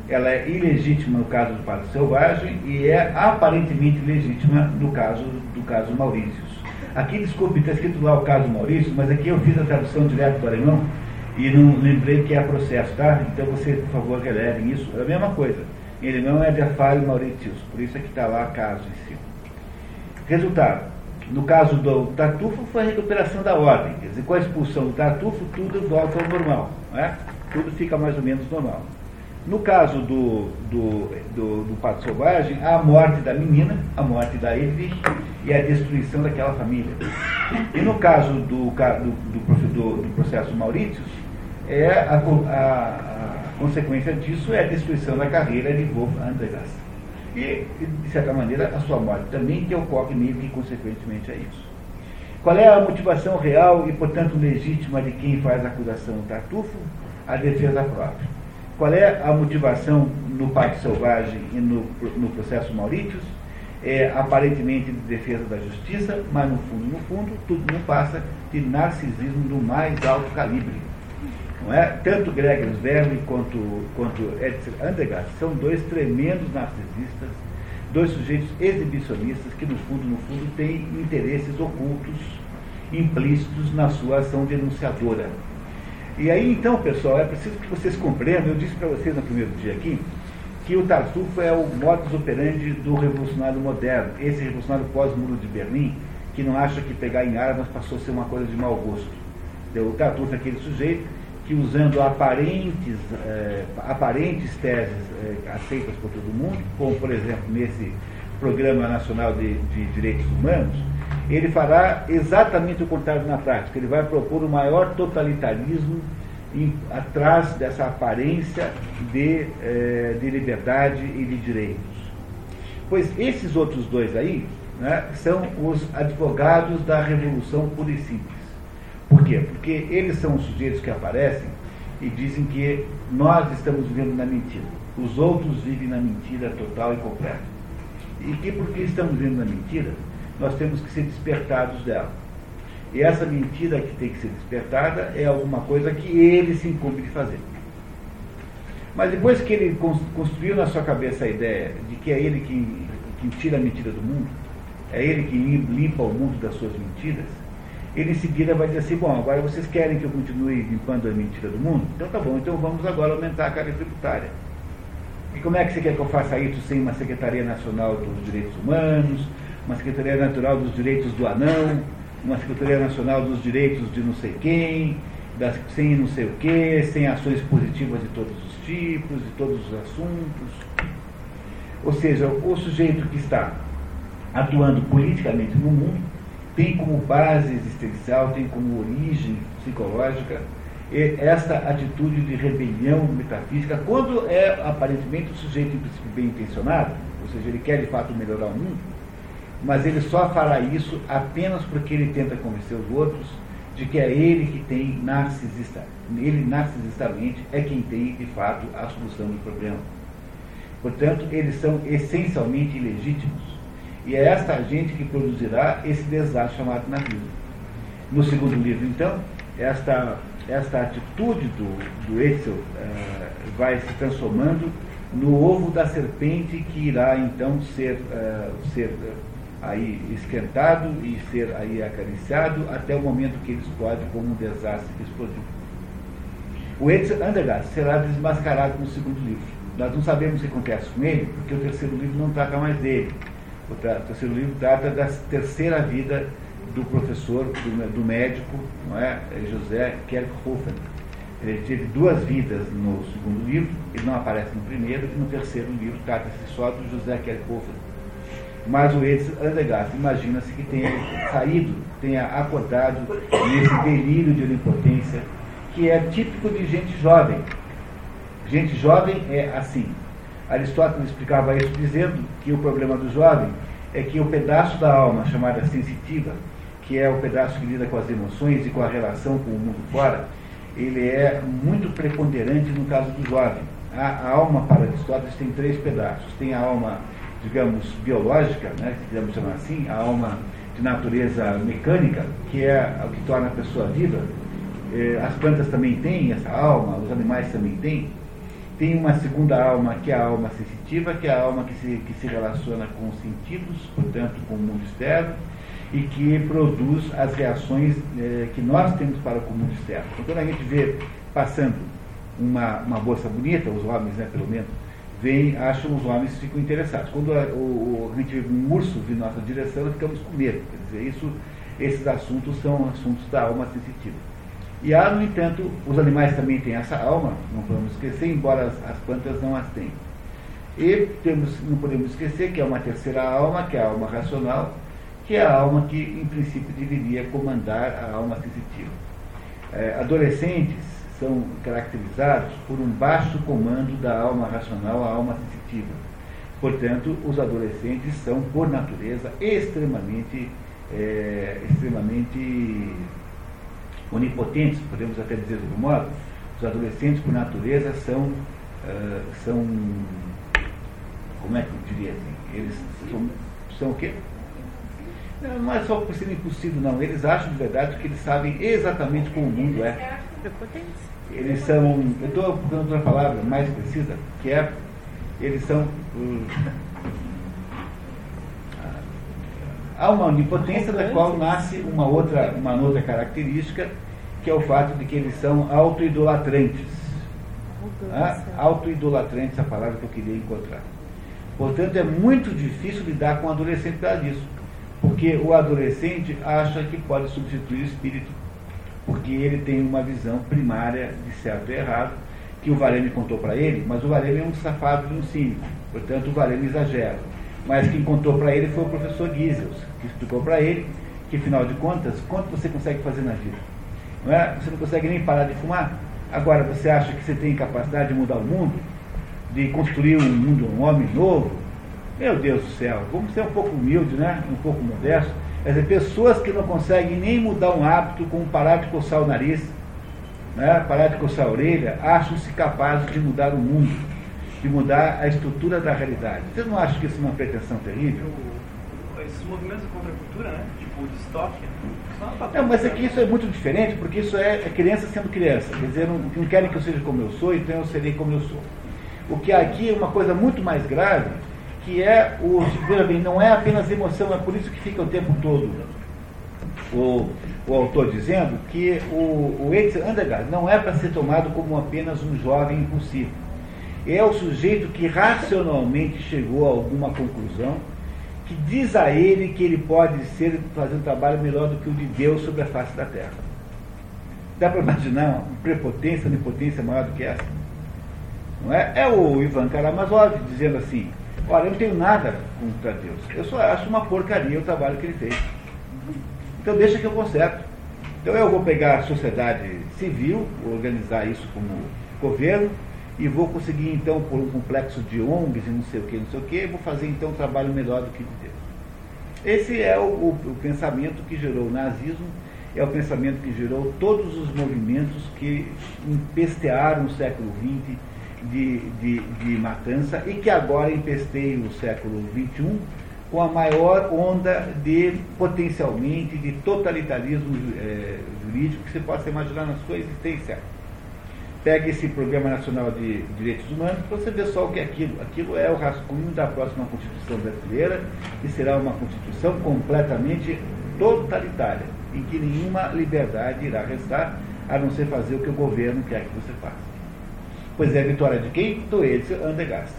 ela é ilegítima no caso do Pacto Selvagem e é aparentemente legítima no caso do caso Maurício. Aqui, desculpe, está escrito lá o caso Maurício, mas aqui eu fiz a tradução direto do alemão e não lembrei que é processo, tá? Então você, por favor, relevem isso. É a mesma coisa. Ele não é de Afalho Mauritius, por isso é que está lá caso em cima. Resultado. No caso do Tartufo foi a recuperação da ordem. Quer dizer, com a expulsão do Tartufo, tudo volta ao normal. Não é? Tudo fica mais ou menos normal. No caso do, do, do, do Pato Selvagem, a morte da menina, a morte da Edwige e a destruição daquela família. E no caso do, do, do, do processo Maurícios, é a, a, a, consequência disso é a destruição da carreira de Wolf Andreas. E, de certa maneira, a sua morte também, que ocorre meio que consequentemente a isso. Qual é a motivação real e, portanto, legítima de quem faz a acusação do Tartufo? A defesa própria. Qual é a motivação no Pacto Selvagem e no, no processo Maurícios? É aparentemente de defesa da justiça, mas no fundo, no fundo, tudo não passa de narcisismo do mais alto calibre. Não é? Tanto Gregor Sverli quanto, quanto Edson Andergast são dois tremendos narcisistas, dois sujeitos exibicionistas que, no fundo, no fundo, têm interesses ocultos, implícitos na sua ação denunciadora. E aí, então, pessoal, é preciso que vocês compreendam, eu disse para vocês no primeiro dia aqui, que o Tartufo é o modus operandi do revolucionário moderno, esse revolucionário pós-muro de Berlim, que não acha que pegar em armas passou a ser uma coisa de mau gosto. O Tartufo é aquele sujeito que, usando aparentes, eh, aparentes teses eh, aceitas por todo mundo, como, por exemplo, nesse Programa Nacional de, de Direitos Humanos, ele fará exatamente o contrário na prática. Ele vai propor o maior totalitarismo em, atrás dessa aparência de, eh, de liberdade e de direitos. Pois esses outros dois aí né, são os advogados da revolução pura e simples. Por quê? Porque eles são os sujeitos que aparecem e dizem que nós estamos vivendo na mentira. Os outros vivem na mentira total e completa. E que porque estamos vivendo na mentira, nós temos que ser despertados dela. E essa mentira que tem que ser despertada é alguma coisa que ele se incumbe de fazer. Mas depois que ele construiu na sua cabeça a ideia de que é ele que, tira a mentira do mundo, é ele que limpa o mundo das suas mentiras, ele em seguida vai dizer assim, bom, agora vocês querem que eu continue limpando a mentira do mundo? Então tá bom, então vamos agora aumentar a carga tributária. E como é que você quer que eu faça isso sem uma Secretaria Nacional dos Direitos Humanos, uma Secretaria Natural dos Direitos do Anão, uma Secretaria Nacional dos Direitos de não sei quem, das, sem não sei o quê, sem ações positivas de todos os tipos, de todos os assuntos. Ou seja, o sujeito que está atuando politicamente no mundo tem como base existencial, tem como origem psicológica esta atitude de rebelião metafísica, quando é aparentemente o sujeito bem intencionado, ou seja, ele quer de fato melhorar o mundo, mas ele só fará isso apenas porque ele tenta convencer os outros de que é ele que tem narcisista, ele narcisistamente é quem tem de fato a solução do problema. Portanto, eles são essencialmente ilegítimos. E é esta gente que produzirá esse desastre chamado nazismo. No segundo livro, então, esta, esta atitude do, do Etzel uh, vai se transformando no ovo da serpente que irá então ser, uh, ser aí esquentado e ser aí acariciado até o momento que ele explode como um desastre explodiu. O Edson Andergast será desmascarado no segundo livro. Nós não sabemos o que acontece com ele, porque o terceiro livro não trata mais dele. O, terceiro livro trata da terceira vida do professor, do, do médico, não é? José Kerkhofen. Ele teve duas vidas no segundo livro, ele não aparece no primeiro, e no terceiro livro trata-se só do José Kerkhofen mas o Edson Andergast imagina-se que tenha saído, tenha acordado nesse delírio de onipotência que é típico de gente jovem. Gente jovem é assim. Aristóteles explicava isso dizendo que o problema do jovem é que o pedaço da alma chamada sensitiva, que é o pedaço que lida com as emoções e com a relação com o mundo fora, ele é muito preponderante no caso do jovem. A, a alma, para Aristóteles, tem três pedaços. Tem a alma digamos, biológica, né, se quisermos chamar assim, a alma de natureza mecânica, que é o que torna a pessoa viva. Eh, as plantas também têm essa alma, os animais também têm. Tem uma segunda alma, que é a alma sensitiva, que é a alma que se, que se relaciona com os sentidos, portanto, com o mundo externo, e que produz as reações eh, que nós temos para com o mundo externo. Então, quando a gente vê passando uma, uma moça bonita, os homens, né, pelo menos, vem, acham os homens ficam interessados. Quando a, o, a gente vê um urso vir nossa direção, nós ficamos com medo. Quer dizer, isso, esses assuntos são assuntos da alma sensitiva. E há, no entanto, os animais também têm essa alma, não podemos esquecer, embora as, as plantas não as tenham. E temos, não podemos esquecer que é uma terceira alma, que é a alma racional, que é a alma que, em princípio, deveria comandar a alma sensitiva. É, adolescentes são caracterizados por um baixo comando da alma racional à alma sensitiva. Portanto, os adolescentes são, por natureza, extremamente, é, extremamente onipotentes, podemos até dizer de algum modo. Os adolescentes, por natureza, são, uh, são como é que eu diria assim? Eles são, são o quê? Não é só por ser impossível, não. Eles acham de verdade que eles sabem exatamente como o mundo é. Eles são, eu estou procurando outra palavra mais precisa, que é, eles são. Uh, há uma onipotência da qual nasce uma outra, uma outra característica, que é o fato de que eles são autoidolatrantes. Ah, autoidolatrantes é a palavra que eu queria encontrar. Portanto, é muito difícil lidar com o adolescente por causa disso. Porque o adolescente acha que pode substituir o espírito, porque ele tem uma visão primária de certo e errado, que o Varene contou para ele, mas o Varene é um safado e um cínico, portanto o Varene exagera. Mas quem contou para ele foi o professor Giesels, que explicou para ele que, afinal de contas, quanto você consegue fazer na vida? Não é? Você não consegue nem parar de fumar? Agora, você acha que você tem capacidade de mudar o mundo? de construir um mundo, um homem novo, meu Deus do céu, vamos ser um pouco humildes, né? um pouco modestos. Quer dizer, pessoas que não conseguem nem mudar um hábito como parar de coçar o nariz, né? parar de coçar a orelha, acham-se capazes de mudar o mundo, de mudar a estrutura da realidade. Você não acha que isso é uma pretensão terrível? Esses movimentos contra a cultura, né? tipo o distóquia, não, mas aqui isso é muito diferente, porque isso é, é criança sendo criança. Quer dizer, não, não querem que eu seja como eu sou, então eu serei como eu sou. O que aqui é uma coisa muito mais grave, que é o, veja bem, não é apenas emoção, é por isso que fica o tempo todo o, o autor dizendo que o, o Eitzel Andergaard não é para ser tomado como apenas um jovem impulsivo. É o sujeito que racionalmente chegou a alguma conclusão que diz a ele que ele pode ser fazer um trabalho melhor do que o de Deus sobre a face da terra. Dá para imaginar uma prepotência, uma impotência maior do que essa? Não é? é o Ivan Karamazov dizendo assim, olha, eu não tenho nada contra Deus. Eu só acho uma porcaria o trabalho que ele fez. Então deixa que eu conserto. Então eu vou pegar a sociedade civil, organizar isso como governo, e vou conseguir então, por um complexo de ONGs e não sei o que, não sei o que, vou fazer então um trabalho melhor do que de Deus. Esse é o, o, o pensamento que gerou o nazismo, é o pensamento que gerou todos os movimentos que empestearam o século XX de, de, de matança e que agora empesteia o século XXI com a maior onda de, potencialmente, de totalitarismo é, jurídico que você possa imaginar na sua existência. Pega esse Programa Nacional de Direitos Humanos para você ver só o que é aquilo. Aquilo é o rascunho da próxima Constituição brasileira e será uma Constituição completamente totalitária, em que nenhuma liberdade irá restar, a não ser fazer o que o governo quer que você faça. Pois é a vitória de quem? Do Edsel Andergast.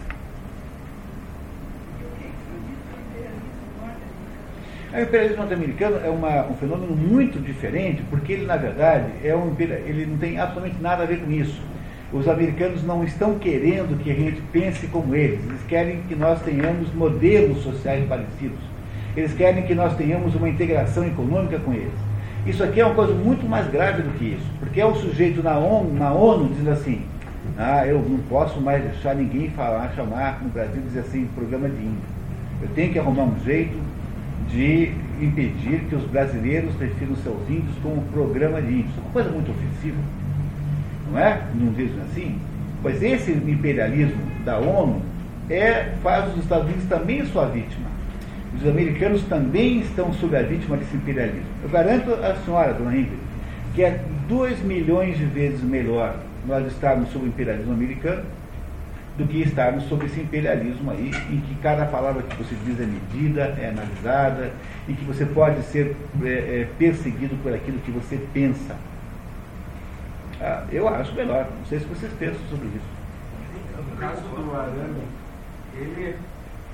O imperialismo norte-americano é uma, um fenômeno muito diferente, porque ele, na verdade, é um, ele não tem absolutamente nada a ver com isso. Os americanos não estão querendo que a gente pense como eles, eles querem que nós tenhamos modelos sociais parecidos. Eles querem que nós tenhamos uma integração econômica com eles. Isso aqui é uma coisa muito mais grave do que isso, porque é o sujeito na ONU, na ONU dizendo assim, ah, eu não posso mais deixar ninguém falar, chamar no Brasil dizer assim, programa de índio. Eu tenho que arrumar um jeito de impedir que os brasileiros refiram seus índios como programa de índios. Uma coisa muito ofensiva. Não é? Não dizem assim? Pois esse imperialismo da ONU é, faz os Estados Unidos também sua vítima. Os americanos também estão sob a vítima desse imperialismo. Eu garanto à senhora, dona Ingrid, que é 2 milhões de vezes melhor nós estarmos sob o imperialismo americano do que estarmos sob esse imperialismo aí, em que cada palavra que você diz é medida, é analisada, e que você pode ser é, é, perseguido por aquilo que você pensa. Ah, eu acho melhor, não sei se vocês pensam sobre isso. No caso do Arame, ele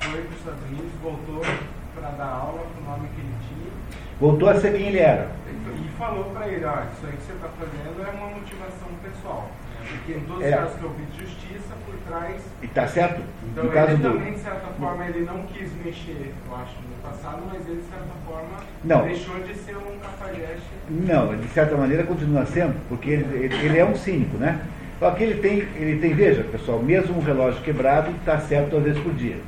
foi para os Estados Unidos, voltou para dar aula com o nome que ele tinha. Voltou a ser quem ele era. Falou para ele, ó, isso aí que você está fazendo é uma motivação pessoal. né? Porque em todos os É. casos que eu vi de justiça, por trás. E está certo? Então no ele do. também, de certa forma, ele não quis mexer, eu acho, no passado, mas ele, de certa forma, Não. deixou de ser um cafajeste. Não, de certa maneira continua sendo, porque ele, ele- ele é um cínico, né? Só que ele tem, ele tem, veja, pessoal, mesmo um relógio quebrado está certo duas vezes por dia.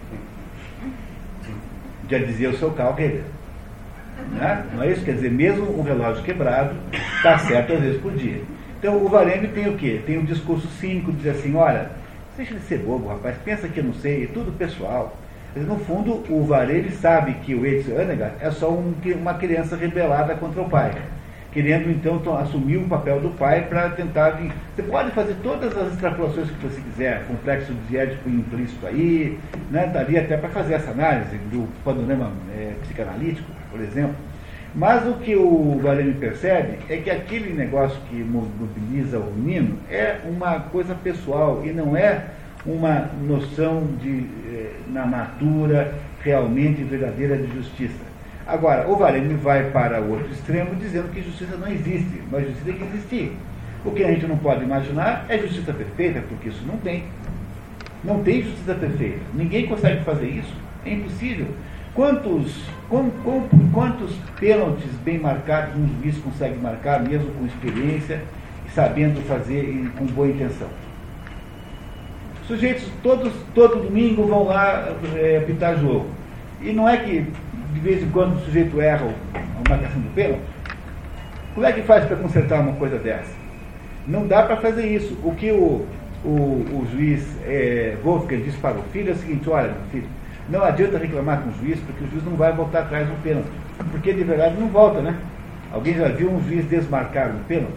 Já dizia o seu Carl Sagan. Né? Não é isso? Quer dizer, mesmo um relógio quebrado está certo duas vezes por dia. Então o Vareme tem o quê? Tem um discurso cínico, diz assim, olha, deixa de ser bobo, rapaz, pensa que eu não sei, é tudo pessoal. Mas, no fundo, o Vareme sabe que o Edson Anegar é só um- uma criança rebelada contra o pai querendo então assumir o papel do pai para tentar vir. Você pode fazer todas as extrapolações que você quiser, complexo de implícito aí, né? daria até para fazer essa análise do panorama é, psicanalítico, por exemplo. Mas o que o Guarani percebe é que aquele negócio que mo- mobiliza o menino é uma coisa pessoal e não é uma noção de eh, na natura realmente verdadeira de justiça. Agora, o Vareme vai para o outro extremo dizendo que justiça não existe, mas justiça tem que existir. O que a gente não pode imaginar é justiça perfeita, porque isso não tem. Não tem justiça perfeita. Ninguém consegue fazer isso. É impossível. Quantos, com- com- quantos pênaltis bem marcados um juiz consegue marcar, mesmo com experiência, sabendo fazer e com boa intenção? Sujeitos todos, todo domingo vão lá é, apitar jogo. E não é que de vez em quando o sujeito erra a marcação do pênalti? Como é que faz para consertar uma coisa dessa? Não dá para fazer isso. O que o, o, o juiz é, Wolfgang disse para o filho é o seguinte, olha, filho, não adianta reclamar com o juiz, porque o juiz não vai voltar atrás do pênalti. Porque de verdade não volta, né? Alguém já viu um juiz desmarcar um pênalti?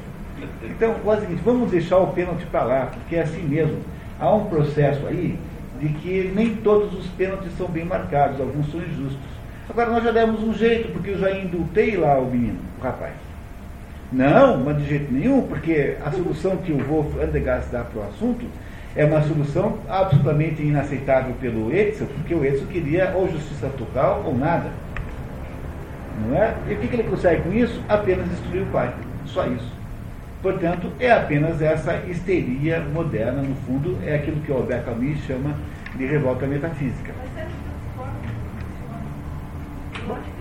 Então, é o seguinte, vamos deixar o pênalti para lá, porque é assim mesmo. Há um processo aí de que nem todos os pênaltis são bem marcados, alguns são injustos. Agora nós já demos um jeito, porque eu já indultei lá o menino, o rapaz. Não, mas de jeito nenhum, porque a solução que o Wolf Andergast dá para o assunto é uma solução absolutamente inaceitável pelo Etzel, porque o Etzel queria ou justiça total ou nada. Não é? E o que, ele consegue com isso? Apenas destruir o pai. Só isso. Portanto, é apenas essa histeria moderna, no fundo, é aquilo que o Albert Camus chama de revolta metafísica. Mas é de outra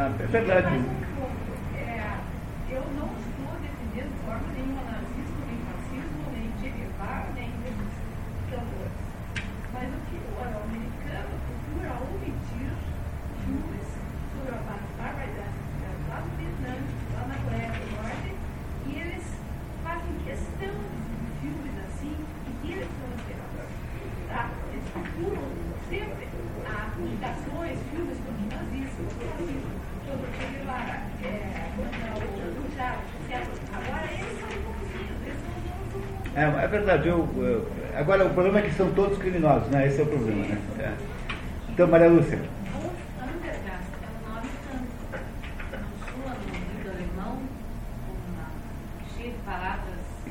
Ah, é verdade. É, eu não de forma nenhuma nazismo, nem fascismo, nem nem. Mas o que o americano procura omitir filmes sobre a barbaridade lá no Vietnã, lá na Coreia do Norte, e eles fazem questão de filmes assim, e que eles são imperadores. Tá? Eles procuram sempre a indicações, filmes sobre nazismo, sobre fascismo, sobre o Che Guevara, é, contra o Chávez, etc. Agora eles são bonzinhos, eles são os donos do mundo. É, é verdade. Eu, eu- agora, o problema é que são todos criminosos, né? Esse é o problema, né? É. Então, Maria Lúcia. É um.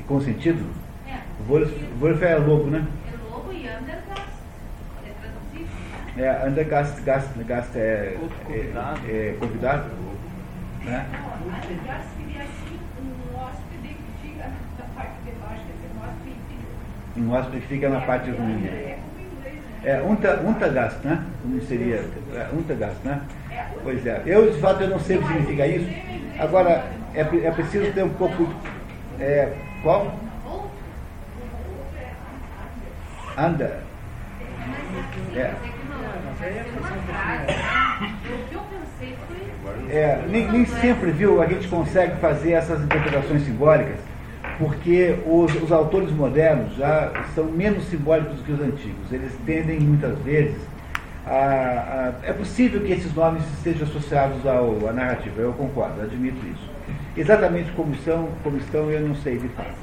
Com sentido? É, Wolf, Wolf é lobo, né? é lobo e Andergast é traduzível. É, Andergast Gast, Gast é, Convidado. é, é convidado. Né? Não, a Graça seria assim um hóspede que fica na parte de baixo, quer dizer, um hóspede que fica na parte ruim. É né? né? É, unta, Untagast, né? Como seria? É, Untagast, né? Pois é. Eu, de fato, eu não sei o que significa isso. Agora, é, é preciso ter um pouco. É, qual? Anda. É. é. É, nem, nem sempre, viu, a gente consegue fazer essas interpretações simbólicas, porque os, os autores modernos já são menos simbólicos que os antigos. Eles tendem, muitas vezes, a, a- É possível que esses nomes estejam associados ao, à narrativa, eu concordo, admito isso. Exatamente como são, como estão, eu não sei de fato.